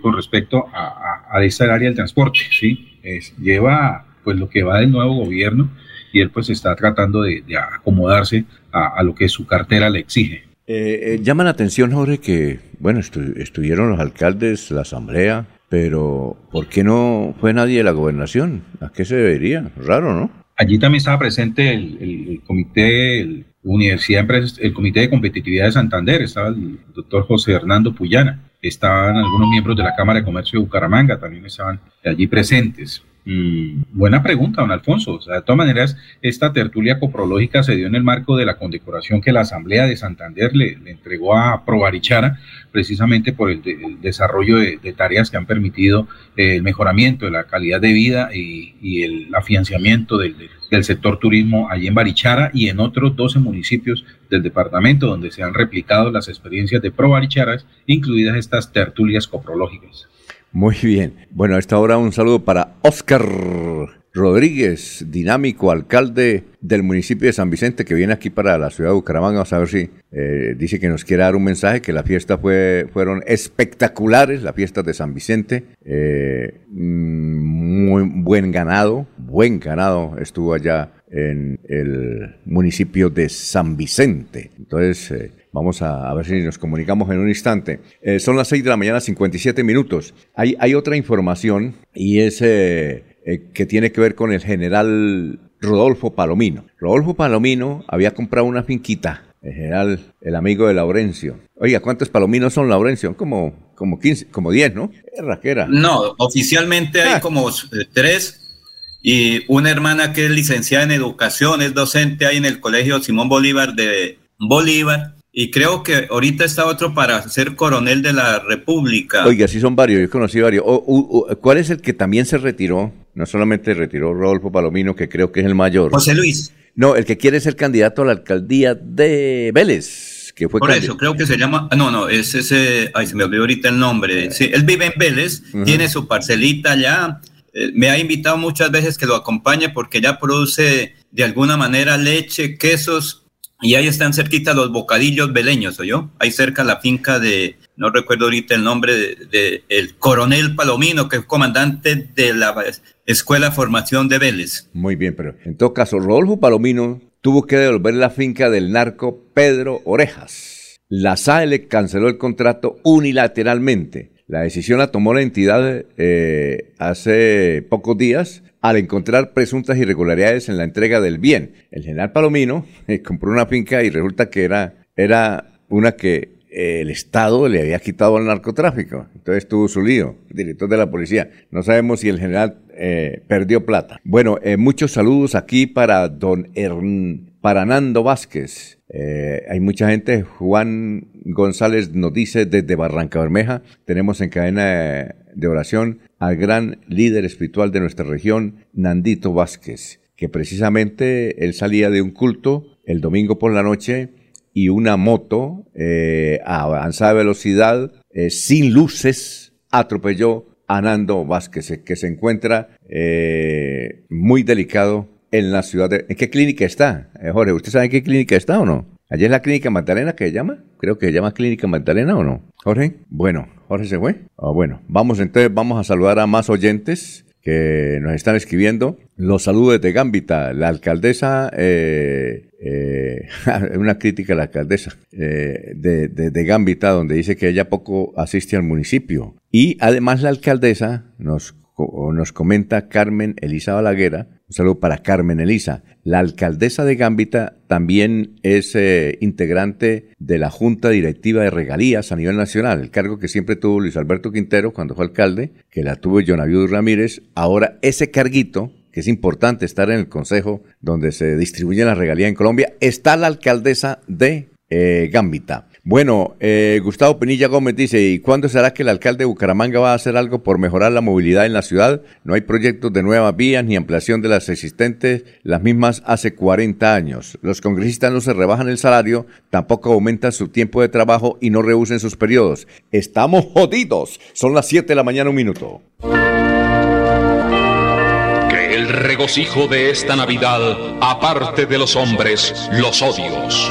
[SPEAKER 8] con respecto a, a, esta área del transporte, ¿sí? lleva pues lo que va del nuevo gobierno y él pues está tratando de, acomodarse a, lo que su cartera le exige.
[SPEAKER 2] Eh, eh, llama la atención, Jorge, que, bueno, estuvieron los alcaldes, la asamblea, pero ¿por qué no fue nadie de la gobernación? ¿A qué se debería? Raro, ¿no?
[SPEAKER 8] Allí también estaba presente el, comité, el, Universidad el Comité de Competitividad de Santander, estaba el doctor José Hernando Puyana, estaban algunos miembros de la Cámara de Comercio de Bucaramanga, también estaban allí presentes. Mm, buena pregunta, don Alfonso. de todas maneras, esta tertulia coprológica se dio en el marco de la condecoración que la Asamblea de Santander le, entregó a Provarichara, precisamente por el, desarrollo de, tareas que han permitido eh, el mejoramiento de la calidad de vida y, el afianciamiento del, del, sector turismo allí en Barichara y en otros 12 municipios del departamento donde se han replicado las experiencias de Provaricharas, incluidas estas tertulias coprológicas.
[SPEAKER 2] Muy bien. Bueno, a esta hora un saludo para Oscar Rodríguez, dinámico alcalde del municipio de San Vicente, que viene aquí para la ciudad de Bucaramanga. Vamos a ver si eh, dice que nos quiere dar un mensaje, que la fiesta fue, fueron espectaculares, la fiesta de San Vicente. Eh, mm, muy buen ganado, buen ganado estuvo allá en el municipio de San Vicente. Entonces, eh, Vamos a, ver si nos comunicamos en un instante. Eh, son las 6 de la mañana, 57 minutos. Hay, hay otra información y es eh, eh, que tiene que ver con el general Rodolfo Palomino. Rodolfo Palomino había comprado una finquita, el general, el amigo de Laurencio. Oiga, ¿cuántos palominos son, Laurencio? Como, como 15, como 10, ¿no?
[SPEAKER 3] Es raquera. No, oficialmente hay ah. como tres y una hermana que es licenciada en educación, es docente ahí en el Colegio Simón Bolívar de Bolívar y creo que ahorita está otro para ser coronel de la República.
[SPEAKER 2] Oiga, sí son varios, yo conocí varios. ¿Cuál es el que también se retiró? No solamente retiró Rodolfo Palomino, que creo que es el mayor.
[SPEAKER 3] José Luis.
[SPEAKER 2] No, el que quiere ser candidato a la alcaldía de Vélez, que fue
[SPEAKER 3] Por eso, creo que se llama, no, no, es ese, ay, se me olvidó ahorita el nombre. Sí, él vive en Vélez, tiene su parcelita allá, eh, me ha invitado muchas veces que lo acompañe porque ya produce de alguna manera leche, quesos y ahí están cerquita los bocadillos beleños, yo? Ahí cerca la finca de, no recuerdo ahorita el nombre, de, el coronel Palomino, que es comandante de la Escuela de Formación de Vélez.
[SPEAKER 2] Muy bien, pero en todo caso, Rodolfo Palomino tuvo que devolver la finca del narco Pedro Orejas. La SAE canceló el contrato unilateralmente. La decisión la tomó la entidad eh, hace pocos días al encontrar presuntas irregularidades en la entrega del bien. El general Palomino eh, compró una finca y resulta que era, era una que eh, el Estado le había quitado al narcotráfico. Entonces tuvo su lío, director de la policía. No sabemos si el general eh, perdió plata. Bueno, muchos saludos aquí para don para Nando Vázquez. Hay mucha gente. Juan González nos dice desde Barranca Bermeja. Tenemos en cadena de oración al gran líder espiritual de nuestra región, Nandito Vázquez, que precisamente él salía de un culto el domingo por la noche y una moto eh, a avanzada velocidad, eh, sin luces, atropelló a Nando Vázquez, que se encuentra eh, muy delicado en la ciudad de... ¿En qué clínica está? Jorge, ¿usted sabe en qué clínica está o no? ¿Allí es la clínica Magdalena que se llama? Creo que se llama clínica Magdalena o no. Jorge, bueno, Jorge se fue. Ah, bueno, vamos entonces, vamos a saludar a más oyentes que nos están escribiendo. Los saludos de Gambita, la alcaldesa, eh, eh, una crítica a la alcaldesa eh, de, de, Gambita, donde dice que ella poco asiste al municipio. Y además la alcaldesa nos, nos comenta Carmen Elisa Balaguera, un saludo para Carmen Elisa. La alcaldesa de Gambita también es eh, integrante de la Junta Directiva de Regalías a nivel nacional, el cargo que siempre tuvo Luis Alberto Quintero cuando fue alcalde, que la tuvo Jonaviud Ramírez. Ahora ese carguito, que es importante estar en el consejo donde se distribuyen las regalías en Colombia, está la alcaldesa de eh, Gambita. Bueno, eh, Gustavo Penilla Gómez dice, ¿y cuándo será que el alcalde de Bucaramanga va a hacer algo por mejorar la movilidad en la ciudad? No hay proyectos de nuevas vías ni ampliación de las existentes, las mismas hace 40 años. Los congresistas no se rebajan el salario, tampoco aumentan su tiempo de trabajo y no rehusen sus periodos. Estamos jodidos. Son las 7 de la mañana, un minuto.
[SPEAKER 20] Que el regocijo de esta Navidad aparte de los hombres los odios,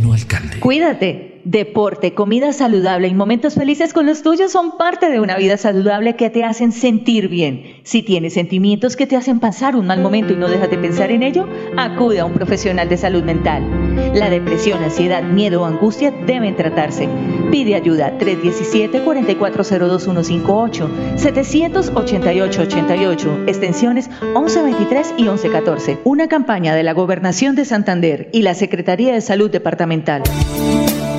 [SPEAKER 12] Moreno.
[SPEAKER 11] Cuídate. Deporte, comida saludable y momentos felices con los tuyos son parte de una vida saludable que te hacen sentir bien. Si tienes sentimientos que te hacen pasar un mal momento y no dejas de pensar en ello, acude a un profesional de salud mental. La depresión, ansiedad, miedo o angustia deben tratarse. Pide ayuda 317-4402158, 788-88, extensiones 1123 y 1114. Una campaña de la Gobernación de Santander y la Secretaría de Salud Departamental.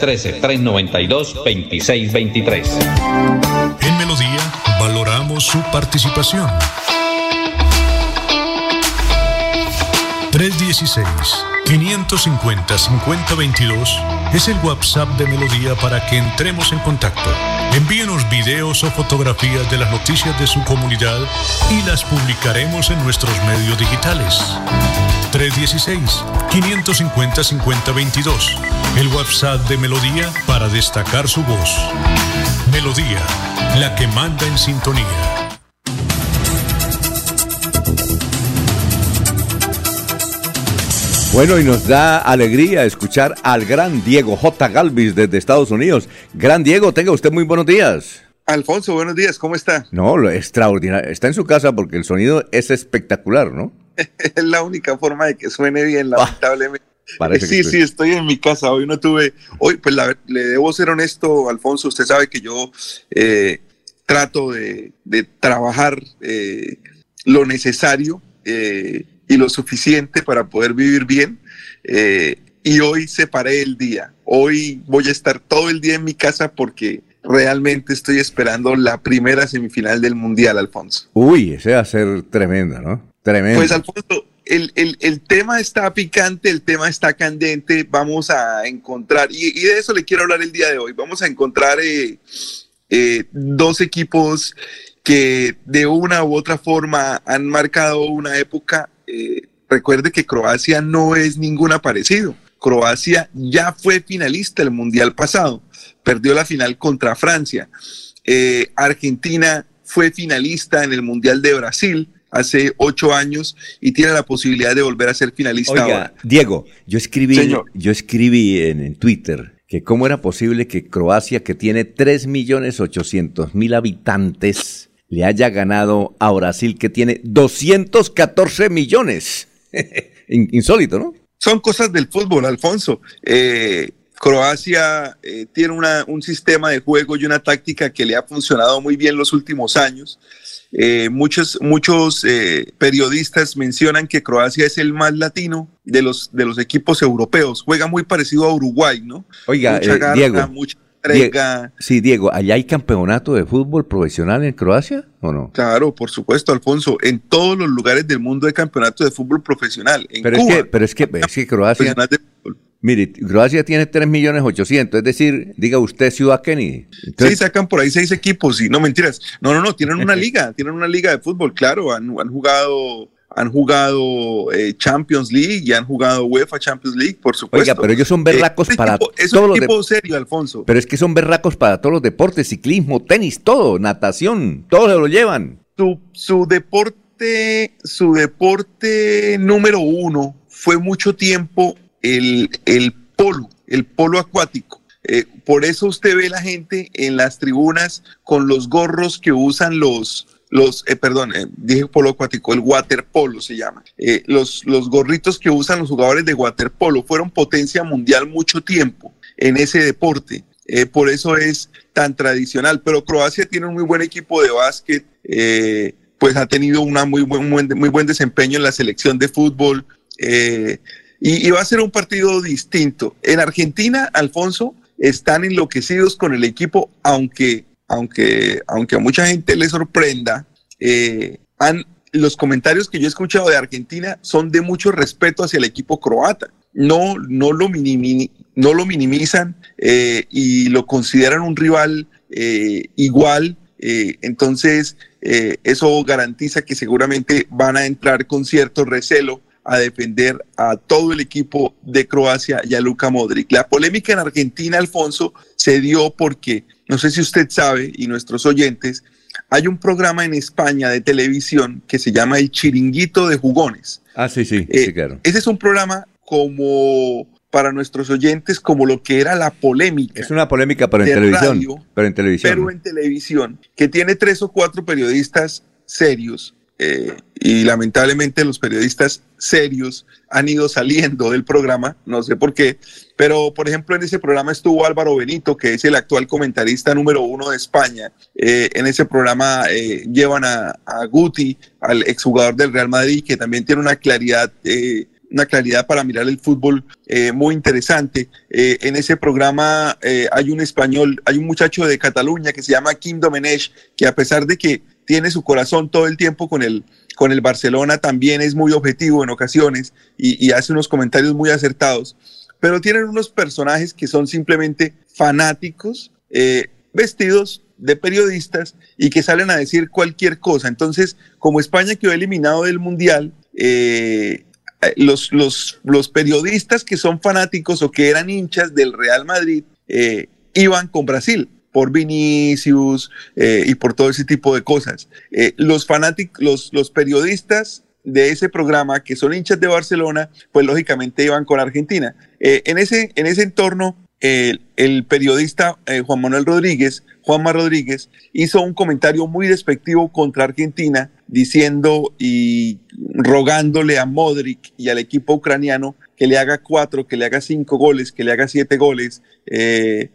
[SPEAKER 15] 313-392-2623.
[SPEAKER 7] En Melodía valoramos su participación. 316-550-5022 es el WhatsApp de Melodía para que entremos en contacto. Envíenos videos o fotografías de las noticias de su comunidad y las publicaremos en nuestros medios digitales. 316-550-5022. El WhatsApp de Melodía para destacar su voz. Melodía, la que manda en sintonía.
[SPEAKER 2] Bueno, y nos da alegría escuchar al gran Diego J. Galvis desde Estados Unidos. Gran Diego, tenga usted muy buenos días.
[SPEAKER 35] Alfonso, buenos días, ¿cómo está?
[SPEAKER 2] No, lo extraordinario. Está en su casa porque el sonido es espectacular, ¿no?
[SPEAKER 35] es la única forma de que suene bien, lamentablemente.
[SPEAKER 2] Parece
[SPEAKER 35] sí, sí, estoy en mi casa. Hoy no tuve. Hoy, pues la- le debo ser honesto, Alfonso. Usted sabe que yo eh, trato de, de trabajar eh, lo necesario eh, y lo suficiente para poder vivir bien. Y hoy separé el día. Hoy voy a estar todo el día en mi casa porque realmente estoy esperando la primera semifinal del Mundial, Alfonso.
[SPEAKER 2] Uy, ese va a ser tremenda, ¿no? Tremendo.
[SPEAKER 35] Pues Alfonso, el, el- el tema está picante, el tema está candente, vamos a encontrar, y, de eso le quiero hablar el día de hoy, vamos a encontrar eh, eh, dos equipos que de una u otra forma han marcado una época. eh, recuerde que Croacia no es ningún aparecido. Croacia ya fue finalista el Mundial pasado, perdió la final contra Francia. Argentina fue finalista en el Mundial de Brasil hace ocho años y tiene la posibilidad de volver a ser finalista
[SPEAKER 2] Oiga,
[SPEAKER 35] ahora.
[SPEAKER 2] Diego, yo escribí,
[SPEAKER 35] Señor.
[SPEAKER 2] yo escribí en, en Twitter que cómo era posible que Croacia, que tiene 3.800.000 habitantes, le haya ganado a Brasil, que tiene 214 millones. In- Insólito, ¿no?
[SPEAKER 35] Son cosas del fútbol, Alfonso. Eh, Croacia eh, tiene una- un sistema de juego y una táctica que le ha funcionado muy bien los últimos años. Eh, muchos muchos eh, periodistas mencionan que Croacia es el más latino de los, de los equipos europeos. Juega muy parecido a Uruguay, ¿no?
[SPEAKER 2] Oiga,
[SPEAKER 35] Mucha
[SPEAKER 2] eh,
[SPEAKER 35] garra,
[SPEAKER 2] Diego.
[SPEAKER 35] mucha- entrega.
[SPEAKER 1] Sí, Diego, ¿allá hay campeonato de fútbol profesional en Croacia o no?
[SPEAKER 35] Claro, por supuesto, Alfonso. En todos los lugares del mundo hay campeonato de fútbol profesional. En
[SPEAKER 1] pero,
[SPEAKER 35] Cuba,
[SPEAKER 1] es que, pero es que, es que Croacia. Mire, Croacia tiene 3 millones 800, es decir, diga usted Ciudad Kennedy.
[SPEAKER 35] Sí, sacan por ahí seis equipos y no mentiras. No, no, no, tienen una liga, tienen una liga de fútbol, claro, han, han jugado han jugado eh, Champions League y han jugado UEFA Champions League, por supuesto.
[SPEAKER 1] Oiga, pero ellos son berracos
[SPEAKER 35] Eh,
[SPEAKER 1] para
[SPEAKER 35] es
[SPEAKER 1] todos
[SPEAKER 35] un
[SPEAKER 1] los
[SPEAKER 35] equipo serio, Alfonso.
[SPEAKER 1] Pero es que son berracos para todos los deportes, ciclismo, tenis, todo, natación, todo se lo llevan.
[SPEAKER 35] Su, su deporte, su deporte número uno fue mucho tiempo el, el polo, el polo acuático. Eh, por eso usted ve la gente en las tribunas con los gorros que usan los, los eh, perdón, eh, dije polo acuático, el waterpolo se llama. Eh, los, los gorritos que usan los jugadores de waterpolo fueron potencia mundial mucho tiempo en ese deporte. Eh, por eso es tan tradicional. Pero Croacia tiene un muy buen equipo de básquet, eh, pues ha tenido una muy buen, muy buen desempeño en la selección de fútbol. Y, va a ser un partido distinto. En Argentina, Alfonso, están enloquecidos con el equipo, aunque, aunque, aunque a mucha gente le sorprenda, eh, los comentarios que yo he escuchado de Argentina son de mucho respeto hacia el equipo croata. No, no, lo, minimi- no lo minimizan eh, y lo consideran un rival eh, igual. entonces, eso garantiza que seguramente van a entrar con cierto recelo a defender a todo el equipo de Croacia y a Luka Modric. La polémica en Argentina, Alfonso, se dio porque, no sé si usted sabe y nuestros oyentes, hay un programa en España de televisión que se llama El Chiringuito de Jugones.
[SPEAKER 1] Ah, sí, sí,
[SPEAKER 35] Eh,
[SPEAKER 1] sí, claro.
[SPEAKER 35] Ese es un programa como para nuestros oyentes, como lo que era la polémica.
[SPEAKER 1] Es una polémica, pero en televisión.
[SPEAKER 35] radio,
[SPEAKER 1] pero en televisión.
[SPEAKER 35] pero en televisión, que tiene tres o cuatro periodistas serios. Eh, y lamentablemente los periodistas serios han ido saliendo del programa, no sé por qué, pero por ejemplo en ese programa estuvo Álvaro Benito, que es el actual comentarista número uno de España. Eh, en ese programa eh, llevan a, a Guti, al exjugador del Real Madrid, que también tiene una claridad una claridad para mirar el fútbol muy interesante. En ese programa hay un español, hay un muchacho de Cataluña que se llama Kim Domenech, que a pesar de que tiene su corazón todo el tiempo con el, con el Barcelona, también es muy objetivo en ocasiones y, hace unos comentarios muy acertados. Pero tienen unos personajes que son simplemente fanáticos, eh, vestidos de periodistas y que salen a decir cualquier cosa. Entonces, como España quedó eliminado del Mundial, eh, eh, los, los, los periodistas que son fanáticos o que eran hinchas del Real Madrid iban con Brasil por Vinicius eh, y por todo ese tipo de cosas. Eh, los fanáticos, los, los periodistas de ese programa que son hinchas de Barcelona, pues lógicamente iban con Argentina. Eh, en, ese, en ese entorno, el, el periodista eh, Juan Manuel Rodríguez, Juanma Rodríguez, hizo un comentario muy despectivo contra Argentina, diciendo y rogándole a Modric y al equipo ucraniano que le haga cuatro, que le haga cinco goles, que le haga siete goles. eh,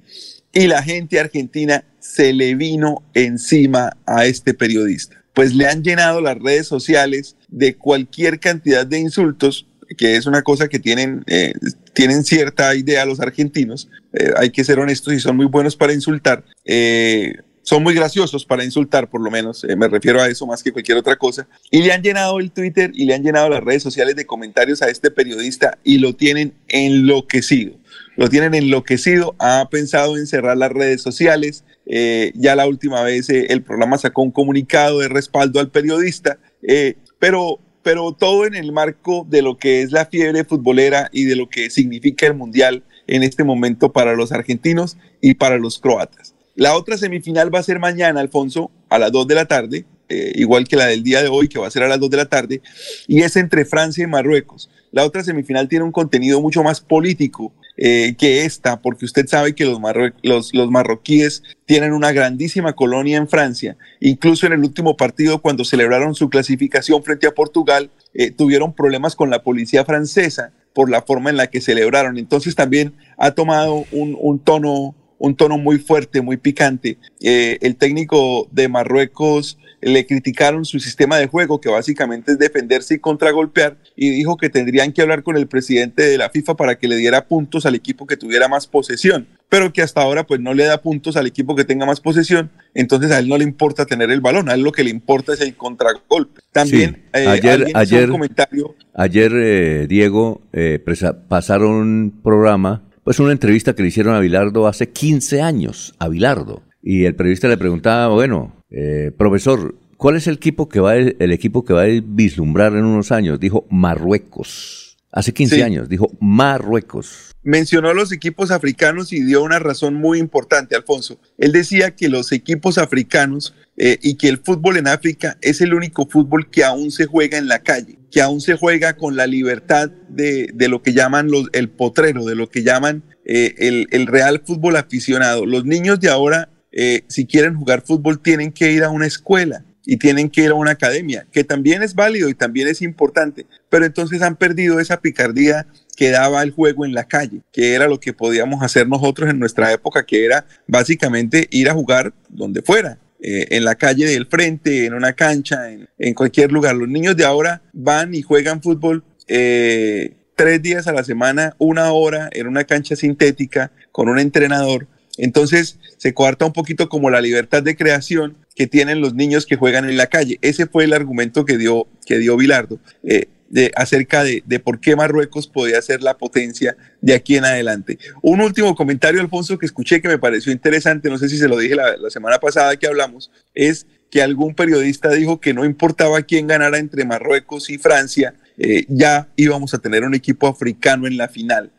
[SPEAKER 35] y la gente argentina se le vino encima a este periodista. Pues le han llenado las redes sociales de cualquier cantidad de insultos, que es una cosa que tienen, eh, tienen cierta idea los argentinos. Eh, hay que ser honestos y son muy buenos para insultar. Eh, son muy graciosos para insultar, por lo menos, eh, me refiero a eso más que cualquier otra cosa. Y le han llenado el Twitter y le han llenado las redes sociales de comentarios a este periodista y lo tienen enloquecido. Lo tienen enloquecido, ha pensado en cerrar las redes sociales. eh, ya la última vez eh, el programa sacó un comunicado de respaldo al periodista, eh, pero, pero todo en el marco de lo que es la fiebre futbolera y de lo que significa el Mundial en este momento para los argentinos y para los croatas. La otra semifinal va a ser mañana, Alfonso, a las 2 de la tarde, eh, igual que la del día de hoy, que va a ser a las 2 de la tarde, y es entre Francia y Marruecos. La otra semifinal tiene un contenido mucho más político eh, que esta, porque usted sabe que los, los marroquíes tienen una grandísima colonia en Francia. Incluso en el último partido, cuando celebraron su clasificación frente a Portugal, eh, tuvieron problemas con la policía francesa por la forma en la que celebraron. Entonces también ha tomado un, un tono un tono muy fuerte, muy picante. Eh, el técnico de Marruecos le criticaron su sistema de juego, que básicamente es defenderse y contragolpear, y dijo que tendrían que hablar con el presidente de la FIFA para que le diera puntos al equipo que tuviera más posesión, pero que hasta ahora pues no le da puntos al equipo que tenga más posesión, entonces a él no le importa tener el balón, a él lo que le importa es el contragolpe. También
[SPEAKER 2] Sí,
[SPEAKER 35] eh,
[SPEAKER 2] ayer, ayer,
[SPEAKER 35] comentario
[SPEAKER 2] ayer eh, Diego, eh, pasaron un programa, pues una entrevista que le hicieron a Bilardo hace 15 años, a Bilardo. Y el periodista le preguntaba, bueno, eh, profesor, ¿cuál es el equipo que va a, el equipo que va a vislumbrar en unos años? Dijo Marruecos. Hace 15
[SPEAKER 35] Sí.
[SPEAKER 2] años, dijo Marruecos.
[SPEAKER 35] mencionó los equipos africanos y dio una razón muy importante, Alfonso. Él decía que los equipos africanos eh, y que el fútbol en África es el único fútbol que aún se juega en la calle, que aún se juega con la libertad de, de lo que llaman los, el potrero, de lo que llaman eh, el, el real fútbol aficionado. Los niños de ahora, eh, si quieren jugar fútbol, tienen que ir a una escuela y tienen que ir a una academia, que también es válido y también es importante, pero entonces han perdido esa picardía que daba el juego en la calle, que era lo que podíamos hacer nosotros en nuestra época, que era básicamente ir a jugar donde fuera, eh, en la calle del frente, en una cancha, en, cualquier lugar. Los niños de ahora van y juegan fútbol eh, tres días a la semana, una hora en una cancha sintética con un entrenador. Entonces se coarta un poquito como la libertad de creación que tienen los niños que juegan en la calle. Ese fue el argumento que dio, que dio Bilardo eh, de, acerca de, de por qué Marruecos podía ser la potencia de aquí en adelante. Un último comentario, Alfonso, que escuché que me pareció interesante, no sé si se lo dije la, semana pasada que hablamos, es que algún periodista dijo que no importaba quién ganara entre Marruecos y Francia, eh, ya íbamos a tener un equipo africano en la final,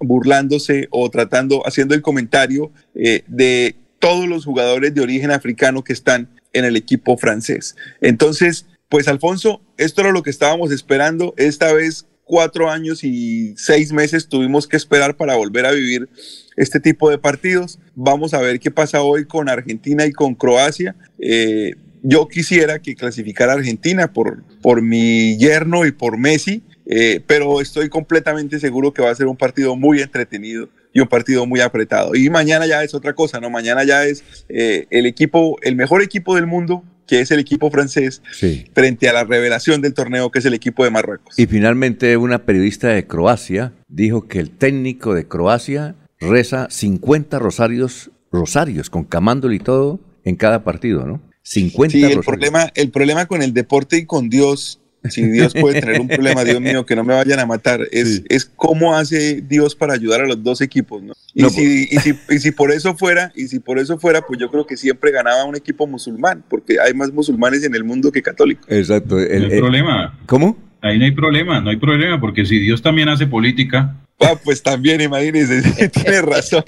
[SPEAKER 35] burlándose o tratando, haciendo el comentario eh, de todos los jugadores de origen africano que están en el equipo francés. Entonces, pues Alfonso, esto era lo que estábamos esperando. Esta vez cuatro años y seis meses tuvimos que esperar para volver a vivir este tipo de partidos. Vamos a ver qué pasa hoy con Argentina y con Croacia. Eh, yo quisiera que clasificara Argentina por, por mi yerno y por Messi, eh, pero estoy completamente seguro que va a ser un partido muy entretenido y un partido muy apretado. Y mañana ya es otra cosa, ¿no? Mañana ya es eh, el equipo, el mejor equipo del mundo, que es el equipo francés,
[SPEAKER 2] Sí.
[SPEAKER 35] frente a la revelación del torneo, que es el equipo de Marruecos.
[SPEAKER 2] Y finalmente una periodista de Croacia dijo que el técnico de Croacia reza 50 rosarios, rosarios con camándolo y todo en cada partido, ¿no? 50
[SPEAKER 35] Sí, el
[SPEAKER 2] rosarios.
[SPEAKER 35] problema, el problema con el deporte y con Dios, si Dios puede tener un problema, Dios mío, que no me vayan a matar, es, es cómo hace Dios para ayudar a los dos equipos, ¿no? Y,
[SPEAKER 2] No,
[SPEAKER 35] si, y, si, y si por eso fuera, y si por eso fuera, pues yo creo que siempre ganaba un equipo musulmán, porque hay más musulmanes en el mundo que católicos.
[SPEAKER 2] Exacto. el-
[SPEAKER 8] no hay
[SPEAKER 2] el-
[SPEAKER 8] problema.
[SPEAKER 2] ¿Cómo?
[SPEAKER 8] Ahí no hay problema, no hay problema, porque si Dios también hace política,
[SPEAKER 35] Ah, pues también, imagínese, tiene razón.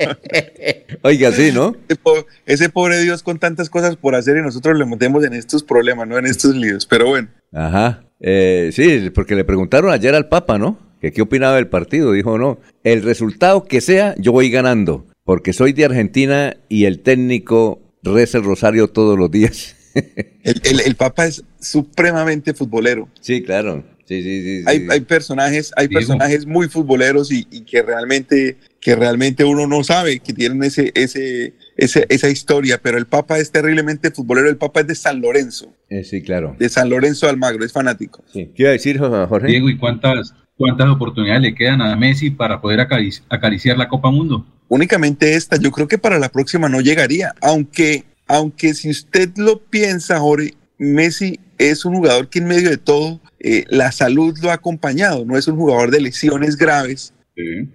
[SPEAKER 2] Oiga, sí, ¿no?
[SPEAKER 35] Ese po- Ese pobre Dios con tantas cosas por hacer y nosotros le metemos en estos problemas, no en estos líos. Pero bueno,
[SPEAKER 2] Ajá. Eh, sí, porque le preguntaron ayer al Papa, ¿no? Que qué opinaba del partido. Dijo, no, el resultado que sea, yo voy ganando, porque soy de Argentina y el técnico reza el rosario todos los días.
[SPEAKER 35] el, el- el Papa es supremamente futbolero.
[SPEAKER 2] Sí, claro. Sí, sí, sí. sí.
[SPEAKER 35] Hay, hay personajes, hay
[SPEAKER 2] Diego.
[SPEAKER 35] personajes muy futboleros y, y que realmente, que realmente uno no sabe que tienen ese, ese, ese- esa historia, pero el Papa es terriblemente futbolero. El Papa es de San Lorenzo,
[SPEAKER 2] Eh, sí, claro.
[SPEAKER 35] de San Lorenzo Almagro, es fanático.
[SPEAKER 2] ¿Qué iba a decir, Jorge?
[SPEAKER 8] Diego, ¿y cuántas, cuántas oportunidades le quedan a Messi para poder acarici- acariciar la Copa Mundo?
[SPEAKER 35] únicamente esta, yo creo que para la próxima no llegaría, aunque, aunque si usted lo piensa, Jorge, Messi es un jugador que en medio de todo eh, la salud lo ha acompañado, no es un jugador de lesiones graves,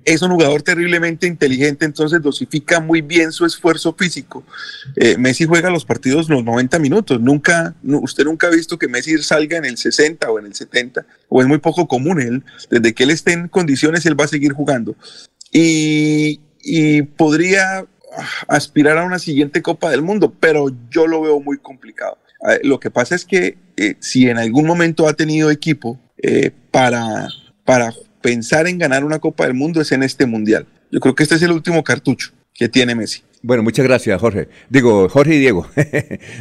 [SPEAKER 35] es un jugador terriblemente inteligente, entonces dosifica muy bien su esfuerzo físico. Eh, Messi juega los partidos los 90 minutos, nunca, usted nunca ha visto que Messi salga en el 60 o en el 70, o es muy poco común, él, desde que él esté en condiciones, él va a seguir jugando y, y podría ah, aspirar a una siguiente Copa del Mundo, pero yo lo veo muy complicado. Eh, Lo que pasa es que eh, si en algún momento ha tenido equipo eh, para, para pensar en ganar una Copa del Mundo es en este Mundial. Yo creo que este es el último cartucho que tiene Messi.
[SPEAKER 2] Bueno, muchas gracias, Jorge. Digo, Jorge y Diego.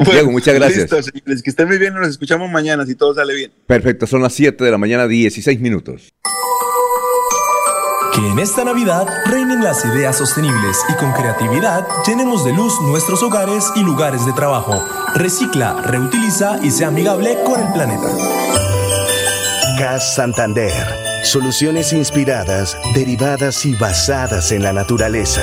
[SPEAKER 2] Diego, muchas gracias.
[SPEAKER 35] Listo, señores, que estén muy bien, nos escuchamos mañana si todo sale bien.
[SPEAKER 2] Perfecto, son las 7 de la mañana, 16 minutos.
[SPEAKER 36] Que en esta Navidad reinen las ideas sostenibles y con creatividad llenemos de luz nuestros hogares y lugares de trabajo. Recicla, reutiliza y sea amigable con el planeta.
[SPEAKER 23] Gas Santander. Soluciones inspiradas, derivadas y basadas en la naturaleza.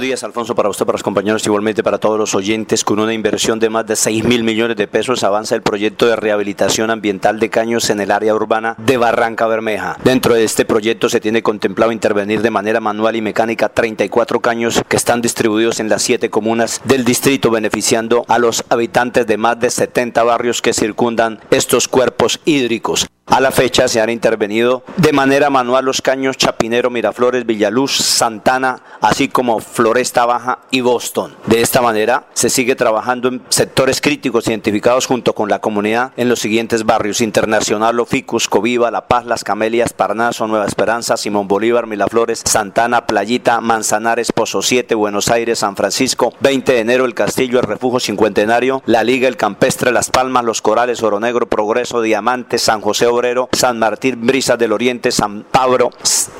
[SPEAKER 37] Buenos días, Alfonso, para usted, para los compañeros, igualmente para todos los oyentes. Con una inversión de más de 6 mil millones de pesos avanza el proyecto de rehabilitación ambiental de caños en el área urbana de Barranca Bermeja. Dentro de este proyecto se tiene contemplado intervenir de manera manual y mecánica 34 caños que están distribuidos en las siete comunas del distrito, beneficiando a los habitantes de más de 70 barrios que circundan estos cuerpos hídricos. A la fecha se han intervenido de manera manual los caños Chapinero, Miraflores, Villaluz, Santana, así como Floresta Baja y Boston. De esta manera se sigue trabajando en sectores críticos identificados junto con la comunidad en los siguientes barrios Internacional, Oficus, Coviva, La Paz, Las Camelias, Parnaso, Nueva Esperanza, Simón Bolívar, Miraflores, Santana, Playita, Manzanares, Pozo 7, Buenos Aires, San Francisco, 20 de enero, El Castillo, El Refugio Cincuentenario, La Liga, El Campestre, Las Palmas, Los Corales, Oro Negro, Progreso, Diamante, San José San Martín, Brisas del Oriente, San Pablo,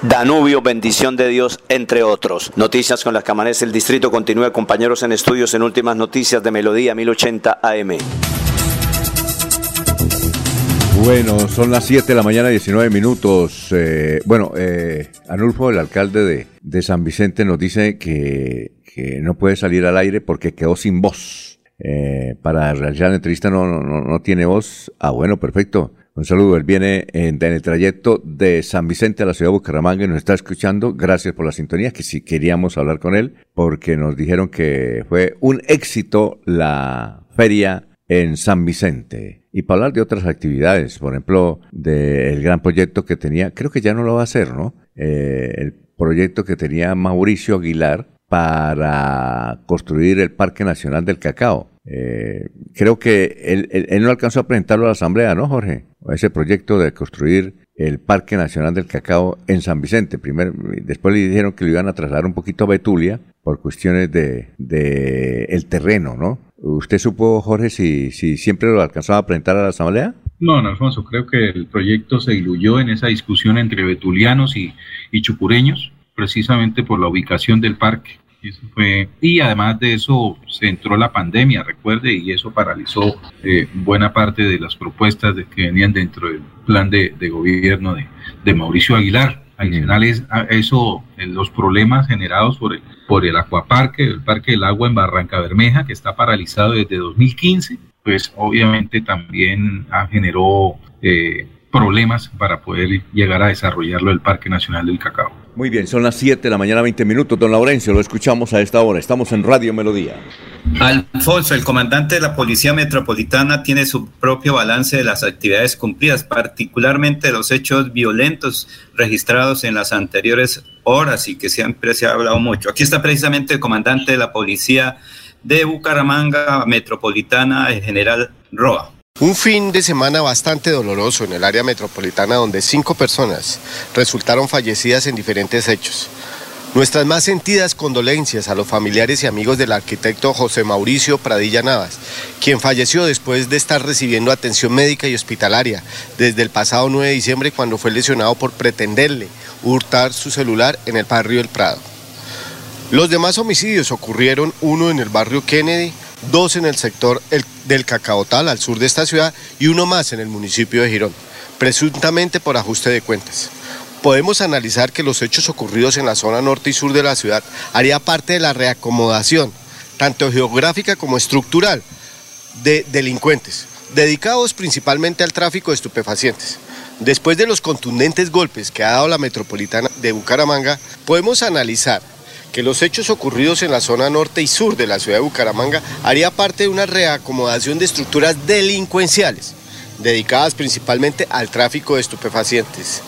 [SPEAKER 37] Danubio, Bendición de Dios, entre otros. Noticias con las que amanece el distrito. Continúa, compañeros en estudios en últimas noticias de Melodía 1080 AM.
[SPEAKER 2] Bueno, son las 7 de la mañana, 19 minutos. Eh, bueno, eh, Anulfo, el alcalde de, San Vicente, nos dice que, que, no puede salir al aire porque quedó sin voz. Eh, para realizar la entrevista no, no, no tiene voz. Ah, bueno, perfecto. Un saludo, él viene en, el trayecto de San Vicente a la ciudad de Bucaramanga y nos está escuchando. Gracias por la sintonía, que si queríamos hablar con él, porque nos dijeron que fue un éxito la feria en San Vicente. Y para hablar de otras actividades, por ejemplo, del gran proyecto que tenía, creo que ya no lo va a hacer, ¿no? Eh, el proyecto que tenía Mauricio Aguilar para construir el Parque Nacional del Cacao. Eh, creo que él, no alcanzó a presentarlo a la Asamblea, ¿no, Jorge? Ese proyecto de construir el Parque Nacional del Cacao en San Vicente. Primero, después le dijeron que lo iban a trasladar un poquito a Betulia por cuestiones de, el terreno, ¿no? ¿Usted supo, Jorge, si, si siempre lo alcanzaba a presentar a la Asamblea?
[SPEAKER 8] No, no, Alfonso, creo que el proyecto se diluyó en esa discusión entre betulianos y, y chucureños, precisamente por la ubicación del parque. Eso fue, y además de eso se entró la pandemia, recuerde, y eso paralizó eh, buena parte de las propuestas de, que venían dentro del plan de, gobierno de, Mauricio Aguilar. Adicionales a eso, los problemas generados por el, por el acuaparque, el Parque del Agua en Barranca Bermeja, que está paralizado desde 2015, pues obviamente también generó eh, problemas para poder llegar a desarrollarlo el Parque Nacional del Cacao.
[SPEAKER 2] Muy bien, son las 7 de la mañana, 20 minutos. Don Laurencio, lo escuchamos a esta hora. Estamos en Radio Melodía.
[SPEAKER 3] Alfonso, el comandante de la Policía Metropolitana tiene su propio balance de las actividades cumplidas, particularmente los hechos violentos registrados en las anteriores horas y que siempre se ha hablado mucho. Aquí está precisamente el comandante de la Policía de Bucaramanga Metropolitana, el general Roa.
[SPEAKER 38] Un fin de semana bastante doloroso en el área metropolitana donde cinco personas resultaron fallecidas en diferentes hechos. Nuestras más sentidas condolencias a los familiares y amigos del arquitecto José Mauricio Pradilla Navas, quien falleció después de estar recibiendo atención médica y hospitalaria desde el pasado 9 de diciembre cuando fue lesionado por pretenderle hurtar su celular en el barrio El Prado. Los demás homicidios ocurrieron uno en el barrio Kennedy, dos en el sector del Cacaotal, al sur de esta ciudad, y uno más en el municipio de Girón, presuntamente por ajuste de cuentas. Podemos analizar que los hechos ocurridos en la zona norte y sur de la ciudad haría parte de la reacomodación tanto geográfica como estructural, de delincuentes, dedicados principalmente al tráfico de estupefacientes. Después de los contundentes golpes que ha dado la metropolitana de Bucaramanga, podemos analizar que los hechos ocurridos en la zona norte y sur de la ciudad de Bucaramanga haría parte de una reacomodación de estructuras delincuenciales, dedicadas principalmente al tráfico de estupefacientes.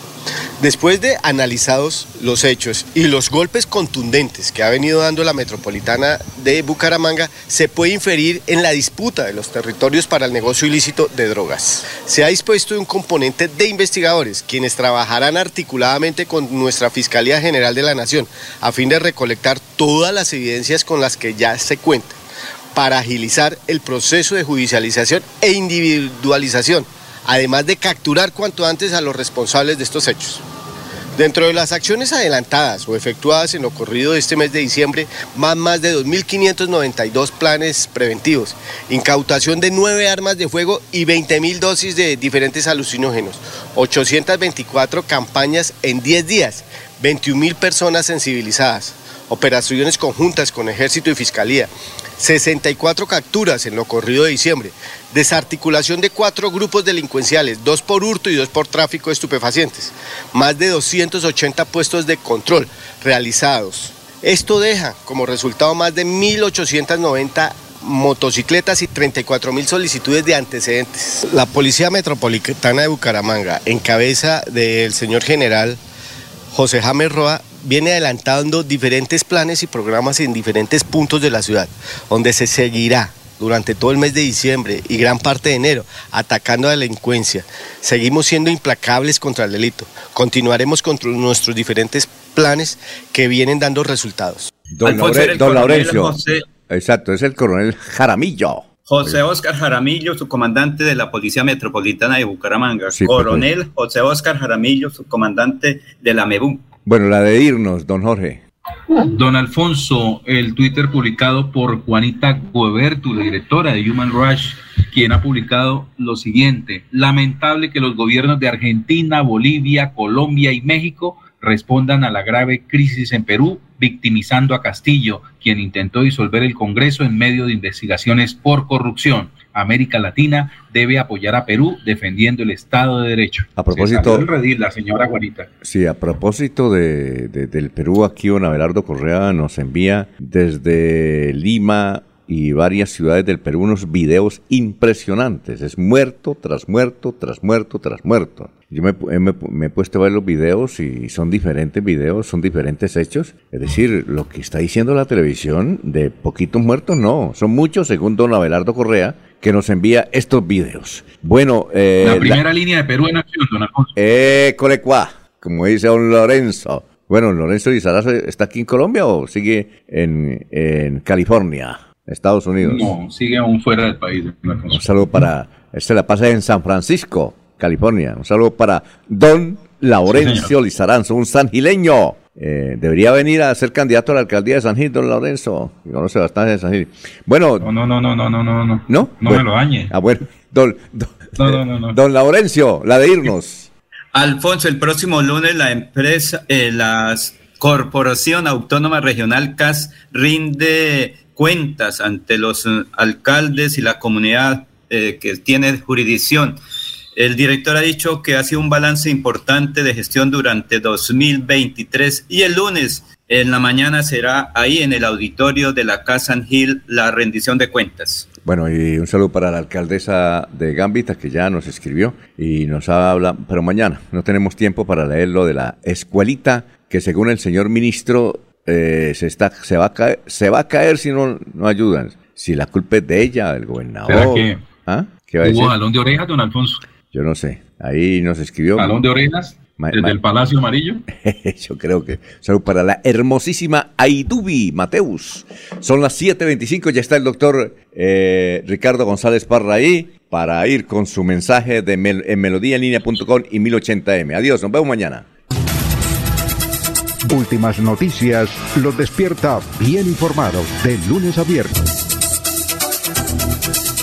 [SPEAKER 38] Después de analizados los hechos y los golpes contundentes que ha venido dando la metropolitana de Bucaramanga, se puede inferir en la disputa de los territorios para el negocio ilícito de drogas. Se ha dispuesto un componente de investigadores, quienes trabajarán articuladamente con nuestra Fiscalía General de la Nación, a fin de recolectar todas las evidencias con las que ya se cuenta, para agilizar el proceso de judicialización e individualización además de capturar cuanto antes a los responsables de estos hechos. Dentro de las acciones adelantadas o efectuadas en lo corrido de este mes de diciembre, van más de 2.592 planes preventivos, incautación de nueve armas de fuego y 20.000 dosis de diferentes alucinógenos, 824 campañas en 10 días, 21.000 personas sensibilizadas, operaciones conjuntas con ejército y fiscalía, 64 capturas en lo corrido de diciembre, desarticulación de cuatro grupos delincuenciales, dos por hurto y dos por tráfico de estupefacientes, más de 280 puestos de control realizados. Esto deja como resultado más de 1.890 motocicletas y 34 mil solicitudes de antecedentes. La Policía Metropolitana de Bucaramanga, en cabeza del señor general José James Roa, viene adelantando diferentes planes y programas en diferentes puntos de la ciudad, donde se seguirá durante todo el mes de diciembre y gran parte de enero atacando a la delincuencia. Seguimos siendo implacables contra el delito. Continuaremos con nuestros diferentes planes que vienen dando resultados.
[SPEAKER 2] Don, Laurencio. Exacto, es el coronel Jaramillo.
[SPEAKER 3] José Oscar Jaramillo, su comandante de la Policía Metropolitana de Bucaramanga. coronel José Oscar Jaramillo, su comandante de la MEBU.
[SPEAKER 2] Bueno, la de irnos, don Jorge.
[SPEAKER 8] Don Alfonso, el Twitter publicado por Juanita Guebertu, la directora de Human Rush, quien ha publicado lo siguiente. Lamentable que los gobiernos de Argentina, Bolivia, Colombia y México respondan a la grave crisis en Perú, victimizando a Castillo, quien intentó disolver el Congreso en medio de investigaciones por corrupción. América Latina debe apoyar a Perú defendiendo el Estado de Derecho.
[SPEAKER 2] A propósito,
[SPEAKER 8] de la señora Juanita.
[SPEAKER 2] Sí, a propósito de, del Perú, aquí don Abelardo Correa nos envía desde Lima y varias ciudades del Perú unos videos impresionantes. Es muerto tras muerto, tras muerto, tras muerto. Yo me, me, he puesto a ver los videos y son diferentes videos, son diferentes hechos. Es decir, lo que está diciendo la televisión de poquitos muertos, no. Son muchos, según don Abelardo Correa, que nos envía estos videos. Bueno,
[SPEAKER 8] eh, la primera línea de Perú en acción, don Alfonso.
[SPEAKER 2] Eh, colecua, como dice don Lorenzo. Bueno, Lorenzo Lizarazo está aquí en Colombia o sigue en, en California, Estados Unidos.
[SPEAKER 8] No, sigue aún fuera del país.
[SPEAKER 2] Un saludo para, este la pasa en San Francisco, California. Un saludo para Don Laurencio Lizaranzo, un sangileño. Eh, debería venir a ser candidato a la alcaldía de San Gil, don Lorenzo. Conoce bastante de San Gil. Bueno.
[SPEAKER 8] No, no, no, no, no, no, no.
[SPEAKER 2] ¿No?
[SPEAKER 8] No me lo dañe.
[SPEAKER 2] Ah, bueno. Don, don, don Laurencio, la de irnos.
[SPEAKER 3] Alfonso, el próximo lunes la empresa, eh, la Corporación Autónoma Regional CAS rinde cuentas ante los eh, alcaldes y la comunidad eh, que tiene jurisdicción. El director ha dicho que ha sido un balance importante de gestión durante 2023 y el lunes en la mañana será ahí en el auditorio de la Casa Gil la rendición de cuentas.
[SPEAKER 2] Bueno, y un saludo para la alcaldesa de Gambita que ya nos escribió y nos habla, pero mañana no tenemos tiempo para leer lo de la escuelita que según el señor ministro eh, se, está, se, va a caer, se va a caer si no, no ayudan. Si la culpa es de ella, del gobernador.
[SPEAKER 8] Que
[SPEAKER 2] ¿Ah?
[SPEAKER 8] ¿Qué va a decir? jalón de orejas, don Alfonso?
[SPEAKER 2] Yo no sé. Ahí nos escribió.
[SPEAKER 8] ¿Jalón de orejas? ¿Desde el Palacio Amarillo?
[SPEAKER 2] Yo creo que. Salud para la hermosísima Aidubi Mateus. Son las 7.25, ya está el doctor eh, Ricardo González Parra ahí para ir con su mensaje de mel en melodíaenlínea.com y 1080m. Adiós, nos vemos mañana.
[SPEAKER 1] Últimas noticias los despierta bien informados de lunes a viernes.